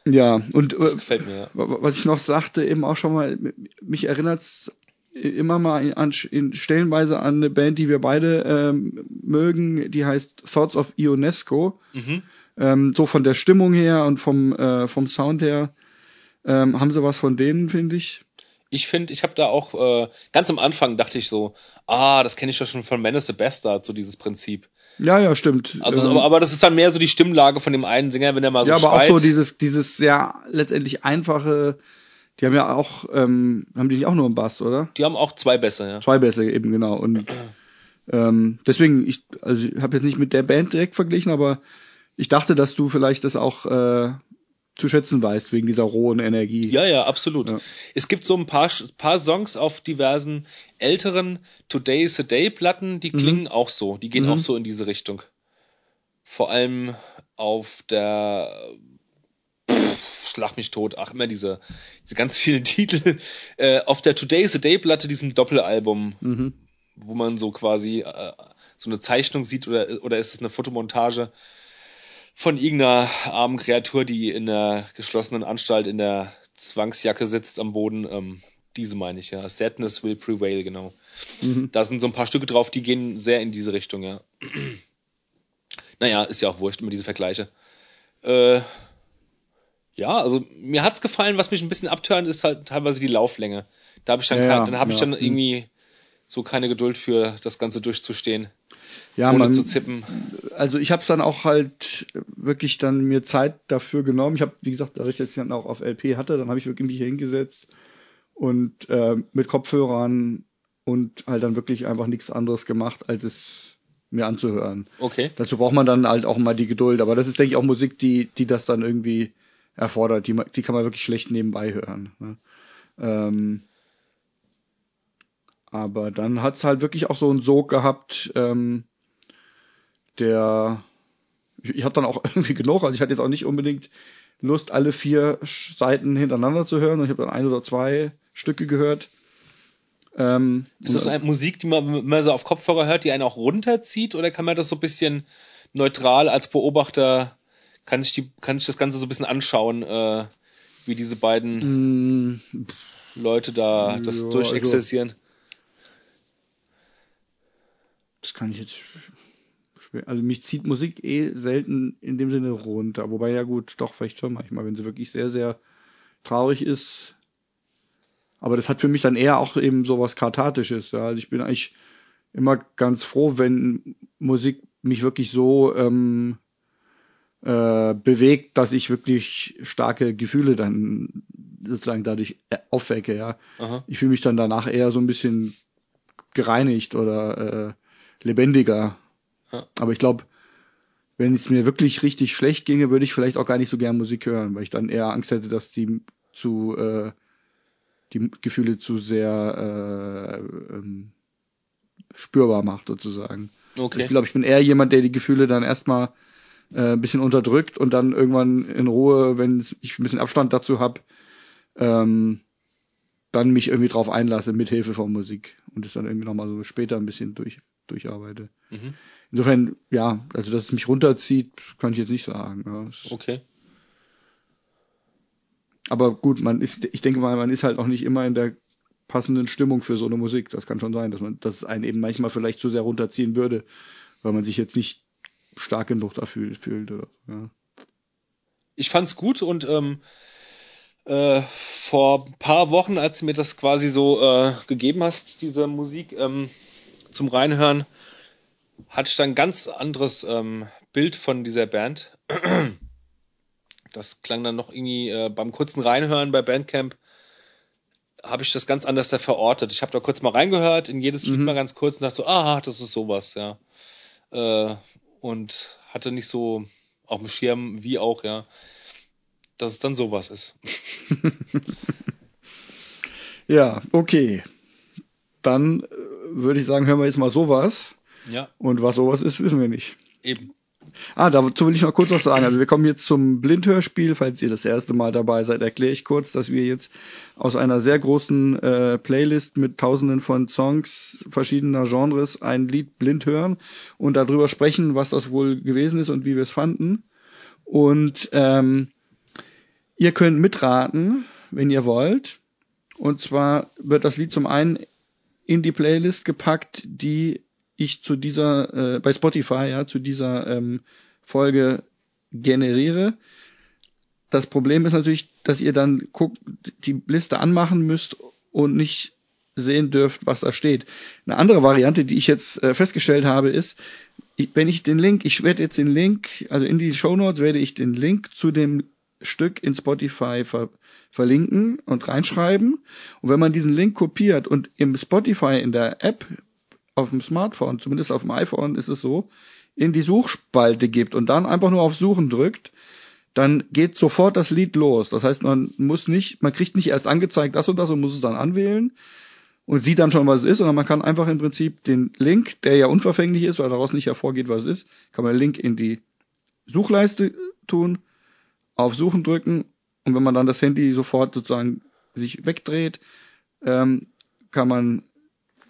S1: Ja, und
S2: das
S1: äh,
S2: gefällt mir, ja.
S1: wa- was ich noch sagte, eben auch schon mal, mich erinnert's immer mal an, in stellenweise an eine Band, die wir beide ähm, mögen, die heißt Thoughts of Ionesco.
S2: Mhm.
S1: Ähm, so von der Stimmung her und vom, äh, vom Sound her ähm, haben sie was von denen, finde ich.
S2: Ich finde, ich habe da auch, äh, ganz am Anfang dachte ich so, ah, das kenne ich doch schon von Menace the Bastard, so dieses Prinzip.
S1: Ja, ja, stimmt.
S2: Also,
S1: Ähm,
S2: aber, aber das ist dann mehr so die Stimmlage von dem einen Sänger, wenn er mal so
S1: ja, aber
S2: schreit.
S1: auch so dieses, dieses sehr letztendlich einfache, die haben ja auch, ähm, haben die nicht auch nur einen Bass, oder?
S2: die haben auch zwei Bässe, ja.
S1: Zwei Bässe eben, genau. Und ähm, deswegen, ich, also ich habe jetzt nicht mit der Band direkt verglichen, aber ich dachte, dass du vielleicht das auch äh, zu schätzen weißt, wegen dieser rohen Energie.
S2: Ja, ja, absolut.
S1: Ja.
S2: Es gibt so ein paar, paar Songs auf diversen älteren Today is a Day Platten, die klingen auch so. Die gehen
S1: Mhm.
S2: auch so in diese Richtung. Vor allem auf der Schlag mich tot, ach immer diese, diese ganz vielen [LAUGHS] Titel. Äh, auf der Today is a Day Platte, diesem Doppelalbum,
S1: Mhm.
S2: wo man so quasi äh, so eine Zeichnung sieht oder, oder ist es eine Fotomontage von irgendeiner armen Kreatur, die in der geschlossenen Anstalt in der Zwangsjacke sitzt am Boden. Ähm, diese meine ich, ja. Sadness will prevail, genau.
S1: Mhm.
S2: Da sind so ein paar Stücke drauf, die gehen sehr in diese Richtung, ja. [CLEARS THROAT] naja, ist ja auch wurscht, immer diese Vergleiche. Äh, ja, also mir hat's gefallen, was mich ein bisschen abtönt, ist halt teilweise die Lauflänge. Da habe ich dann,
S1: Ja,
S2: kein, dann habe ich
S1: ja.
S2: dann irgendwie so keine Geduld für das Ganze durchzustehen,
S1: Ja,
S2: ohne
S1: man,
S2: zu zippen.
S1: also ich habe es dann auch halt wirklich dann mir Zeit dafür genommen. Ich habe, wie gesagt, dadurch, dass ich dann auch auf LP hatte, dann habe ich wirklich mich hier hingesetzt und äh, mit Kopfhörern und halt dann wirklich einfach nichts anderes gemacht, als es mir anzuhören.
S2: Okay.
S1: Dazu braucht man dann halt auch mal die Geduld. Aber das ist, denke ich, auch Musik, die, die das dann irgendwie erfordert. Die, die kann man wirklich schlecht nebenbei hören. Ne? Ähm, aber dann hat's halt wirklich auch so einen Sog gehabt, ähm, der ich, ich hatte dann auch [LAUGHS] irgendwie genug. Also ich hatte jetzt auch nicht unbedingt Lust, alle vier Seiten hintereinander zu hören. Und ich habe dann ein oder zwei Stücke gehört. Ähm,
S2: Ist das eine Musik, die man, wenn man so auf Kopfhörer hört, die einen auch runterzieht, oder kann man das so ein bisschen neutral als Beobachter, kann sich die, kann sich das Ganze so ein bisschen anschauen, äh, wie diese beiden
S1: Mm,
S2: Leute da das
S1: Ja,
S2: durchexerzieren?
S1: das kann ich jetzt schwer. Also mich zieht Musik eh selten in dem Sinne runter. Wobei ja gut, doch vielleicht schon manchmal, wenn sie wirklich sehr, sehr traurig ist. Aber das hat für mich dann eher auch eben sowas Kathartisches. Ja. Also ich bin eigentlich immer ganz froh, wenn Musik mich wirklich so ähm, äh, bewegt, dass ich wirklich starke Gefühle dann sozusagen dadurch äh, aufwecke. Ja.
S2: Aha.
S1: Ich fühle mich dann danach eher so ein bisschen gereinigt oder äh, lebendiger.
S2: Ja.
S1: Aber ich glaube, wenn es mir wirklich richtig schlecht ginge, würde ich vielleicht auch gar nicht so gern Musik hören, weil ich dann eher Angst hätte, dass die zu äh, die Gefühle zu sehr äh, ähm, spürbar macht sozusagen.
S2: Okay.
S1: Ich glaube, ich bin eher jemand, der die Gefühle dann erstmal äh, ein bisschen unterdrückt und dann irgendwann in Ruhe, wenn ich ein bisschen Abstand dazu habe, ähm, dann mich irgendwie drauf einlasse mit Hilfe von Musik und es dann irgendwie nochmal so später ein bisschen durch, durcharbeite.
S2: Mhm.
S1: Insofern, ja, also dass es mich runterzieht, kann ich jetzt nicht sagen. Ja.
S2: Okay.
S1: Aber gut, man ist, ich denke mal, man ist halt auch nicht immer in der passenden Stimmung für so eine Musik. Das kann schon sein, dass man, dass es einen eben manchmal vielleicht zu sehr runterziehen würde, weil man sich jetzt nicht stark genug dafür fühlt oder ja.
S2: ich fand's gut und ähm, äh, vor ein paar Wochen, als du mir das quasi so äh, gegeben hast, diese Musik ähm, zum Reinhören, hatte ich dann ein ganz anderes ähm, Bild von dieser Band. Das klang dann noch irgendwie äh, beim kurzen Reinhören bei Bandcamp habe ich das ganz anders da verortet. Ich habe da kurz mal reingehört in jedes Lied
S1: Mhm.
S2: mal ganz kurz und dachte so, ah, das ist sowas, ja. Äh, und hatte nicht so auf dem Schirm, wie auch, ja, dass es dann sowas ist. [LAUGHS]
S1: Ja, okay. Dann äh, würde ich sagen, hören wir jetzt mal sowas.
S2: Ja,
S1: Und was sowas ist, wissen wir nicht.
S2: eben.
S1: Ah, dazu will ich noch kurz was sagen. Also wir kommen jetzt zum Blindhörspiel. Falls ihr das erste Mal dabei seid, erkläre ich kurz, dass wir jetzt aus einer sehr großen äh, Playlist mit tausenden von Songs verschiedener Genres ein Lied blind hören und darüber sprechen, was das wohl gewesen ist und wie wir es fanden. Und ähm, ihr könnt mitraten, wenn ihr wollt. Und zwar wird das Lied zum einen in die Playlist gepackt, die ich zu dieser, äh, bei Spotify, ja, zu dieser ähm, Folge generiere. Das Problem ist natürlich, dass ihr dann guckt, die Liste anmachen müsst und nicht sehen dürft, was da steht. Eine andere Variante, die ich jetzt äh, festgestellt habe, ist, ich, wenn ich den Link, ich werde jetzt den Link, also in die Show Notes werde ich den Link zu dem Stück in Spotify ver verlinken und reinschreiben. Und wenn man diesen Link kopiert und im Spotify in der App auf dem Smartphone, zumindest auf dem iPhone ist es so, in die Suchspalte gibt und dann einfach nur auf Suchen drückt, dann geht sofort das Lied los. Das heißt, man muss nicht, man kriegt nicht erst angezeigt das und das und muss es dann anwählen und sieht dann schon, was es ist, sondern man kann einfach im Prinzip den Link, der ja unverfänglich ist, weil daraus nicht hervorgeht, was es ist, kann man den Link in die Suchleiste tun, auf Suchen drücken und wenn man dann das Handy sofort sozusagen sich wegdreht, ähm, kann man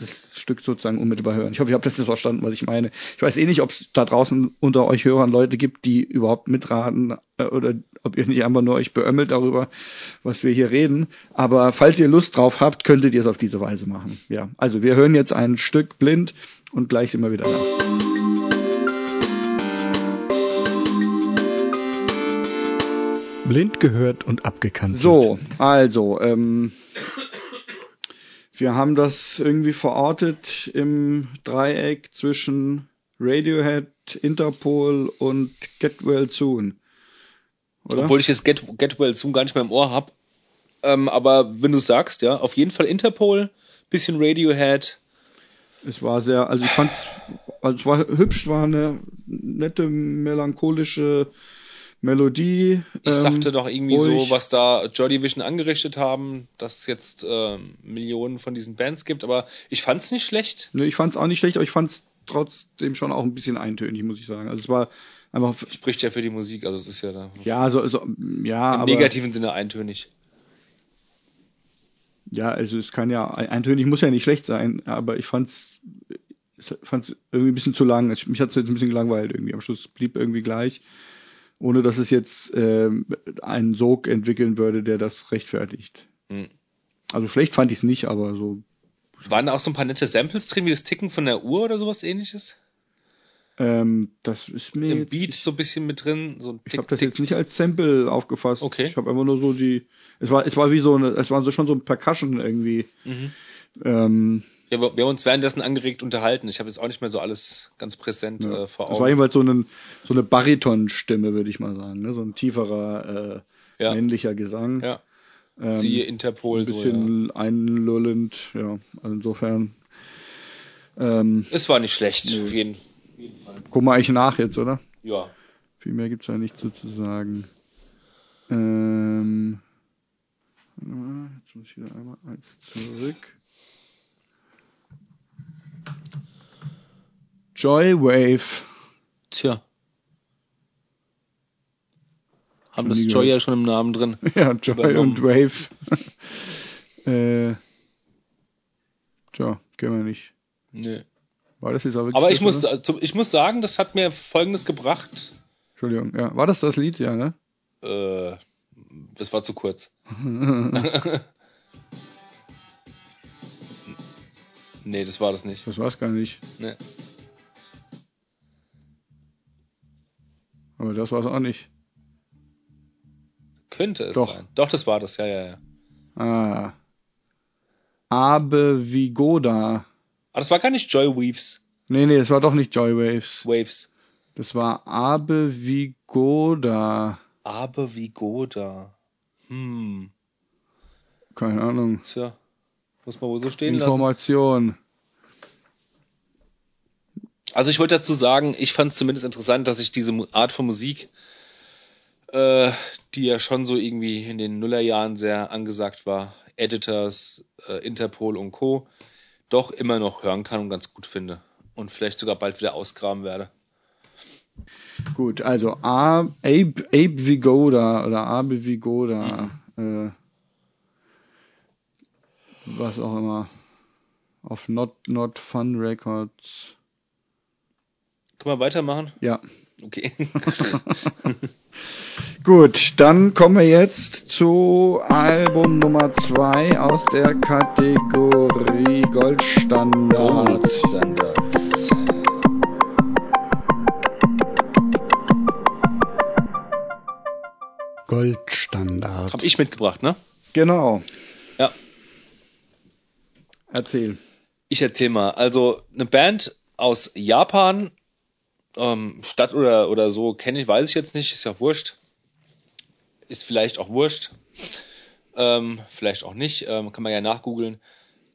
S1: das Stück sozusagen unmittelbar hören. Ich hoffe, ihr habt das jetzt verstanden, was ich meine. Ich weiß eh nicht, ob es da draußen unter euch Hörern Leute gibt, die überhaupt mitraten äh, oder ob ihr nicht einfach nur euch beömmelt darüber, was wir hier reden. Aber falls ihr Lust drauf habt, könntet ihr es auf diese Weise machen. Ja, also wir hören jetzt ein Stück blind und gleich sind wir wieder da.
S3: Blind gehört und abgekanzelt.
S1: So, also, ähm, wir haben das irgendwie verortet im Dreieck zwischen Radiohead, Interpol und Get Well Soon. Oder?
S2: Obwohl ich jetzt Get, Get Well Soon gar nicht mehr im Ohr hab. Ähm, aber wenn du sagst, ja, auf jeden Fall Interpol, bisschen Radiohead.
S1: es war sehr, also ich fand's, also es war hübsch, war eine nette, melancholische Melodie.
S2: Ich
S1: ähm,
S2: sagte doch irgendwie so,
S1: ruhig.
S2: was da Joy Division angerichtet haben, dass es jetzt ähm, Millionen von diesen Bands gibt, aber ich fand's nicht schlecht.
S1: Ne, ich fand's auch nicht schlecht, aber ich fand's trotzdem schon auch ein bisschen eintönig, muss ich sagen. Also es war einfach,
S2: Spricht ja für die Musik, also es ist ja da
S1: ja, so, so ja,
S2: im
S1: aber,
S2: negativen Sinne eintönig.
S1: Ja, also es kann ja, eintönig muss ja nicht schlecht sein, aber ich fand's, fand's irgendwie ein bisschen zu lang. Ich, mich hat's jetzt ein bisschen gelangweilt irgendwie. Am Schluss blieb irgendwie gleich, ohne dass es jetzt ähm, einen Sog entwickeln würde, der das rechtfertigt.
S2: Hm.
S1: Also schlecht fand ich's nicht, aber so,
S2: Waren da auch so ein paar nette Samples drin, wie das Ticken von der Uhr oder sowas ähnliches?
S1: ähm, das ist mir
S2: Im Beat so ein bisschen mit drin, so ein
S1: ich
S2: Tick,
S1: habe das
S2: Tick.
S1: jetzt nicht als Sample aufgefasst.
S2: Okay.
S1: Ich habe einfach nur so die, es war, es war wie so eine, es war so schon so ein Percussion irgendwie.
S2: Mhm.
S1: Ähm,
S2: Ja, wir, wir haben uns währenddessen angeregt unterhalten. Ich habe jetzt auch nicht mehr so alles ganz präsent
S1: Ja.
S2: äh, vor
S1: Das war
S2: Augen.
S1: jedenfalls so, ein, so eine Baritonstimme, würde ich mal sagen. Ne? So ein tieferer, äh,
S2: Ja.
S1: männlicher Gesang.
S2: Ja,
S1: ähm,
S2: siehe Interpol.
S1: ein
S2: So, ja.
S1: bisschen einlullend. Ja, also insofern. Ähm,
S2: Es war nicht schlecht,
S1: Nö.
S2: auf jeden
S1: gucken wir eigentlich nach jetzt, oder?
S2: Ja.
S1: Viel mehr gibt's ja nicht so zu sagen. Ähm, mal, jetzt muss ich wieder einmal eins zurück. Joywave.
S2: Tja. Haben das Joy ja schon im Namen drin. [LAUGHS]
S1: Ja, Joy
S2: Übernommen.
S1: und Wave. [LAUGHS] äh, tja, kennen wir nicht.
S2: Nee.
S1: War das jetzt
S2: Aber
S1: das,
S2: ich muss, also, ich muss sagen, das hat mir Folgendes gebracht.
S1: Entschuldigung, ja. War das das Lied? Ja, ne?
S2: Äh, das war zu kurz. [LAUGHS] nee, das war das nicht.
S1: Das war's gar nicht.
S2: Nee.
S1: Aber das war's auch nicht.
S2: Könnte es
S1: Doch.
S2: sein. Doch, das war das, ja, ja, ja.
S1: Ah. Abe Vigoda.
S2: Aber das war gar nicht Joy Weaves.
S1: Nee, nee, das war doch nicht Joywaves.
S2: Waves.
S1: Das war Abe Vigoda.
S2: Aber wie Goda. Hm.
S1: Keine Ahnung.
S2: Tja. Muss man wohl so stehen lassen.
S1: Information.
S2: Also ich wollte dazu sagen, ich fand es zumindest interessant, dass ich diese Art von Musik, äh, die ja schon so irgendwie in den Nullerjahren sehr angesagt war, Editors, äh, Interpol und Co., doch immer noch hören kann und ganz gut finde. Und vielleicht sogar bald wieder ausgraben werde.
S1: Gut, also A, Abe, Abe Vigoda oder Abe Vigoda. Äh, was auch immer. Auf Not, Not Fun Records.
S2: Können wir weitermachen?
S1: Ja.
S2: Okay. [LAUGHS]
S1: Gut, dann kommen wir jetzt zu Album Nummer 2 aus der Kategorie Goldstandard.
S2: Standards.
S3: Goldstandard.
S2: Hab ich mitgebracht, ne?
S1: Genau.
S2: Ja.
S1: Erzähl.
S2: Ich erzähl mal. Also eine Band aus Japan, ähm, Stadt oder oder so kenne ich, weiß ich jetzt nicht, ist ja wurscht. Ist vielleicht auch wurscht. Ähm, vielleicht auch nicht, ähm, kann man ja nachgoogeln.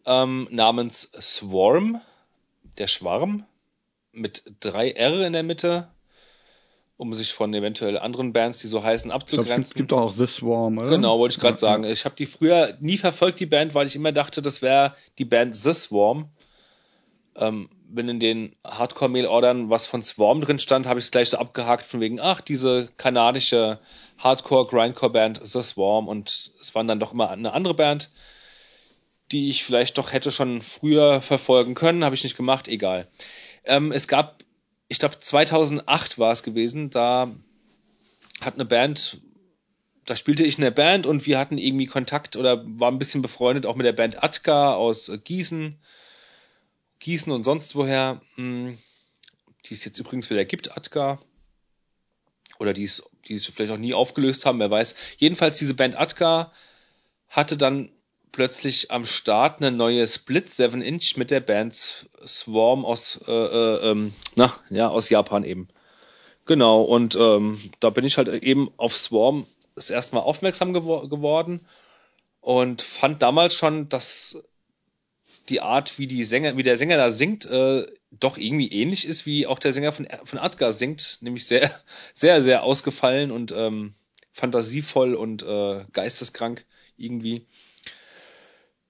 S2: Ähm, namens Swarm, der Schwarm, mit drei R in der Mitte, um sich von eventuell anderen Bands, die so heißen,
S1: Ich glaube, es
S2: abzugrenzen.
S1: gibt, auch The Swarm, oder?
S2: Genau, wollte ich gerade sagen. Ich habe die früher nie verfolgt, die Band, weil ich immer dachte, das wäre die Band The Swarm. Ähm, wenn in den Hardcore-Mail-Ordern was von Swarm drin stand, habe ich es gleich so abgehakt von wegen, ach, diese kanadische Hardcore-Grindcore-Band The Swarm und es waren dann doch immer eine andere Band, die ich vielleicht doch hätte schon früher verfolgen können, habe ich nicht gemacht, egal. Ähm, es gab, ich glaube 2008 war es gewesen, da hat eine Band da spielte ich in der Band und wir hatten irgendwie Kontakt oder war ein bisschen befreundet auch mit der Band Atka aus Gießen. Gießen und sonst woher. Hm, Die es jetzt übrigens wieder gibt, Atka. Oder die es, die es vielleicht auch nie aufgelöst haben, wer weiß. Jedenfalls diese Band Atka hatte dann plötzlich am Start eine neue Split 7 Inch mit der Band Swarm aus, äh, äh, ähm, na, ja, aus Japan eben. Genau, und ähm, da bin ich halt eben auf Swarm das erste Mal aufmerksam gewo geworden und fand damals schon, dass die Art, wie die Sänger, wie der Sänger da singt, äh, doch irgendwie ähnlich ist, wie auch der Sänger von, von Adgar singt, nämlich sehr, [LAUGHS] sehr, sehr ausgefallen und ähm, fantasievoll und äh, geisteskrank irgendwie.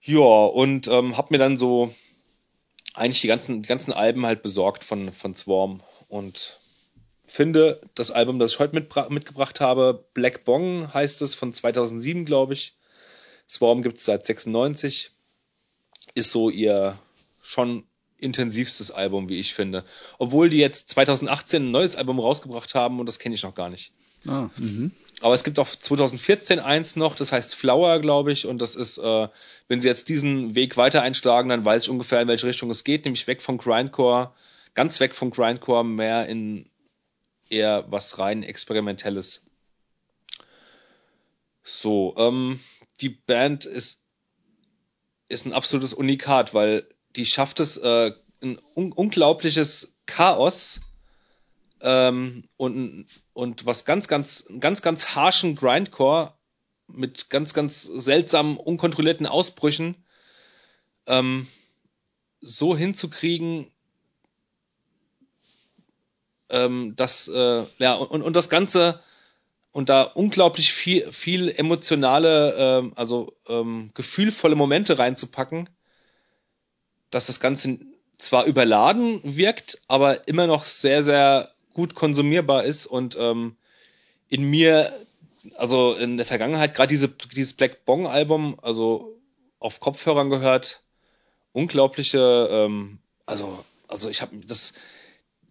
S2: Ja, und ähm, hab mir dann so eigentlich die ganzen, die ganzen Alben halt besorgt von, von Swarm und finde das Album, das ich heute mitbra- mitgebracht habe, Black Bong heißt es, von 2007, glaube ich. Swarm gibt es seit 96. Ist so ihr schon intensivstes Album, wie ich finde. Obwohl die jetzt 2018 ein neues Album rausgebracht haben und das kenne ich noch gar nicht.
S1: Ah, mhm.
S2: Aber es gibt auch 2014 eins noch, das heißt Flower, glaube ich, und das ist, äh, wenn sie jetzt diesen Weg weiter einschlagen, dann weiß ich ungefähr, in welche Richtung es geht, nämlich weg vom Grindcore, ganz weg vom Grindcore, mehr in eher was rein experimentelles. So, ähm, die Band ist ist ein absolutes Unikat, weil die schafft es, äh, ein un unglaubliches Chaos ähm, und, und was ganz, ganz, ganz, ganz harschen Grindcore mit ganz, ganz seltsamen, unkontrollierten Ausbrüchen ähm, so hinzukriegen, ähm, dass äh, ja und, und das Ganze und da unglaublich viel, viel emotionale, ähm, also ähm, gefühlvolle Momente reinzupacken, dass das Ganze zwar überladen wirkt, aber immer noch sehr, sehr gut konsumierbar ist und ähm, in mir, also in der Vergangenheit, gerade diese, dieses Black Bong Album, also auf Kopfhörern gehört, unglaubliche, ähm, also, also ich habe das,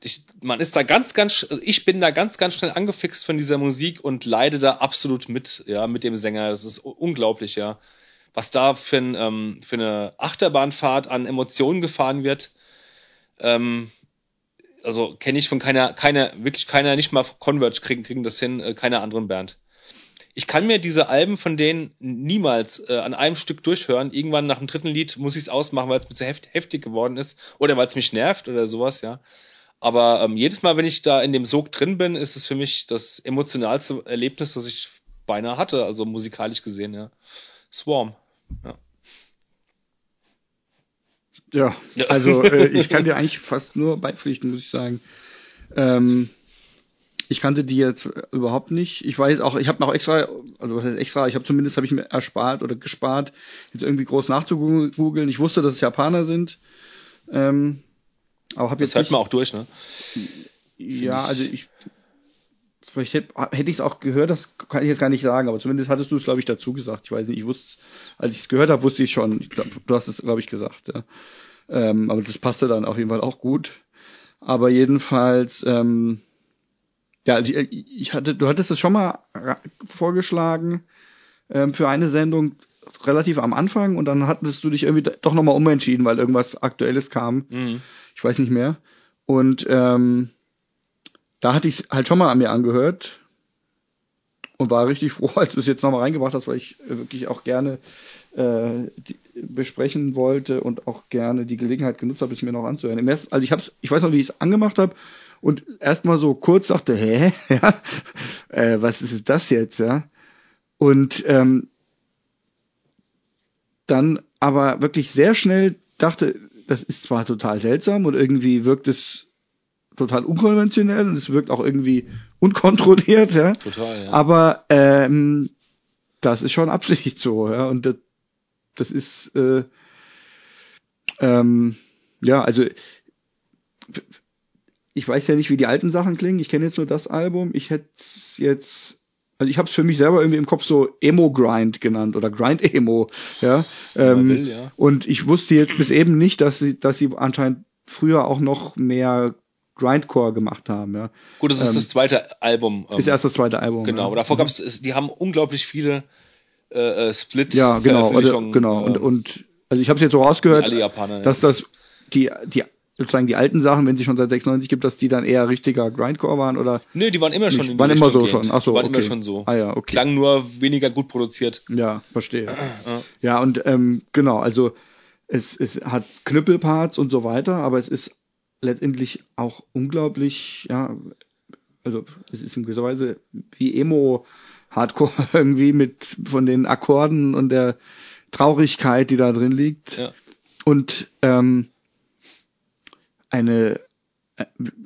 S2: ich, man ist da ganz, ganz, ich bin da ganz, ganz schnell angefixt von dieser Musik und leide da absolut mit, ja, mit dem Sänger. Das ist unglaublich, ja. Was da für, ein, ähm, für eine Achterbahnfahrt an Emotionen gefahren wird, ähm, also kenne ich von keiner, keiner, wirklich keiner, nicht mal Converge kriegen, kriegen das hin, äh, keiner anderen Band. Ich kann mir diese Alben von denen niemals äh, an einem Stück durchhören. Irgendwann nach dem dritten Lied muss ich es ausmachen, weil es mir zu heft, heftig geworden ist oder weil es mich nervt oder sowas, ja. Aber ähm, jedes Mal, wenn ich da in dem Sog drin bin, ist es für mich das emotionalste Erlebnis, das ich beinahe hatte, also musikalisch gesehen, ja. Swarm. Ja.
S1: Ja, also äh, [LAUGHS] ich kann dir eigentlich fast nur beipflichten, muss ich sagen. Ähm, ich kannte die jetzt überhaupt nicht. Ich weiß auch, ich habe noch extra, also was heißt extra, ich habe zumindest habe ich mir erspart oder gespart, jetzt irgendwie groß nachzugoogeln. Ich wusste, dass es Japaner sind. Ähm, aber jetzt.
S2: Das hört man auch durch, ne?
S1: Ja, also ich vielleicht hätte, hätte ich es auch gehört, das kann ich jetzt gar nicht sagen, aber zumindest hattest du es, glaube ich, dazu gesagt. Ich weiß nicht, ich wusste, als ich es gehört habe, wusste ich schon. Ich glaub, du hast es, glaube ich, gesagt. Ja. Ähm, aber das passte dann auf jeden Fall auch gut. Aber jedenfalls, ähm, ja, also ich, ich hatte, du hattest es schon mal vorgeschlagen ähm, für eine Sendung relativ am Anfang und dann hattest du dich irgendwie doch nochmal umentschieden, weil irgendwas Aktuelles kam. Mhm. Ich weiß nicht mehr. Und ähm, da hatte ich halt schon mal an mir angehört und war richtig [LAUGHS] froh, als du es jetzt nochmal reingebracht hast, weil ich wirklich auch gerne äh, die, besprechen wollte und auch gerne die Gelegenheit genutzt habe, es mir noch anzuhören. Im ersten, also ich hab's, ich weiß noch, wie ich es angemacht habe und erstmal so kurz sagte, hä, [LAUGHS] ja, äh, was ist das jetzt, ja? Und ähm, dann aber wirklich sehr schnell dachte, das ist zwar total seltsam und irgendwie wirkt es total unkonventionell und es wirkt auch irgendwie unkontrolliert, ja. Total, ja. Aber ähm, das ist schon Absicht so, ja. Und das, das ist äh, ähm, ja, also ich weiß ja nicht, wie die alten Sachen klingen. Ich kenne jetzt nur das Album. Ich hätte jetzt also ich habe es für mich selber irgendwie im Kopf so Emo Grind genannt oder Grind Emo, ja. Ähm, will, ja. Und ich wusste jetzt bis eben nicht, dass sie, dass sie anscheinend früher auch noch mehr Grindcore gemacht haben, ja.
S2: Gut, das ist ähm, das zweite Album.
S1: Ähm, ist erst das zweite Album.
S2: Genau, ja. davor mhm. gab es, die haben unglaublich viele äh, äh Split.
S1: Ja, genau, oder, genau. Und, ähm, und also ich habe es jetzt so rausgehört, Japaner, dass das die die sozusagen die alten Sachen, wenn sie schon seit 96 gibt, dass die dann eher richtiger Grindcore waren oder?
S2: Nö, die waren immer schon
S1: nicht, in die Waren immer so gehend. schon. Ach so,
S2: waren
S1: okay.
S2: immer schon so.
S1: Ah ja, okay.
S2: Klang nur weniger gut produziert.
S1: Ja, verstehe. ja. ja, und ähm, genau, also es, es hat Knüppelparts und so weiter, aber es ist letztendlich auch unglaublich, ja, also es ist in gewisser Weise wie Emo Hardcore [LAUGHS] irgendwie mit von den Akkorden und der Traurigkeit, die da drin liegt. Ja. Und ähm, eine,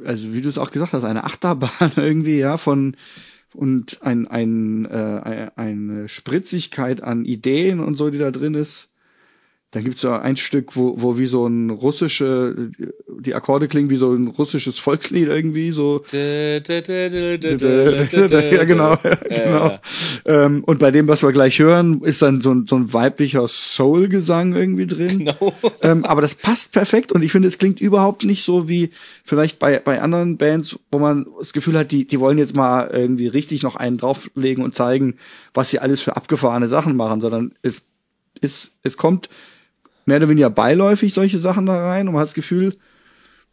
S1: also wie du es auch gesagt hast, eine Achterbahn [LAUGHS] irgendwie, ja, von und ein, ein, äh, eine Spritzigkeit an Ideen und so, die da drin ist. Dann gibt's so ein Stück, wo, wo wie so ein russische, die Akkorde klingen wie so ein russisches Volkslied irgendwie, so. ja, genau, [LAUGHS] genau. Ähm, und bei dem, was wir gleich hören, ist dann so ein, so ein weiblicher Soul-Gesang irgendwie drin. Genau. [LAUGHS] Ähm, aber das passt perfekt und ich finde, es klingt überhaupt nicht so wie vielleicht bei, bei anderen Bands, wo man das Gefühl hat, die, die wollen jetzt mal irgendwie richtig noch einen drauflegen und zeigen, was sie alles für abgefahrene Sachen machen, sondern es ist, es kommt mehr oder weniger beiläufig solche Sachen da rein und man hat das Gefühl,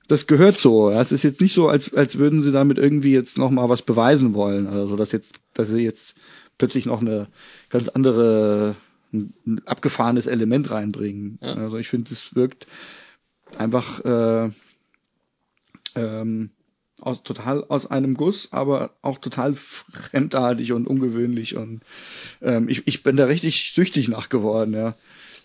S1: das gehört so. Ja, es ist jetzt nicht so, als, als würden sie damit irgendwie jetzt noch mal was beweisen wollen. Also, dass jetzt, dass sie jetzt plötzlich noch eine ganz andere, ein abgefahrenes Element reinbringen. Ja. Also, ich finde, es wirkt einfach, äh, ähm, aus, total aus einem Guss, aber auch total fremdartig und ungewöhnlich und ähm, ich, ich bin da richtig süchtig nach geworden, ja.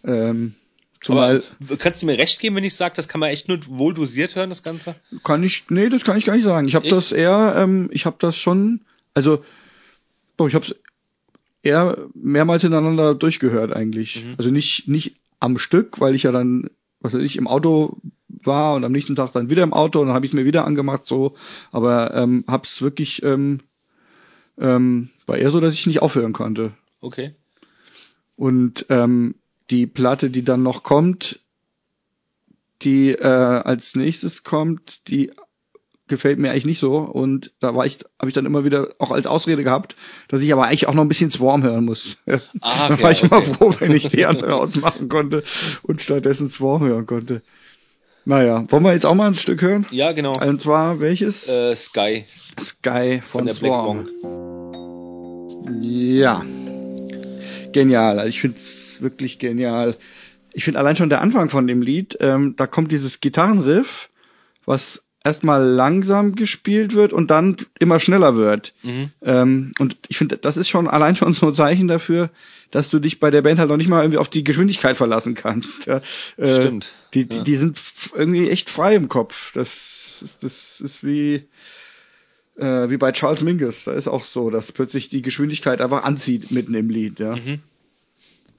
S1: Ähm,
S2: Zumal, Aber kannst du mir recht geben, wenn ich sage, das kann man echt nur wohl dosiert hören, das Ganze?
S1: Kann ich, nee, das kann ich gar nicht sagen. Ich habe das eher, ähm, ich habe das schon, also doch, ich habe es eher mehrmals hintereinander durchgehört eigentlich. Mhm. Also nicht nicht am Stück, weil ich ja dann, was weiß ich, im Auto war und am nächsten Tag dann wieder im Auto und dann habe ich es mir wieder angemacht so, aber ähm, hab's wirklich ähm, ähm, war eher so, dass ich nicht aufhören konnte.
S2: Okay.
S1: Und ähm, die Platte, die dann noch kommt, die äh, als nächstes kommt, die gefällt mir eigentlich nicht so und da war ich habe ich dann immer wieder auch als Ausrede gehabt, dass ich aber eigentlich auch noch ein bisschen Swarm hören muss.
S2: Ah, [LAUGHS]
S1: da
S2: okay,
S1: war ich
S2: okay.
S1: immer froh, wenn ich die andere ausmachen konnte und stattdessen Swarm hören konnte. Naja, wollen wir jetzt auch mal ein Stück hören?
S2: Ja, genau.
S1: Und zwar welches?
S2: Äh, Sky
S1: Sky
S2: von
S1: von,
S2: der Black
S1: Swarm.
S2: Bong.
S1: Ja. Genial. Also ich finde es wirklich genial. Ich finde allein schon der Anfang von dem Lied, ähm, da kommt dieses Gitarrenriff, was erstmal langsam gespielt wird und dann immer schneller wird.
S2: Mhm.
S1: Ähm, und ich finde, das ist schon allein schon so ein Zeichen dafür, dass du dich bei der Band halt noch nicht mal irgendwie auf die Geschwindigkeit verlassen kannst. Ja, äh,
S2: Stimmt.
S1: Die, die,
S2: Ja.
S1: die sind irgendwie echt frei im Kopf. Das ist, das ist wie, äh, wie bei Charles Mingus. Da ist auch so, dass plötzlich die Geschwindigkeit einfach anzieht mitten im Lied. Ja.
S2: Mhm.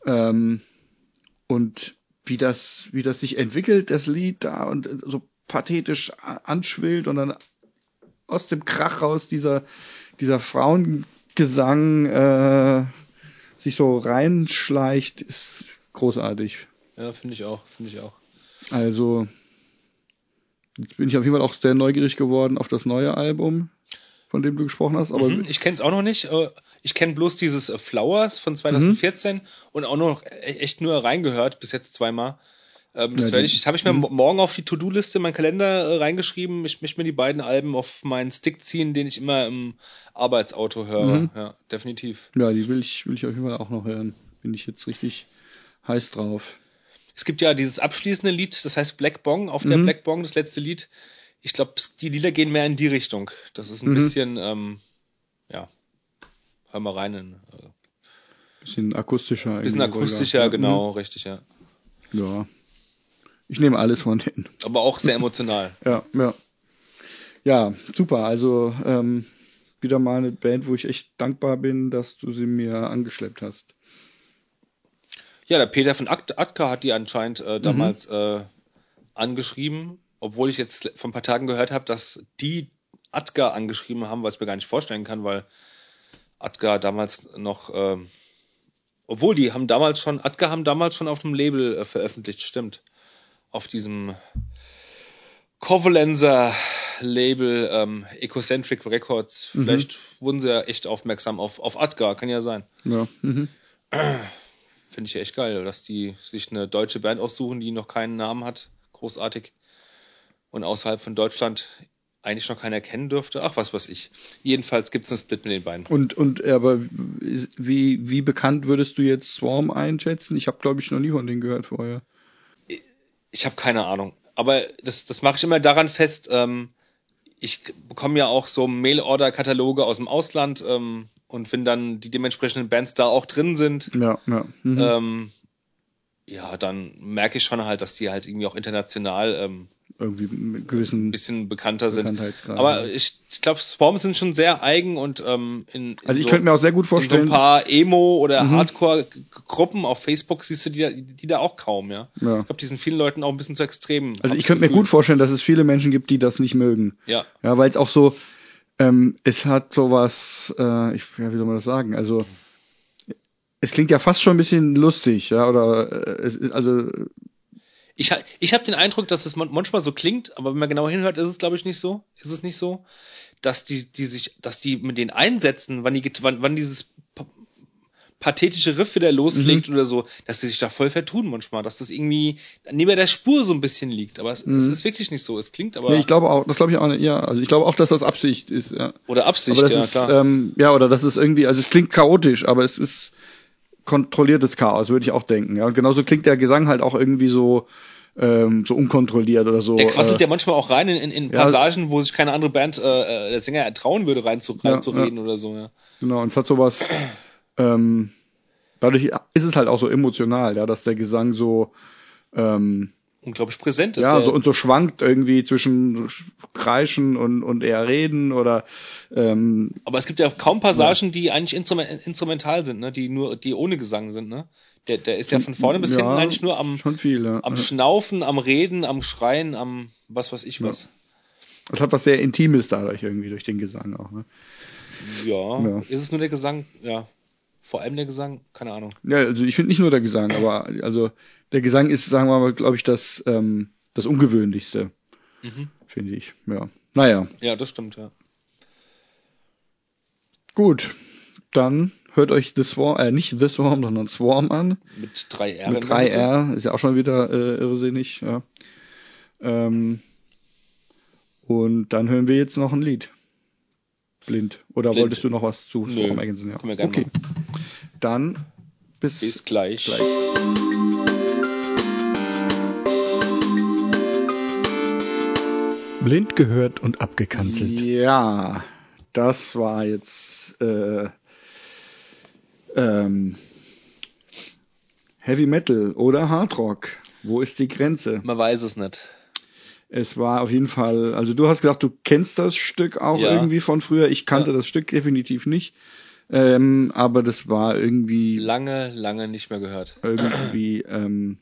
S1: Ähm, und wie das, wie das sich entwickelt, das Lied da und äh, so pathetisch anschwillt und dann aus dem Krach raus dieser, dieser Frauengesang äh, sich so reinschleicht, ist großartig.
S2: Ja, finde ich auch, finde ich auch.
S1: Also, jetzt bin ich auf jeden Fall auch sehr neugierig geworden auf das neue Album, von dem du gesprochen hast. Aber
S2: Mhm, ich kenne es auch noch nicht. äh, Ich kenne bloß dieses äh, Flowers von 2014 und auch noch e- echt nur reingehört, bis jetzt zweimal. Ähm, das
S1: Ja,
S2: ich, habe ich mir mo- morgen auf die To-Do-Liste, in meinen Kalender äh, reingeschrieben. Ich möchte mir die beiden Alben auf meinen Stick ziehen, den ich immer im Arbeitsauto höre.
S1: Mhm.
S2: Ja, definitiv.
S1: ja, die will ich, will ich auf jeden Fall auch noch hören. Bin ich jetzt richtig heiß drauf.
S2: Es gibt ja dieses abschließende Lied, das heißt Black Bong, auf der
S1: Mhm.
S2: Black Bong, das letzte Lied. Ich glaube, die Lieder gehen mehr in die Richtung. Das ist ein
S1: Mhm.
S2: bisschen, ähm, ja, hör mal rein. In, äh,
S1: Bisschen akustischer.
S2: bisschen akustischer,
S1: Ja,
S2: genau, richtig, ja.
S1: mhm. Ja. Ich nehme alles von denen.
S2: Aber auch sehr emotional. [LAUGHS]
S1: Ja, ja. Ja, super. Also ähm, wieder mal eine Band, wo ich echt dankbar bin, dass du sie mir angeschleppt hast.
S2: Ja, der Peter von At- Atka hat die anscheinend äh, damals äh, angeschrieben, obwohl ich jetzt vor ein paar Tagen gehört habe, dass die Atka angeschrieben haben, was ich mir gar nicht vorstellen kann, weil Atka damals noch, ähm, obwohl die haben damals schon, Atka haben damals schon auf dem Label äh, veröffentlicht, stimmt. Auf diesem Covalenzer Label ähm, Ecocentric Records. Vielleicht wurden sie ja echt aufmerksam auf, auf Atka, kann ja sein.
S1: Ja. Mhm.
S2: Finde ich ja echt geil, dass die sich eine deutsche Band aussuchen, die noch keinen Namen hat. Großartig. Und außerhalb von Deutschland eigentlich noch keiner kennen dürfte. Ach, was weiß ich. Jedenfalls gibt's einen Split mit den beiden.
S1: Und und aber wie wie bekannt würdest du jetzt Swarm einschätzen? Ich habe glaube ich noch nie von denen gehört vorher.
S2: Ich habe keine Ahnung. Aber das, das mache ich immer daran fest. Ähm, ich bekomme ja auch so Mail-Order-Kataloge aus dem Ausland ähm, und wenn dann die dementsprechenden Bands da auch drin sind,
S1: Ja, ja. Mhm.
S2: ähm, ja, dann merke ich schon halt, dass die halt irgendwie auch international ähm,
S1: Irgendwie mit
S2: ein
S1: gewissen
S2: bisschen bekannter sind. Aber ich, ich glaube, Swarm sind schon sehr eigen und ähm, in, in
S1: Also ich
S2: so,
S1: könnte mir auch sehr gut
S2: in so ein
S1: vorstellen.
S2: paar Emo- oder
S1: Mhm.
S2: Hardcore-Gruppen auf Facebook siehst du die, da- die da auch kaum, ja.
S1: Ja.
S2: Ich glaube, die sind vielen Leuten auch ein bisschen zu extrem.
S1: Also ich könnte mir gut vorstellen, dass es viele Menschen gibt, die das nicht mögen.
S2: Ja,
S1: Ja, weil es auch so, ähm, es hat sowas, äh, ich, ja, wie soll man das sagen? Also es klingt ja fast schon ein bisschen lustig, ja, oder äh, es ist also
S2: ich, ich habe den Eindruck, dass es man- manchmal so klingt, aber wenn man genau hinhört, ist es glaube ich nicht so. Ist es nicht so, dass die, die sich, dass die mit den Einsätzen, wann die, wann, wann dieses pa- pathetische Riff wieder loslegt
S1: Mhm.
S2: oder so, dass sie sich da voll vertun manchmal, dass das irgendwie neben der Spur so ein bisschen liegt. Aber es, es
S1: Mhm.
S2: ist wirklich nicht so. Es klingt aber
S1: nee, ich glaube auch, das glaube ich auch nicht, ja, also ich glaube auch, dass das Absicht ist, ja.
S2: oder Absicht,
S1: aber das
S2: ja
S1: ist
S2: klar.
S1: ähm, ja oder das ist irgendwie, also es klingt chaotisch, aber es ist kontrolliertes Chaos, würde ich auch denken, ja. Und genauso klingt der Gesang halt auch irgendwie so ähm, so unkontrolliert oder so.
S2: Der quasselt
S1: äh,
S2: ja manchmal auch rein in, in, in
S1: Ja.
S2: Passagen, wo sich keine andere Band, äh, äh, der Sänger trauen würde, rein zu,
S1: Ja,
S2: reinzureden oder so, ja.
S1: Genau, und es hat sowas, ähm, dadurch ist es halt auch so emotional, ja, dass der Gesang so, ähm,
S2: unglaublich präsent ist.
S1: Ja,
S2: Der-
S1: so, und so schwankt irgendwie zwischen Kreischen und, und eher Reden oder ähm,
S2: aber es gibt ja kaum Passagen, die eigentlich instrument, instrumental sind, ne? die nur, die ohne Gesang sind, ne? Der, der ist ja von vorne bis
S1: ja,
S2: hinten eigentlich nur am,
S1: schon viel. Ja.
S2: am Schnaufen, am Reden, am Schreien, am was weiß ich was.
S1: Das hat was sehr Intimes dadurch irgendwie durch den Gesang auch. Ne?
S2: Ja.
S1: Ja.
S2: Ist es nur der Gesang? Ja. Vor allem der Gesang? Keine Ahnung.
S1: Ja, also ich finde nicht nur der Gesang, aber also der Gesang ist, sagen wir mal, glaube ich, das ähm, das ungewöhnlichste,
S2: Mhm.
S1: finde ich. Ja. Naja,
S2: Ja, das stimmt, ja.
S1: gut. Dann hört euch The Swarm, äh, nicht The Swarm, sondern Swarm an.
S2: Mit drei R.
S1: Mit
S2: in der Mitte.
S1: 3R, ist ja auch schon wieder äh, irrsinnig, ja. Ähm, und dann hören wir jetzt noch ein Lied. Blind. Oder
S2: Blind.
S1: wolltest du noch was zu
S2: Nö,
S1: Swarm ergänzen? Ja. okay. Dann bis,
S2: Bis gleich.
S1: gleich.
S3: Blind gehört und abgekanzelt.
S1: Ja, das war jetzt äh, ähm, Heavy Metal oder Hard Rock. Wo ist die Grenze?
S2: Man weiß es nicht.
S1: Es war auf jeden Fall, also du hast gesagt, du kennst das Stück auch
S2: Ja.
S1: irgendwie von früher. Ich kannte
S2: Ja.
S1: das Stück definitiv nicht. Ähm, aber das war irgendwie,
S2: Lange, lange nicht mehr gehört. [CLEARS THROAT]
S1: irgendwie ähm,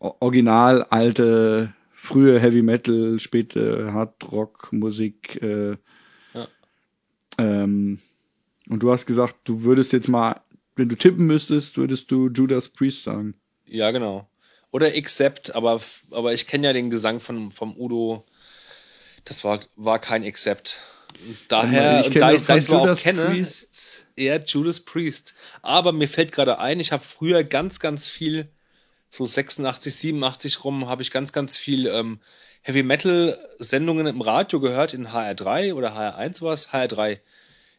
S1: original alte, frühe Heavy Metal, späte Hard Rock Musik. Äh,
S2: Ja.
S1: ähm, und du hast gesagt, du würdest jetzt mal, wenn du tippen müsstest, würdest du Judas Priest sagen.
S2: Ja, genau. Oder Accept, aber, aber ich kenne ja den Gesang von, vom Udo. Das war, war kein Accept. Daher,
S1: ich
S2: da ich, da ich auch kenne,
S1: Priest
S2: eher Judas Priest. Aber mir fällt gerade ein, ich habe früher ganz, ganz viel, so 86, 87 rum, habe ich ganz, ganz viel ähm, Heavy Metal Sendungen im Radio gehört, in HR3 oder HR1 war es, HR3.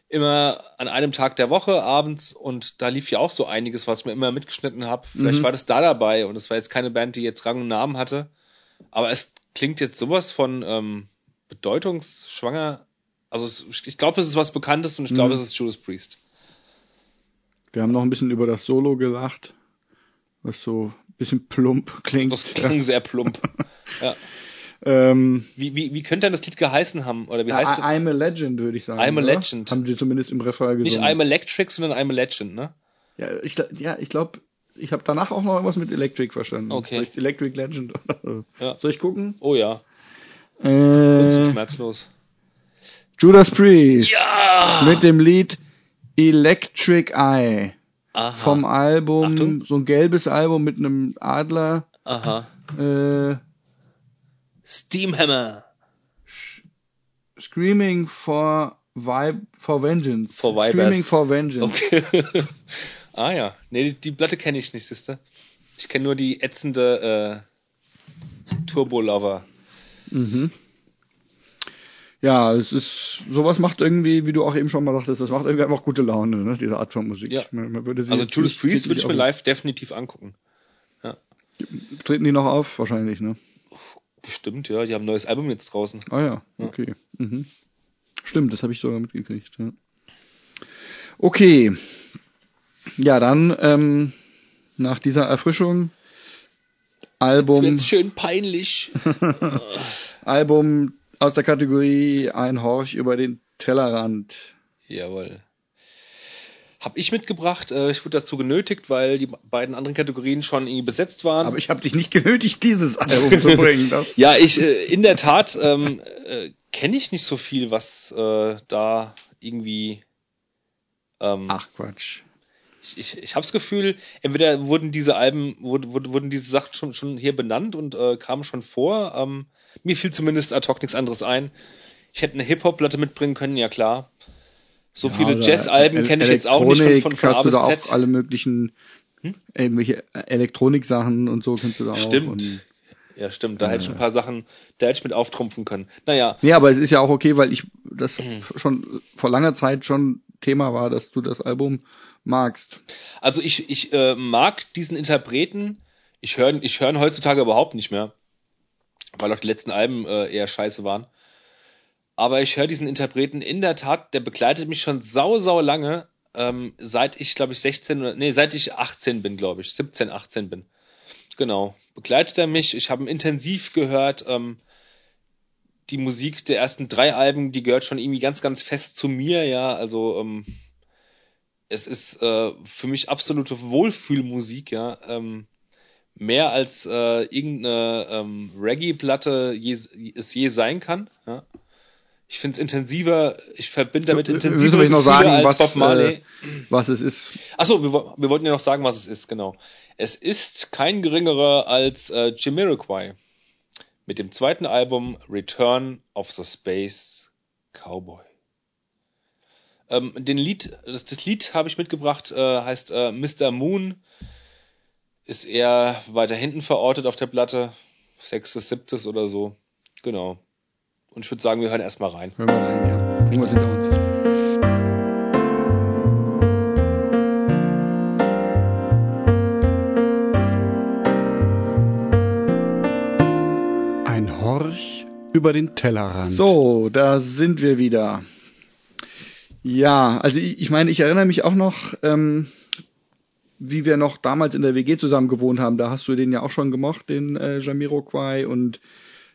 S2: Immer an einem Tag der Woche abends und da lief ja auch so einiges, was ich mir immer mitgeschnitten habe. Vielleicht
S1: Mhm.
S2: war das da dabei und es war jetzt keine Band, die jetzt Rang und Namen hatte. Aber es klingt jetzt sowas von ähm, bedeutungsschwanger. Also es, ich glaube, es ist was Bekanntes und ich glaube,
S1: Mhm.
S2: es ist Judas Priest.
S1: Wir haben noch ein bisschen über das Solo gelacht, was so ein bisschen plump klingt.
S2: Das klang sehr plump. [LAUGHS] ja.
S1: Ähm,
S2: Wie, wie, wie könnte denn das Lied geheißen haben? Oder wie heißt es?
S1: I'm a Legend, würde ich sagen.
S2: I'm a
S1: oder?
S2: Legend.
S1: Haben die zumindest im Refrain
S2: Nicht
S1: gesungen.
S2: I'm Electric, sondern I'm a Legend, ne?
S1: ja, ich, ja, ich glaube, ich habe danach auch noch irgendwas mit Electric verstanden.
S2: Okay.
S1: Vielleicht Electric Legend. [LAUGHS]
S2: Ja.
S1: Soll ich gucken?
S2: Oh ja,
S1: Äh,
S2: schmerzlos.
S1: Judas Priest.
S2: Ja!
S1: Mit dem Lied Electric Eye.
S2: Aha.
S1: Vom Album,
S2: Achtung.
S1: so ein gelbes Album mit einem Adler.
S2: Aha.
S1: Äh,
S2: Steamhammer.
S1: Screaming for Vibe for Vengeance.
S2: For Vibers.
S1: Screaming for Vengeance.
S2: Okay. [LAUGHS] ah ja. Nee, die, die Platte kenne ich nicht, siehste. Ich kenne nur die ätzende äh, Turbo Lover.
S1: Mhm. Ja, es ist, sowas macht irgendwie, wie du auch eben schon mal dachtest, das macht irgendwie einfach gute Laune, ne, diese Art von Musik.
S2: Ja.
S1: Man, man würde sie
S2: Also Judas Priest würde ich mir live definitiv angucken.
S1: auf- Treten die noch auf? Wahrscheinlich, ne?
S2: Bestimmt, ja. Die haben ein neues Album jetzt draußen.
S1: Ah ja, okay. Mhm. Stimmt, das habe ich sogar mitgekriegt, ja. Okay. Ja, dann, ähm, nach dieser Erfrischung,
S2: Jetzt
S1: Album,
S2: wird's schön peinlich. [LAUGHS]
S1: Album aus der Kategorie Ein Horch über den Tellerrand.
S2: Jawohl. Hab ich mitgebracht. Äh, ich wurde dazu genötigt, weil die beiden anderen Kategorien schon irgendwie besetzt waren.
S1: Aber ich habe dich nicht genötigt, dieses [LAUGHS] Album zu bringen. Das,
S2: ja, ich äh, in der Tat ähm, äh, kenne ich nicht so viel, was äh, da irgendwie. Ähm,
S1: Ach Quatsch.
S2: ich ich, ich habe das Gefühl, entweder wurden diese Alben, wurden, wurden wurden diese Sachen schon, schon hier benannt und äh, kamen schon vor. Ähm, mir fiel zumindest ad hoc nichts anderes ein. Ich hätte eine Hip-Hop-Platte mitbringen können, ja klar. So
S1: Ja,
S2: viele Jazz-Alben kenne ich jetzt auch nicht von, von, von A bis
S1: da
S2: Z.
S1: auch alle möglichen irgendwelche Elektronik-Sachen und so kannst du da auch.
S2: Stimmt. Ja, stimmt. Da hätte ich ein paar Sachen, da hätte ich mit auftrumpfen können. Naja,
S1: nee, aber es ist ja auch okay, weil ich das
S2: Mhm.
S1: schon vor langer Zeit schon Thema war, dass du das Album magst.
S2: also ich, ich äh, mag diesen Interpreten. Ich höre ich höre ihn heutzutage überhaupt nicht mehr, weil auch die letzten Alben äh, eher scheiße waren. Aber ich höre diesen Interpreten in der Tat, der begleitet mich schon sau, sau lange, ähm, seit ich, glaube ich, 16 oder, nee, seit ich 18 bin, glaube ich, 17, 18 bin. genau, begleitet er mich. Ich habe ihn intensiv gehört. Ähm, die Musik der ersten drei Alben, die gehört schon irgendwie ganz, ganz fest zu mir, ja. Also ähm, es ist äh, für mich absolute Wohlfühlmusik, ja. Ähm, mehr als äh, irgendeine ähm, Reggae-Platte je, es je sein kann. Ja. Ich finde es intensiver, ich verbinde damit intensiver
S1: wir noch sagen,
S2: als
S1: was,
S2: Bob Marley.
S1: Äh, was es ist.
S2: Achso, wir, wir wollten ja noch sagen, was es ist, genau. Es ist kein geringerer als äh, Jamiroquai mit dem zweiten Album Return of the Space Cowboy. Ähm, den Lied, das, das Lied habe ich mitgebracht, äh, heißt äh, Mr. Moon. Ist eher weiter hinten verortet auf der Platte. Sechstes, siebtes oder so. Genau. Und ich würde sagen, wir hören erstmal rein.
S1: Hören wir rein, ja. Bringen wir es hinter uns.
S3: Ein Horch über den Tellerrand.
S1: So, da sind wir wieder. Ja, also ich, ich meine, ich erinnere mich auch noch, ähm, wie wir noch damals in der WG zusammen gewohnt haben. Da hast du den ja auch schon gemocht, den äh, Jamiroquai. Und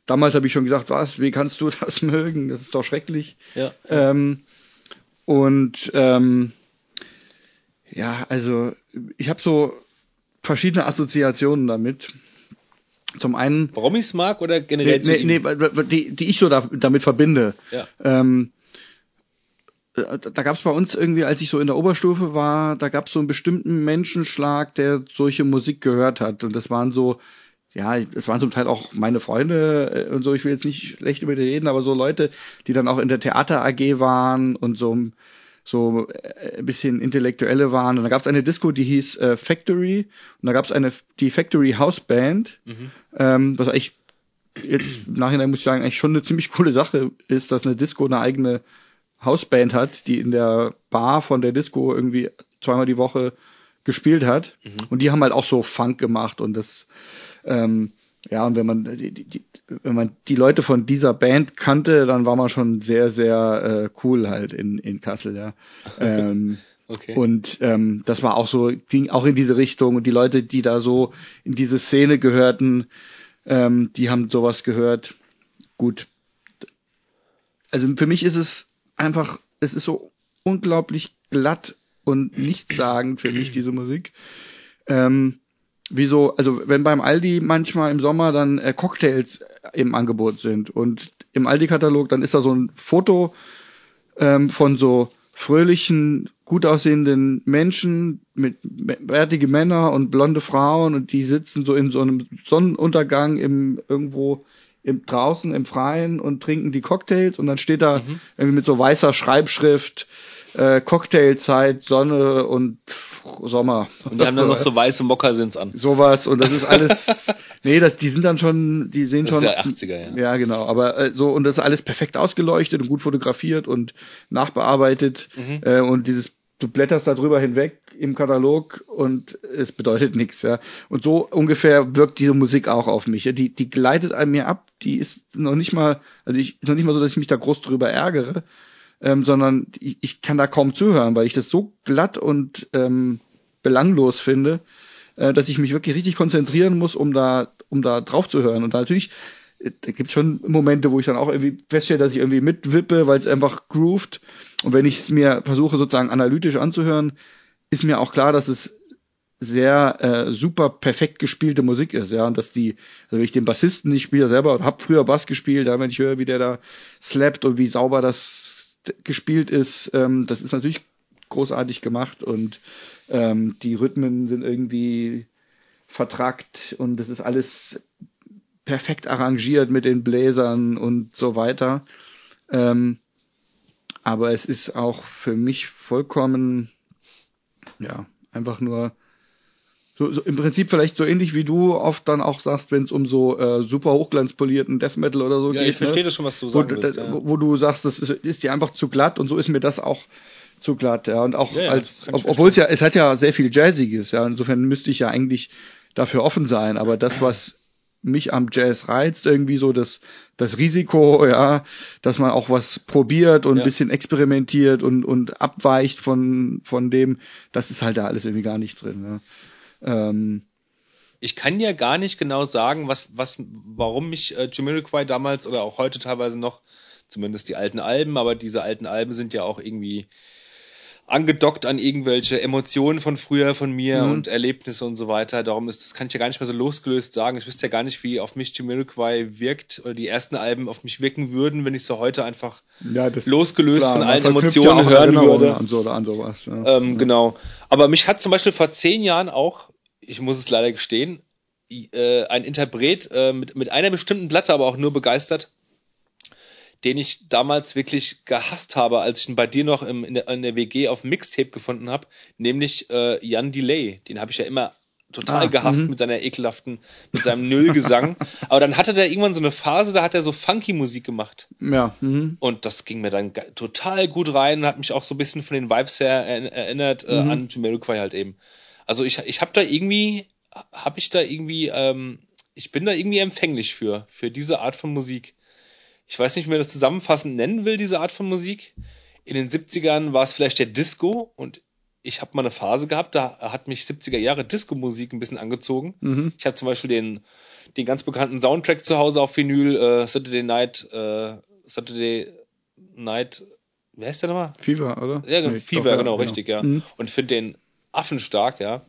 S1: damals habe ich schon gesagt, was, wie kannst du [LAUGHS] das mögen? Das ist doch schrecklich.
S2: Ja.
S1: Ähm, und ähm, ja, also ich habe so verschiedene Assoziationen damit. Zum einen
S2: es mag oder generell
S1: Nee, nee, nee, die, die ich so da, damit verbinde.
S2: Ja.
S1: Ähm, äh, da gab es bei uns irgendwie, als ich so in der Oberstufe war, da gab es so einen bestimmten Menschenschlag, der solche Musik gehört hat. Und das waren so, ja, das waren zum Teil auch meine Freunde äh, und so, ich will jetzt nicht schlecht über die reden, aber so Leute, die dann auch in der Theater AG waren und so so äh, ein bisschen intellektuelle waren. Und da gab es eine Disco, die hieß äh, Factory. Und da gab es eine die Factory House Band, ähm, was eigentlich jetzt im Nachhinein muss ich sagen, eigentlich schon eine ziemlich coole Sache ist, dass eine Disco eine eigene Hausband hat, die in der Bar von der Disco irgendwie zweimal die Woche gespielt hat. Und die haben halt auch so Funk gemacht und das, ähm, ja, und wenn man die, die, wenn man die Leute von dieser Band kannte, dann war man schon sehr, sehr äh, cool halt in, in Kassel, ja. ähm, [LAUGHS]
S2: Okay.
S1: und ähm, das war auch so, ging auch in diese Richtung. Und die Leute, die da so in diese Szene gehörten, ähm, die haben sowas gehört. Gut. Also für mich ist es einfach, es ist so unglaublich glatt und nichtssagend für mich, diese Musik. Ähm, wie so, also wenn beim Aldi manchmal im Sommer dann äh, Cocktails im Angebot sind und im Aldi-Katalog, dann ist da so ein Foto ähm, von so fröhlichen, gut aussehenden Menschen mit bärtige Männer und blonde Frauen und die sitzen so in so einem Sonnenuntergang im irgendwo im draußen im Freien und trinken die Cocktails und dann steht da irgendwie mit so weißer Schreibschrift äh, Cocktailzeit, Sonne und Sommer.
S2: Und die haben dann noch so [LAUGHS] weiße Mokassins an.
S1: sowas und das ist alles [LAUGHS] nee, das die sind dann schon, die sehen
S2: Das ist
S1: schon
S2: ja 80er, ja.
S1: ja, genau. Aber äh, so, und das ist alles perfekt ausgeleuchtet und gut fotografiert und nachbearbeitet.
S2: Mhm.
S1: Äh, und dieses, du blätterst da drüber hinweg im Katalog und es bedeutet nichts, ja. Und so ungefähr wirkt diese Musik auch auf mich. Ja. Die, die gleitet an mir ab, die ist noch nicht mal, also ich, ist noch nicht mal so, dass ich mich da groß drüber ärgere, ähm, sondern ich, ich kann da kaum zuhören, weil ich das so glatt und ähm, belanglos finde, äh, dass ich mich wirklich richtig konzentrieren muss, um da, um da drauf zu hören. Und natürlich, äh, da gibt schon Momente, wo ich dann auch irgendwie feststelle, dass ich irgendwie mitwippe, weil es einfach groovt. Und wenn ich es mir versuche, sozusagen analytisch anzuhören, ist mir auch klar, dass es sehr äh, super perfekt gespielte Musik ist, ja, und dass die, also wenn ich den Bassisten nicht spiele selber, hab früher Bass gespielt, da wenn ich höre, wie der da slappt und wie sauber das gespielt ist, ähm, das ist natürlich großartig gemacht und ähm, die Rhythmen sind irgendwie vertrackt und es ist alles perfekt arrangiert mit den Bläsern und so weiter. Ähm, aber es ist auch für mich vollkommen, ja, einfach nur so, so im Prinzip vielleicht so ähnlich wie du oft dann auch sagst, wenn es um so äh, super hochglanzpolierten Death Metal oder so
S2: Ja,
S1: geht.
S2: ich verstehe
S1: ne?
S2: das schon, was du
S1: wo,
S2: sagen willst.
S1: da,
S2: ja.
S1: wo, wo du sagst, das ist, ist dir einfach zu glatt und so ist mir das auch zu glatt, ja. Und auch
S2: Ja, ja,
S1: als, ob, obwohl es ja, es hat ja sehr viel Jazziges, ja. Insofern müsste ich ja eigentlich dafür offen sein. Aber das, was mich am Jazz reizt, irgendwie so das, das Risiko, ja, dass man auch was probiert und
S2: Ja.
S1: ein bisschen experimentiert und, und abweicht von, von dem, das ist halt da alles irgendwie gar nicht drin. Ja. Ähm,
S2: ich kann ja gar nicht genau sagen, was, was, warum mich äh, Jamiroquai damals oder auch heute teilweise noch, zumindest die alten Alben, aber diese alten Alben sind ja auch irgendwie angedockt an irgendwelche Emotionen von früher von mir
S1: Mhm.
S2: und Erlebnisse und so weiter. Darum ist das kann ich ja gar nicht mehr so losgelöst sagen. Ich wüsste ja gar nicht, wie auf mich Jamiroquai wirkt oder die ersten Alben auf mich wirken würden, wenn ich sie heute einfach
S1: Ja, das
S2: losgelöst
S1: klar,
S2: von allen Emotionen
S1: ja
S2: hören würde.
S1: An, so, oder an sowas. Ja.
S2: Ähm, Genau. Aber mich hat zum Beispiel vor zehn Jahren auch, ich muss es leider gestehen, äh, ein Interpret äh, mit, mit einer bestimmten Platte aber auch nur begeistert, den ich damals wirklich gehasst habe, als ich ihn bei dir noch im, in, der, in der WG auf Mixtape gefunden habe, nämlich äh, Jan Delay. Den habe ich ja immer total
S1: Ah,
S2: gehasst
S1: mhm.
S2: mit seiner ekelhaften, mit seinem Nullgesang. [LAUGHS] aber dann hatte der irgendwann so eine Phase, da hat er so funky Musik gemacht.
S1: ja. Mhm.
S2: Und das ging mir dann total gut rein und hat mich auch so ein bisschen von den Vibes her er erinnert äh,
S1: Mhm.
S2: an Jamiroquai halt eben. Also ich, ich habe da irgendwie, habe ich da irgendwie, ähm, ich bin da irgendwie empfänglich für, für diese Art von Musik. Ich weiß nicht, wie man das zusammenfassend nennen will, diese Art von Musik. In den 70ern war es vielleicht der Disco und ich habe mal eine Phase gehabt, da hat mich 70er Jahre Disco-Musik ein bisschen angezogen.
S1: Mhm.
S2: Ich habe zum Beispiel den, den ganz bekannten Soundtrack zu Hause auf Vinyl, äh, Saturday Night, äh, Saturday Night, wie heißt der nochmal?
S1: Fever, oder?
S2: Ja, genau,
S1: Nee,
S2: Fever,
S1: doch,
S2: genau, richtig, ja.
S1: Mhm.
S2: Und finde den affenstark, ja.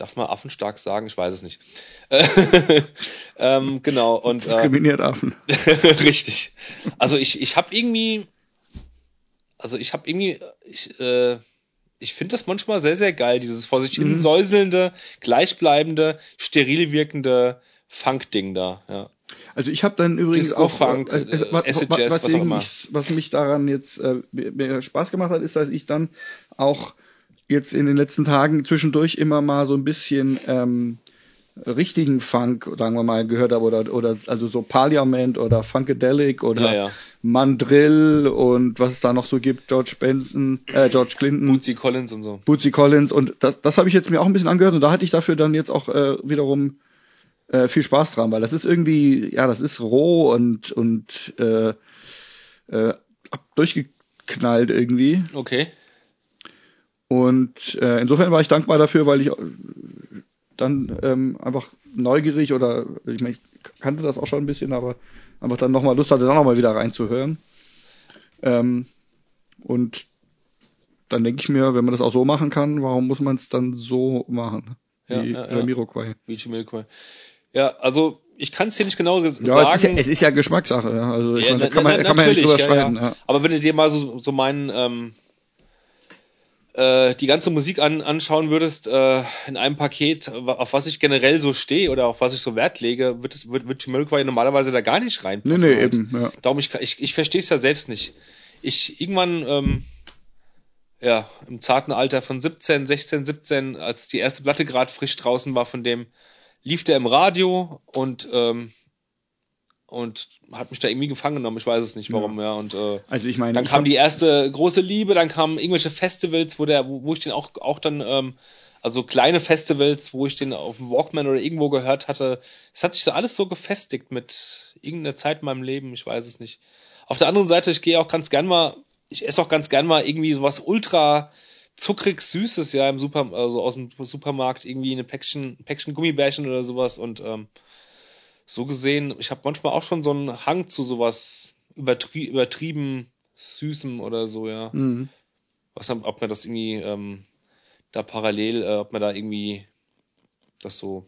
S2: Darf man affenstark sagen? Ich weiß es nicht. [LAUGHS] ähm, genau, und äh,
S1: Diskriminiert Affen. [LAUGHS]
S2: Richtig. Also ich, ich habe irgendwie, also ich habe irgendwie, ich, äh, ich finde das manchmal sehr, sehr geil, dieses vor sich hin säuselnde, gleichbleibende, steril wirkende Funk-Ding da, ja.
S1: Also ich habe dann übrigens
S2: Disco,
S1: auch,
S2: Funk,
S1: äh,
S2: äh,
S1: was, was,
S2: immer.
S1: was mich daran jetzt äh, mir Spaß gemacht hat, ist, dass ich dann auch jetzt in den letzten Tagen zwischendurch immer mal so ein bisschen ähm, richtigen Funk, sagen wir mal, gehört habe oder oder also so Parliament oder Funkadelic oder
S2: Ja, ja.
S1: Mandrill und was es da noch so gibt, George Benson, äh, George Clinton.
S2: Bootsy Collins und so.
S1: Bootsy Collins und das, das habe ich jetzt mir auch ein bisschen angehört und da hatte ich dafür dann jetzt auch äh, wiederum äh, viel Spaß dran, weil das ist irgendwie, ja, das ist roh und und äh, äh, durchgeknallt irgendwie
S2: Okay.
S1: Und äh, insofern war ich dankbar dafür, weil ich äh, dann ähm, einfach neugierig oder ich meine, ich kannte das auch schon ein bisschen, aber einfach dann nochmal Lust hatte, dann nochmal wieder reinzuhören. Ähm, und dann denke ich mir, wenn man das auch so machen kann, warum muss man es dann so machen?
S2: Ja,
S1: Wie
S2: ja, ja.
S1: Jamiroquai.
S2: Wie Jamiroquai. Ja, also ich kann es dir nicht genau
S1: Ja,
S2: sagen.
S1: es ist ja, es ist ja Geschmackssache. Ja. Also ich
S2: Ja,
S1: meine, da kann man,
S2: na-
S1: kann man ja nicht drüber streiten. Ja.
S2: Aber wenn du dir mal so, so meinen ähm, äh, die ganze Musik an, anschauen würdest äh, in einem Paket, auf was ich generell so stehe oder auf was ich so Wert lege, wird es wird, wird Jamiroquai normalerweise da gar nicht
S1: Nee,
S2: reinpassen.
S1: nee,
S2: halt.
S1: eben. Ja.
S2: Darum ich ich, ich verstehe es ja selbst nicht. Ich irgendwann ähm, ja im zarten Alter von 17, 16, 17, als die erste Platte gerade frisch draußen war von dem, lief der im Radio und ähm, und hat mich da irgendwie gefangen genommen. Ich weiß es nicht, warum, ja. Und äh,
S1: Also ich meine,
S2: dann
S1: ich
S2: kam die erste große Liebe, dann kamen irgendwelche Festivals, wo der, wo, wo ich den auch, auch dann, ähm, also kleine Festivals, wo ich den auf dem Walkman oder irgendwo gehört hatte. Es hat sich so alles so gefestigt mit irgendeiner Zeit in meinem Leben, ich weiß es nicht. Auf der anderen Seite, ich gehe auch ganz gern mal, ich esse auch ganz gern mal irgendwie sowas ultra zuckrig Süßes, ja, im Super, also aus dem Supermarkt, irgendwie eine Päckchen, Päckchen Gummibärchen oder sowas und ähm, so gesehen, ich habe manchmal auch schon so einen Hang zu sowas übertrie übertrieben Süßem oder so, ja.
S1: Mhm.
S2: Was ob man das irgendwie ähm, da parallel, äh, ob man da irgendwie das so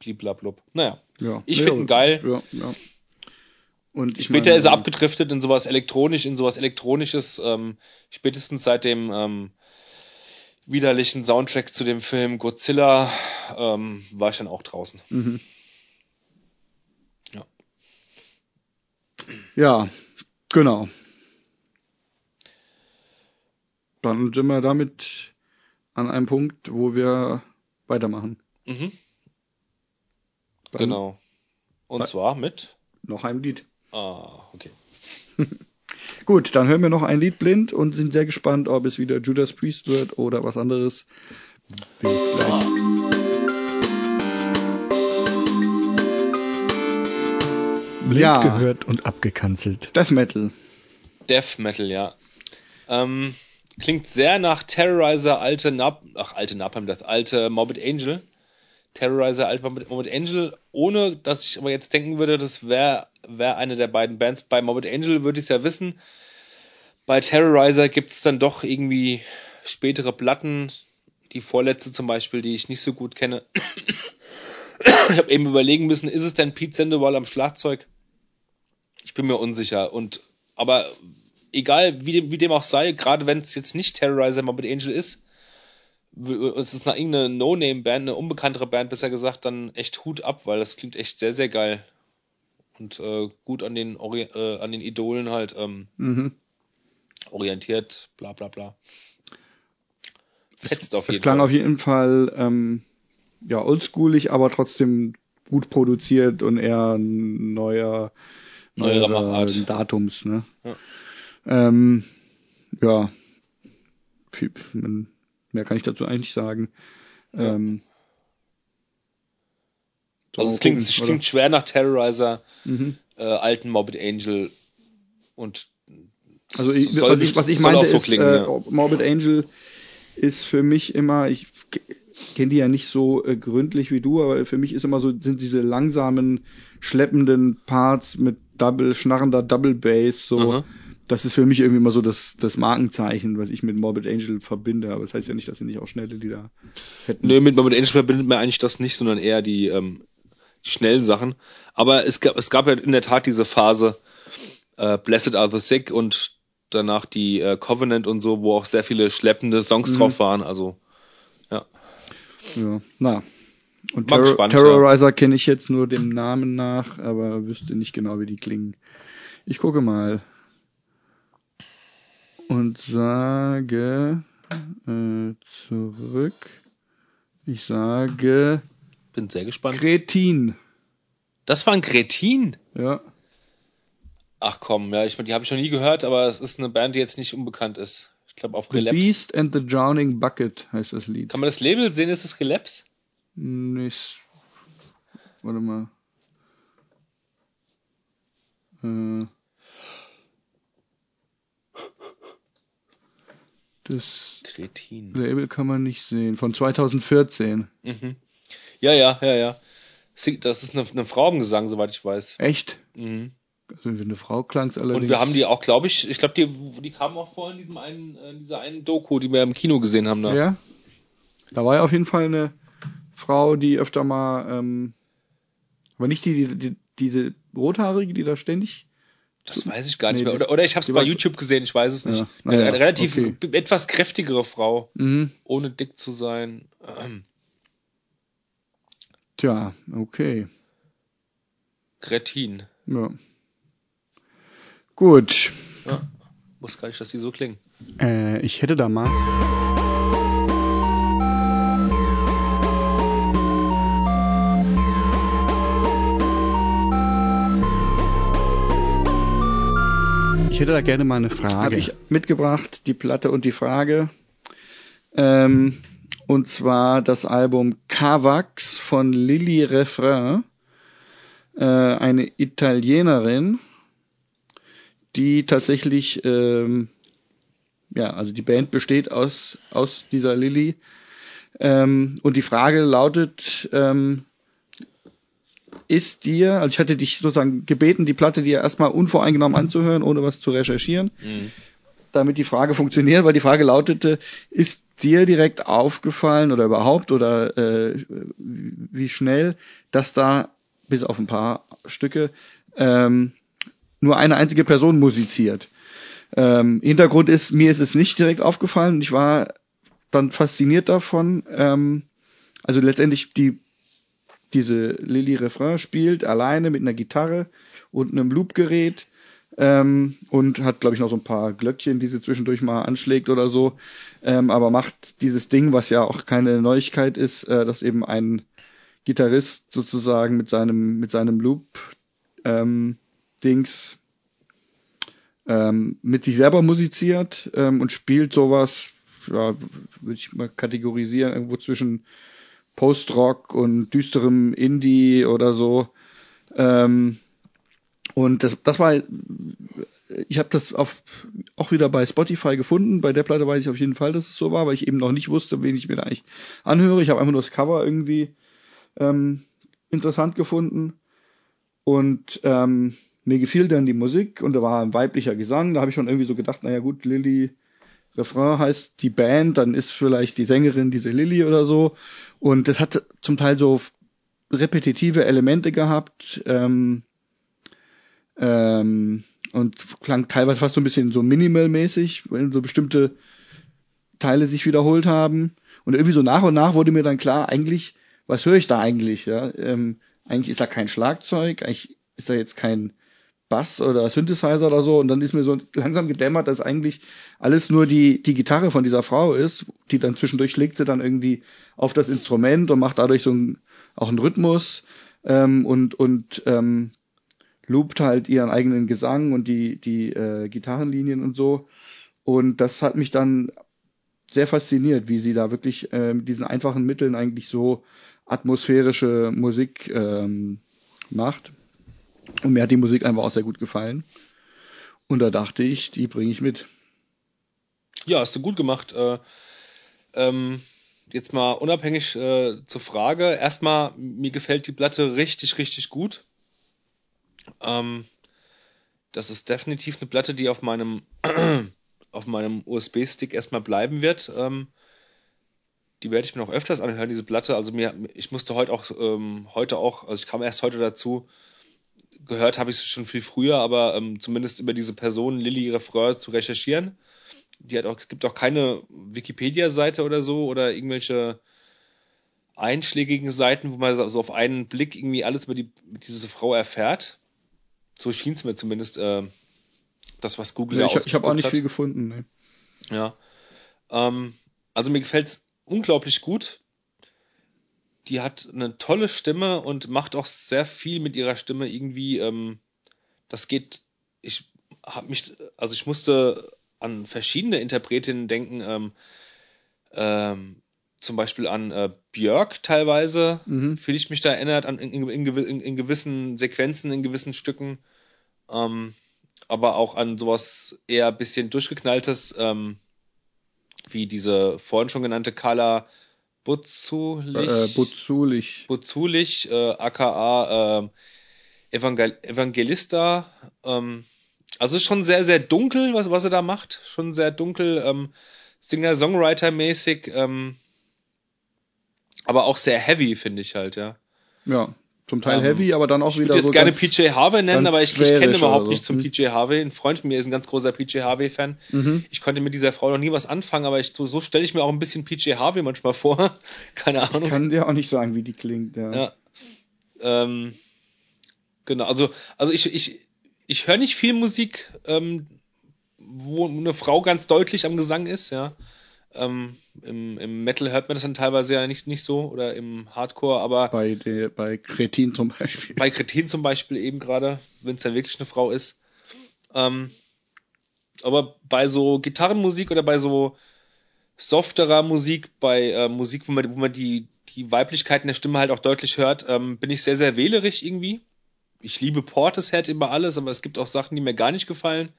S2: bliblablub. Naja.
S1: Ja.
S2: Ich
S1: Nee,
S2: find ihn geil.
S1: Ja, ja. Und ich
S2: Später
S1: meine,
S2: ist er abgedriftet in sowas elektronisch, in sowas elektronisches, ähm, spätestens seit dem ähm, widerlichen Soundtrack zu dem Film Godzilla ähm, war ich dann auch draußen.
S1: Mhm.
S2: Ja,
S1: genau. Dann sind wir damit an einem Punkt, wo wir weitermachen.
S2: Mhm,
S1: Dann
S2: genau. Und
S1: Wa-
S2: zwar mit.
S1: Noch ein Lied.
S2: Ah, okay. [LAUGHS]
S1: Gut, dann hören wir noch ein Lied blind und sind sehr gespannt, ob es wieder Judas Priest wird oder was anderes. Bis gleich.
S3: Blind
S1: Ja.
S3: gehört und abgekanzelt.
S1: Death Metal.
S2: Death Metal, ja. Ähm, Klingt sehr nach Terrorizer, alte Nap ach, alte Napalm Death, alte Morbid Angel. Terrorizer, alte Morbid, Morbid Angel, ohne dass ich aber jetzt denken würde, das wäre wär eine der beiden Bands. Bei Morbid Angel würde ich es ja wissen. Bei Terrorizer gibt es dann doch irgendwie spätere Platten, die vorletzte zum Beispiel, die ich nicht so gut kenne. [COUGHS] ich habe eben überlegen müssen, ist es denn Pete Sandoval am Schlagzeug? Ich bin mir unsicher. Und aber egal wie dem, wie dem auch sei, gerade wenn es jetzt nicht Terrorizer Morbid Angel ist, es ist nach irgendeiner No-Name-Band, eine unbekanntere Band besser gesagt, dann echt Hut ab, weil das klingt echt sehr, sehr geil. Und äh, gut an den, Ori äh, an den Idolen halt ähm,
S1: Mhm.
S2: orientiert, bla bla bla. Fetzt auf
S1: Es
S2: jeden
S1: klang
S2: Fall.
S1: auf jeden Fall ähm, ja oldschoolig, aber trotzdem gut produziert und eher ein neuer neuerer
S2: Machart.
S1: Datums, ne?
S2: Ja.
S1: Ähm, ja. Mehr kann ich dazu eigentlich sagen.
S2: Ja.
S1: Ähm,
S2: also es klingt,
S1: gucken,
S2: es klingt schwer nach Terrorizer,
S1: Mhm.
S2: äh, alten Morbid Angel und
S1: Also ich, was, ich, was ich meinte
S2: so
S1: ist,
S2: klingen,
S1: äh,
S2: ja.
S1: Morbid Angel ist für mich immer, ich kenne die ja nicht so äh, gründlich wie du, aber für mich ist immer so, sind diese langsamen, schleppenden Parts mit Double, schnarrender Double Bass, so,
S2: Mhm.
S1: das ist für mich irgendwie immer so das, das Markenzeichen, was ich mit Morbid Angel verbinde, aber das heißt ja nicht, dass sie nicht auch schnelle Lieder hätten.
S2: Nö, mit Morbid Angel verbindet man eigentlich das nicht, sondern eher die, ähm, die schnellen Sachen. Aber es gab, es gab ja in der Tat diese Phase äh, Blessed Are the Sick und danach die äh, Covenant und so, wo auch sehr viele schleppende Songs
S1: Mhm.
S2: drauf waren. Also ja,
S1: Ja, na. Und Terror
S2: gespannt,
S1: Terrorizer kenne ich jetzt nur dem Namen nach, aber wüsste nicht genau, wie die klingen. Ich gucke mal. Und sage äh, zurück. Ich sage
S2: bin sehr gespannt.
S1: Kretin.
S2: Das war ein Kretin.
S1: Ja.
S2: Ach komm, ja, ich die habe ich noch nie gehört, aber es ist eine Band, die jetzt nicht unbekannt ist. Ich glaube auf
S1: The
S2: Relapse.
S1: Beast and the Drowning Bucket heißt das Lied.
S2: Kann man das Label sehen? Ist es Relapse?
S1: Nicht. Warte mal. Äh, das
S2: Kretin.
S1: Label kann man nicht sehen. Von 2014.
S2: Mhm. Ja, ja, ja, ja. Das ist eine, eine Frau im Gesang, soweit ich weiß.
S1: Echt?
S2: Mhm.
S1: Also wenn eine Frau klang es allerdings.
S2: Und wir haben die auch, glaube ich, ich glaube, die, die kamen auch vor in diesem einen, äh, in dieser einen Doku, die wir im Kino gesehen haben. Da.
S1: Ja. Da war ja auf jeden Fall eine Frau, die öfter mal, ähm, aber nicht die, die, die diese rothaarige, die da ständig.
S2: Das weiß ich gar nicht
S1: Nee,
S2: mehr. Oder, oder ich habe es bei YouTube gesehen, ich weiß es nicht.
S1: Ja,
S2: eine,
S1: naja,
S2: eine relativ
S1: okay.
S2: etwas kräftigere Frau,
S1: Mhm.
S2: ohne dick zu sein. Ähm,
S1: Tja, okay.
S2: Kretin.
S1: Ja. Gut.
S2: Ja. Muss gar nicht, dass die so klingen.
S3: Äh, ich hätte da mal. Hätte da gerne mal eine
S1: Habe
S3: Frage.
S1: ich mitgebracht, die Platte und die Frage. Ähm, und zwar das Album Cavax von Lily Refrain, äh, eine Italienerin, die tatsächlich, ähm, ja, also die Band besteht aus, aus dieser Lily. Ähm, und die Frage lautet, ähm, ist dir, also ich hatte dich sozusagen gebeten, die Platte dir erstmal unvoreingenommen anzuhören, ohne was zu recherchieren, damit die Frage funktioniert, weil die Frage lautete, ist dir direkt aufgefallen oder überhaupt oder äh, wie schnell, dass da bis auf ein paar Stücke ähm, nur eine einzige Person musiziert. Ähm, Hintergrund ist, mir ist es nicht direkt aufgefallen und ich war dann fasziniert davon. Ähm, also letztendlich die diese Lily Refrain spielt alleine mit einer Gitarre und einem Loopgerät ähm, und hat, glaube ich, noch so ein paar Glöckchen, die sie zwischendurch mal anschlägt oder so, ähm, aber macht dieses Ding, was ja auch keine Neuigkeit ist, äh, dass eben ein Gitarrist sozusagen mit seinem mit seinem Loop ähm, Dings ähm, mit sich selber musiziert ähm, und spielt sowas, ja, würde ich mal kategorisieren, irgendwo zwischen Post-Rock und düsterem Indie oder so. Ähm, Und das, das war, ich habe das auf, auch wieder bei Spotify gefunden. Bei der Platte weiß ich auf jeden Fall, dass es so war, weil ich eben noch nicht wusste, wen ich mir da eigentlich anhöre. Ich habe einfach nur das Cover irgendwie ähm, interessant gefunden. Und ähm, mir gefiel dann die Musik und da war ein weiblicher Gesang. Da habe ich schon irgendwie so gedacht, naja gut, Lilly, Refrain heißt die Band, dann ist vielleicht die Sängerin diese Lilly oder so. Und das hat zum Teil so repetitive Elemente gehabt. Ähm, ähm, und klang teilweise fast so ein bisschen so minimalmäßig, wenn so bestimmte Teile sich wiederholt haben. Und irgendwie so nach und nach wurde mir dann klar, eigentlich, was höre ich da eigentlich? Ja? Ähm, eigentlich ist da kein Schlagzeug, eigentlich ist da jetzt kein Bass oder Synthesizer oder so. Und dann ist mir so langsam gedämmert, dass eigentlich alles nur die, die Gitarre von dieser Frau ist, die dann zwischendurch schlägt sie dann irgendwie auf das Instrument und macht dadurch so ein, auch einen Rhythmus ähm, und, und ähm, loopt halt ihren eigenen Gesang und die, die äh, Gitarrenlinien und so. Und das hat mich dann sehr fasziniert, wie sie da wirklich äh, mit diesen einfachen Mitteln eigentlich so atmosphärische Musik ähm, macht. Und mir hat die Musik einfach auch sehr gut gefallen. Und da dachte ich, die bringe ich mit.
S2: Ja, hast du gut gemacht. Äh, ähm, jetzt mal unabhängig äh, zur Frage. Erstmal, mir gefällt die Platte richtig, richtig gut. Ähm, das ist definitiv eine Platte, die auf meinem [CLEARS THROAT] auf meinem USB-Stick erstmal bleiben wird. Ähm, die werde ich mir noch öfters anhören, diese Platte. Also mir, ich musste heute auch ähm, heute auch, also ich kam erst heute dazu. Gehört habe ich es schon viel früher, aber ähm, zumindest über diese Person Lilly Refrain zu recherchieren. Die hat auch, gibt auch keine Wikipedia-Seite oder so oder irgendwelche einschlägigen Seiten, wo man so auf einen Blick irgendwie alles über die, diese Frau erfährt. So schien es mir zumindest, äh, das, was Google
S1: ja, Ich, ich habe auch nicht hat. viel gefunden. Ne.
S2: Ja. Ähm, also mir gefällt's unglaublich gut. Die hat eine tolle Stimme und macht auch sehr viel mit ihrer Stimme irgendwie. Ähm, das geht. Ich habe mich, also ich musste an verschiedene Interpretinnen denken. Ähm, ähm, zum Beispiel an äh, Björk teilweise, mhm. fühle ich mich da erinnert, an, in, in, in, in, gewissen Sequenzen, in gewissen Stücken. Ähm, aber auch an sowas eher bisschen durchgeknalltes, ähm, wie diese vorhin schon genannte Carla Butzulich.
S1: Äh, Butzulich.
S2: Butzulich, äh, aka äh, Evangel Evangelista. Ähm, also ist schon sehr, sehr dunkel, was, was er da macht. Schon sehr dunkel, ähm, Singer-Songwriter-mäßig. Ähm, aber auch sehr heavy, finde ich halt, ja.
S1: Ja, zum Teil ähm, heavy, aber dann auch wieder.
S2: Ich würde jetzt so gerne PJ Harvey nennen, aber ich, ich kenne überhaupt so. nicht zum PJ Harvey. Ein Freund von mir ist ein ganz großer PJ Harvey-Fan. Mhm. Ich konnte mit dieser Frau noch nie was anfangen, aber ich, so, so stelle ich mir auch ein bisschen PJ Harvey manchmal vor. [LAUGHS] Keine Ahnung.
S1: Ich kann dir auch nicht sagen, wie die klingt, ja.
S2: ja. Ähm, genau, also, also ich, ich, ich höre nicht viel Musik, ähm, wo eine Frau ganz deutlich am Gesang ist, ja. Ähm, im, Im Metal hört man das dann teilweise ja nicht, nicht so oder im Hardcore, aber.
S1: Bei, der, bei Kretin zum Beispiel.
S2: Bei Kretin zum Beispiel eben gerade, wenn es dann wirklich eine Frau ist. Ähm, aber bei so Gitarrenmusik oder bei so softerer Musik, bei äh, Musik, wo man, wo man die, die Weiblichkeit in der Stimme halt auch deutlich hört, ähm, bin ich sehr, sehr wählerisch irgendwie. Ich liebe Portishead über alles, aber es gibt auch Sachen, die mir gar nicht gefallen.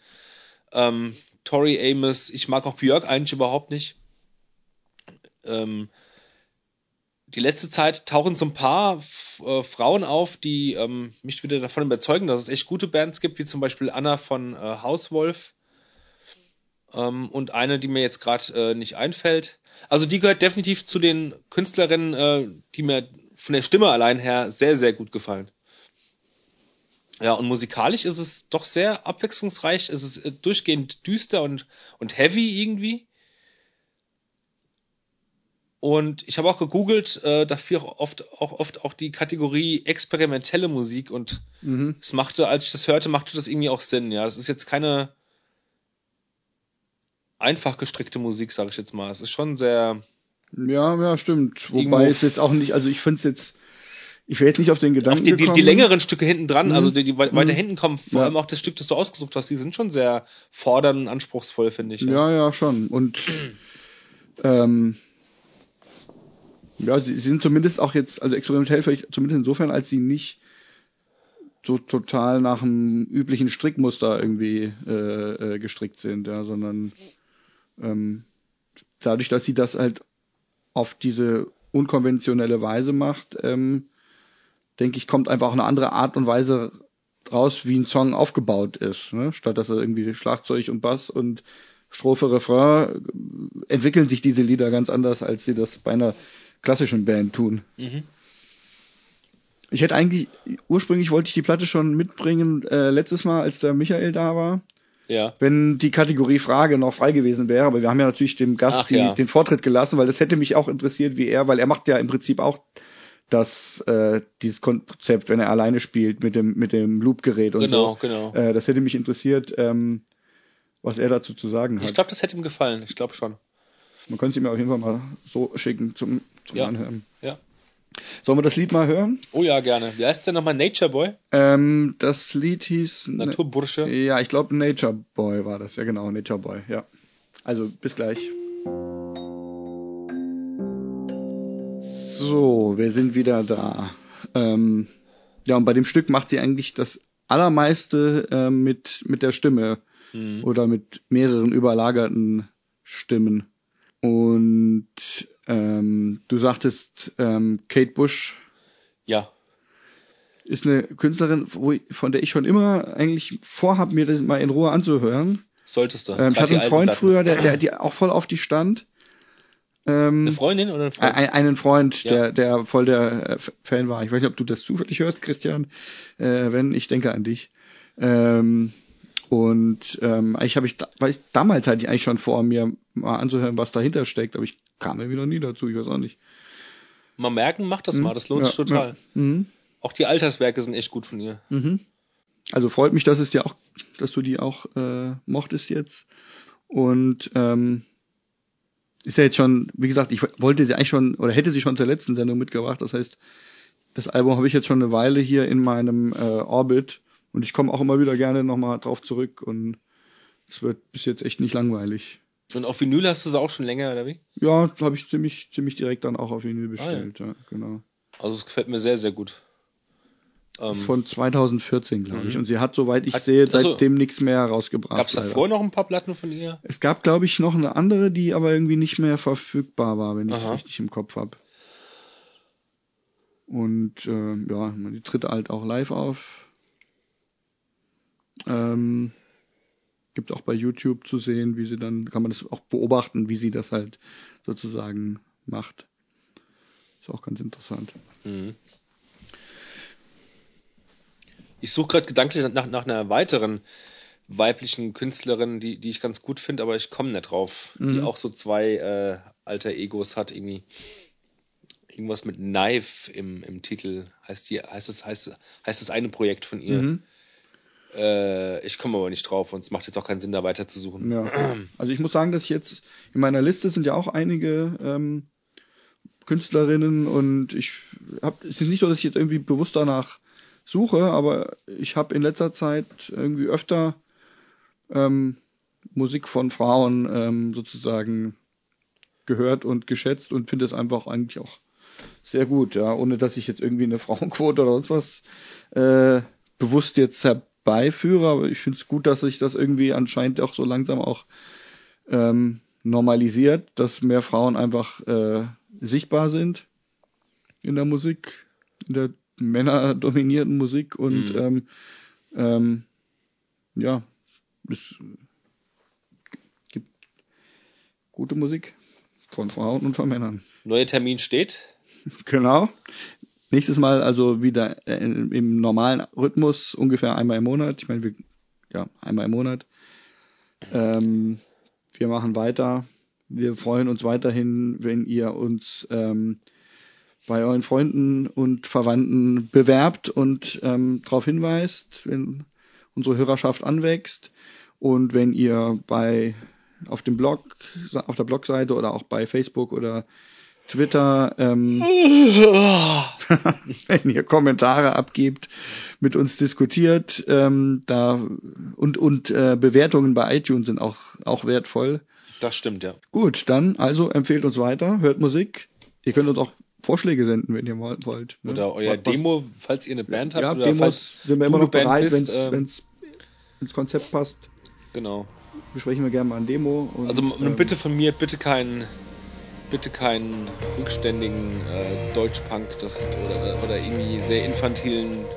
S2: Ähm, Tori Amos, ich mag auch Björk eigentlich überhaupt nicht ähm, die letzte Zeit tauchen so ein paar äh, Frauen auf, die ähm, mich wieder davon überzeugen, dass es echt gute Bands gibt, wie zum Beispiel Anna von äh, Hauswolf ähm, und eine, die mir jetzt gerade äh, nicht einfällt. Also die gehört definitiv zu den Künstlerinnen, äh, die mir von der Stimme allein her sehr, sehr gut gefallen. Ja, und musikalisch ist es doch sehr abwechslungsreich. Es ist äh, durchgehend düster und, und heavy irgendwie. Und ich habe auch gegoogelt, äh, dafür auch oft auch oft auch die Kategorie experimentelle Musik und mhm. es machte, als ich das hörte, machte das irgendwie auch Sinn. Ja, das ist jetzt keine einfach gestrickte Musik, sage ich jetzt mal. Es ist schon sehr
S1: ja, ja, stimmt. Wobei es jetzt auch nicht, also ich finde es jetzt, ich wäre jetzt nicht auf den Gedanken
S2: auf die, die, die, längeren Stücke hinten dran, mhm. also die, die weiter mhm. hinten kommen, vor ja. allem auch das Stück, das du ausgesucht hast, die sind schon sehr fordernd und anspruchsvoll, finde ich.
S1: Ja. ja, ja, schon. Und ähm, ja, sie, sie sind zumindest auch jetzt, also experimentell vielleicht zumindest insofern, als sie nicht so total nach dem üblichen Strickmuster irgendwie äh, äh, gestrickt sind, ja, sondern ähm, dadurch, dass sie das halt auf diese unkonventionelle Weise macht, ähm, denke ich, kommt einfach eine andere Art und Weise raus, wie ein Song aufgebaut ist. Ne? Statt dass er irgendwie Schlagzeug und Bass und Strophe, Refrain, entwickeln sich diese Lieder ganz anders, als sie das bei einer klassischen Band tun.
S2: Mhm.
S1: Ich hätte eigentlich, ursprünglich wollte ich die Platte schon mitbringen, äh, letztes Mal, als der Michael da war,
S2: Ja.
S1: wenn die Kategorie Frage noch frei gewesen wäre. Aber wir haben ja natürlich dem Gast
S2: Ach
S1: die,
S2: ja.
S1: den Vortritt gelassen, weil das hätte mich auch interessiert, wie er, weil er macht ja im Prinzip auch das, äh, dieses Konzept, wenn er alleine spielt mit dem, mit dem Loop-Gerät und
S2: Genau,
S1: so.
S2: genau.
S1: Äh, das hätte mich interessiert, ähm, was er dazu zu sagen hat.
S2: Ich glaube, das hätte ihm gefallen. Ich glaube schon.
S1: Man könnte es ihm auf jeden Fall mal so schicken zum, zum
S2: Ja.
S1: Anhören.
S2: Ja.
S1: Sollen wir das Lied mal hören?
S2: Oh ja, gerne. Wie heißt es denn nochmal? Nature Boy?
S1: Ähm, das Lied hieß
S2: Naturbursche?
S1: Ja, ich glaube Nature Boy war das. Ja, genau, Nature Boy, ja. Also, bis gleich. So, wir sind wieder da. Ähm, ja, und bei dem Stück macht sie eigentlich das allermeiste äh, mit, mit der Stimme
S2: Mhm.
S1: oder mit mehreren überlagerten Stimmen. Und ähm, du sagtest, ähm, Kate Bush
S2: Ja.
S1: ist eine Künstlerin, von der ich schon immer eigentlich vorhab, mir das mal in Ruhe anzuhören.
S2: Solltest du.
S1: Ähm, ich
S2: Gerade
S1: hatte einen Freund
S2: Platten.
S1: früher, der, der die auch voll auf die stand. Ähm,
S2: Eine Freundin oder ein Freund?
S1: ein, einen Freund,
S2: Ja.
S1: der, der voll der äh, Fan war. Ich weiß nicht, ob du das zufällig hörst, Christian. Äh, wenn, ich denke an dich. Ähm, und ähm, eigentlich habe ich, weil ich damals hatte ich eigentlich schon vor, mir mal anzuhören, was dahinter steckt, aber ich kam irgendwie noch nie dazu, ich weiß auch nicht.
S2: Mal merken, mach das mal. Das lohnt
S1: Ja,
S2: sich total.
S1: Ja. Mhm.
S2: Auch die Alterswerke sind echt gut von ihr.
S1: Mhm. Also freut mich, dass es dir auch, dass du die auch äh, mochtest jetzt. Und ähm, ist ja jetzt schon, wie gesagt, ich wollte sie eigentlich schon oder hätte sie schon zur letzten Sendung mitgebracht. Das heißt, das Album habe ich jetzt schon eine Weile hier in meinem äh, Orbit und ich komme auch immer wieder gerne nochmal drauf zurück und es wird bis jetzt echt nicht langweilig.
S2: Und auf Vinyl hast du sie auch schon länger, oder wie?
S1: Ja, habe ich ziemlich, ziemlich direkt dann auch auf Vinyl bestellt. ja. genau.
S2: Also es gefällt mir sehr, sehr gut. Ähm,
S1: Das ist von 2014, glaube ich.
S2: Mhm.
S1: Und sie hat, soweit ich
S2: Hat-
S1: sehe,
S2: also,
S1: seitdem nichts mehr rausgebracht.
S2: Gab es davor noch ein paar Platten von ihr?
S1: Es gab, glaube ich, noch eine andere, die aber irgendwie nicht mehr verfügbar war, wenn ich es richtig im Kopf habe. Und äh, ja, die tritt halt auch live auf. Ähm, gibt auch bei YouTube zu sehen, wie sie dann, kann man das auch beobachten, wie sie das halt sozusagen macht. Ist auch ganz interessant.
S2: Mhm. Ich suche gerade gedanklich nach, nach einer weiteren weiblichen Künstlerin, die, die ich ganz gut finde, aber ich komme nicht drauf. Die
S1: Mhm.
S2: auch so zwei äh, alter Egos hat, irgendwie. Irgendwas mit Knife im, im Titel. Heißt die, heißt es, heißt, heißt das eine Projekt von ihr.
S1: Mhm.
S2: Äh, ich komme aber nicht drauf und es macht jetzt auch keinen Sinn, da weiter zu suchen.
S1: Ja. [CLEARS THROAT] Also ich muss sagen, dass ich jetzt in meiner Liste sind ja auch einige ähm, Künstlerinnen und ich habe es ist nicht so, dass ich jetzt irgendwie bewusst danach suche, aber ich habe in letzter Zeit irgendwie öfter ähm, Musik von Frauen ähm, sozusagen gehört und geschätzt und finde es einfach eigentlich auch sehr gut, ja, ohne dass ich jetzt irgendwie eine [LAUGHS] Frauenquote oder sonst was äh, bewusst jetzt herbeiführe, aber ich finde es gut, dass sich das irgendwie anscheinend auch so langsam auch ähm, normalisiert, dass mehr Frauen einfach äh, sichtbar sind in der Musik, in der männerdominierten Musik und
S2: Mhm.
S1: ähm, ähm, ja, es gibt gute Musik von Frauen und von Männern.
S2: Neuer Termin steht. [LAUGHS]
S1: Genau. Nächstes Mal also wieder äh, im normalen Rhythmus, ungefähr einmal im Monat. Ich meine, wir, ja, einmal im Monat. Ähm, wir machen weiter. Wir freuen uns weiterhin, wenn ihr uns ähm, bei euren Freunden und Verwandten bewerbt und ähm, darauf hinweist, wenn unsere Hörerschaft anwächst und wenn ihr bei auf dem Blog, auf der Blogseite oder auch bei Facebook oder Twitter, ähm, [LAUGHS] [LAUGHS] wenn ihr Kommentare abgebt, mit uns diskutiert, ähm, da und und äh, Bewertungen bei iTunes sind auch auch wertvoll.
S2: Das stimmt, ja.
S1: Gut, dann also empfehlt uns weiter, hört Musik. Ihr könnt uns auch Vorschläge senden, wenn ihr wollt.
S2: Ne? Oder euer
S1: was,
S2: Demo, falls ihr eine Band habt.
S1: Ja,
S2: oder
S1: Demos
S2: falls
S1: sind wir immer noch
S2: Band
S1: bereit, wenn es
S2: ähm,
S1: ins Konzept passt.
S2: Genau.
S1: Besprechen wir gerne mal ein Demo. Und,
S2: Also
S1: ähm,
S2: bitte von mir, bitte keinen bitte keinen rückständigen äh, Deutschpunk oder, oder irgendwie sehr infantilen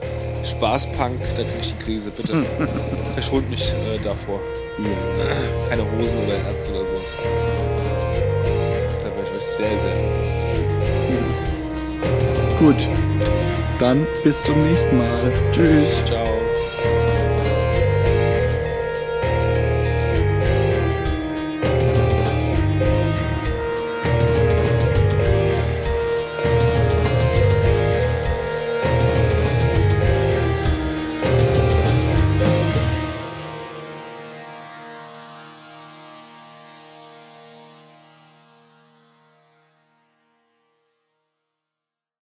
S2: Spaßpunk, da krieg ich die Krise. Bitte [LAUGHS] verschont mich äh, davor.
S1: Ja.
S2: Keine Hosen oder Ärzte oder so. Da wäre ich euch sehr, sehr.
S1: Gut. Dann bis zum nächsten Mal. Tschüss.
S2: Ciao.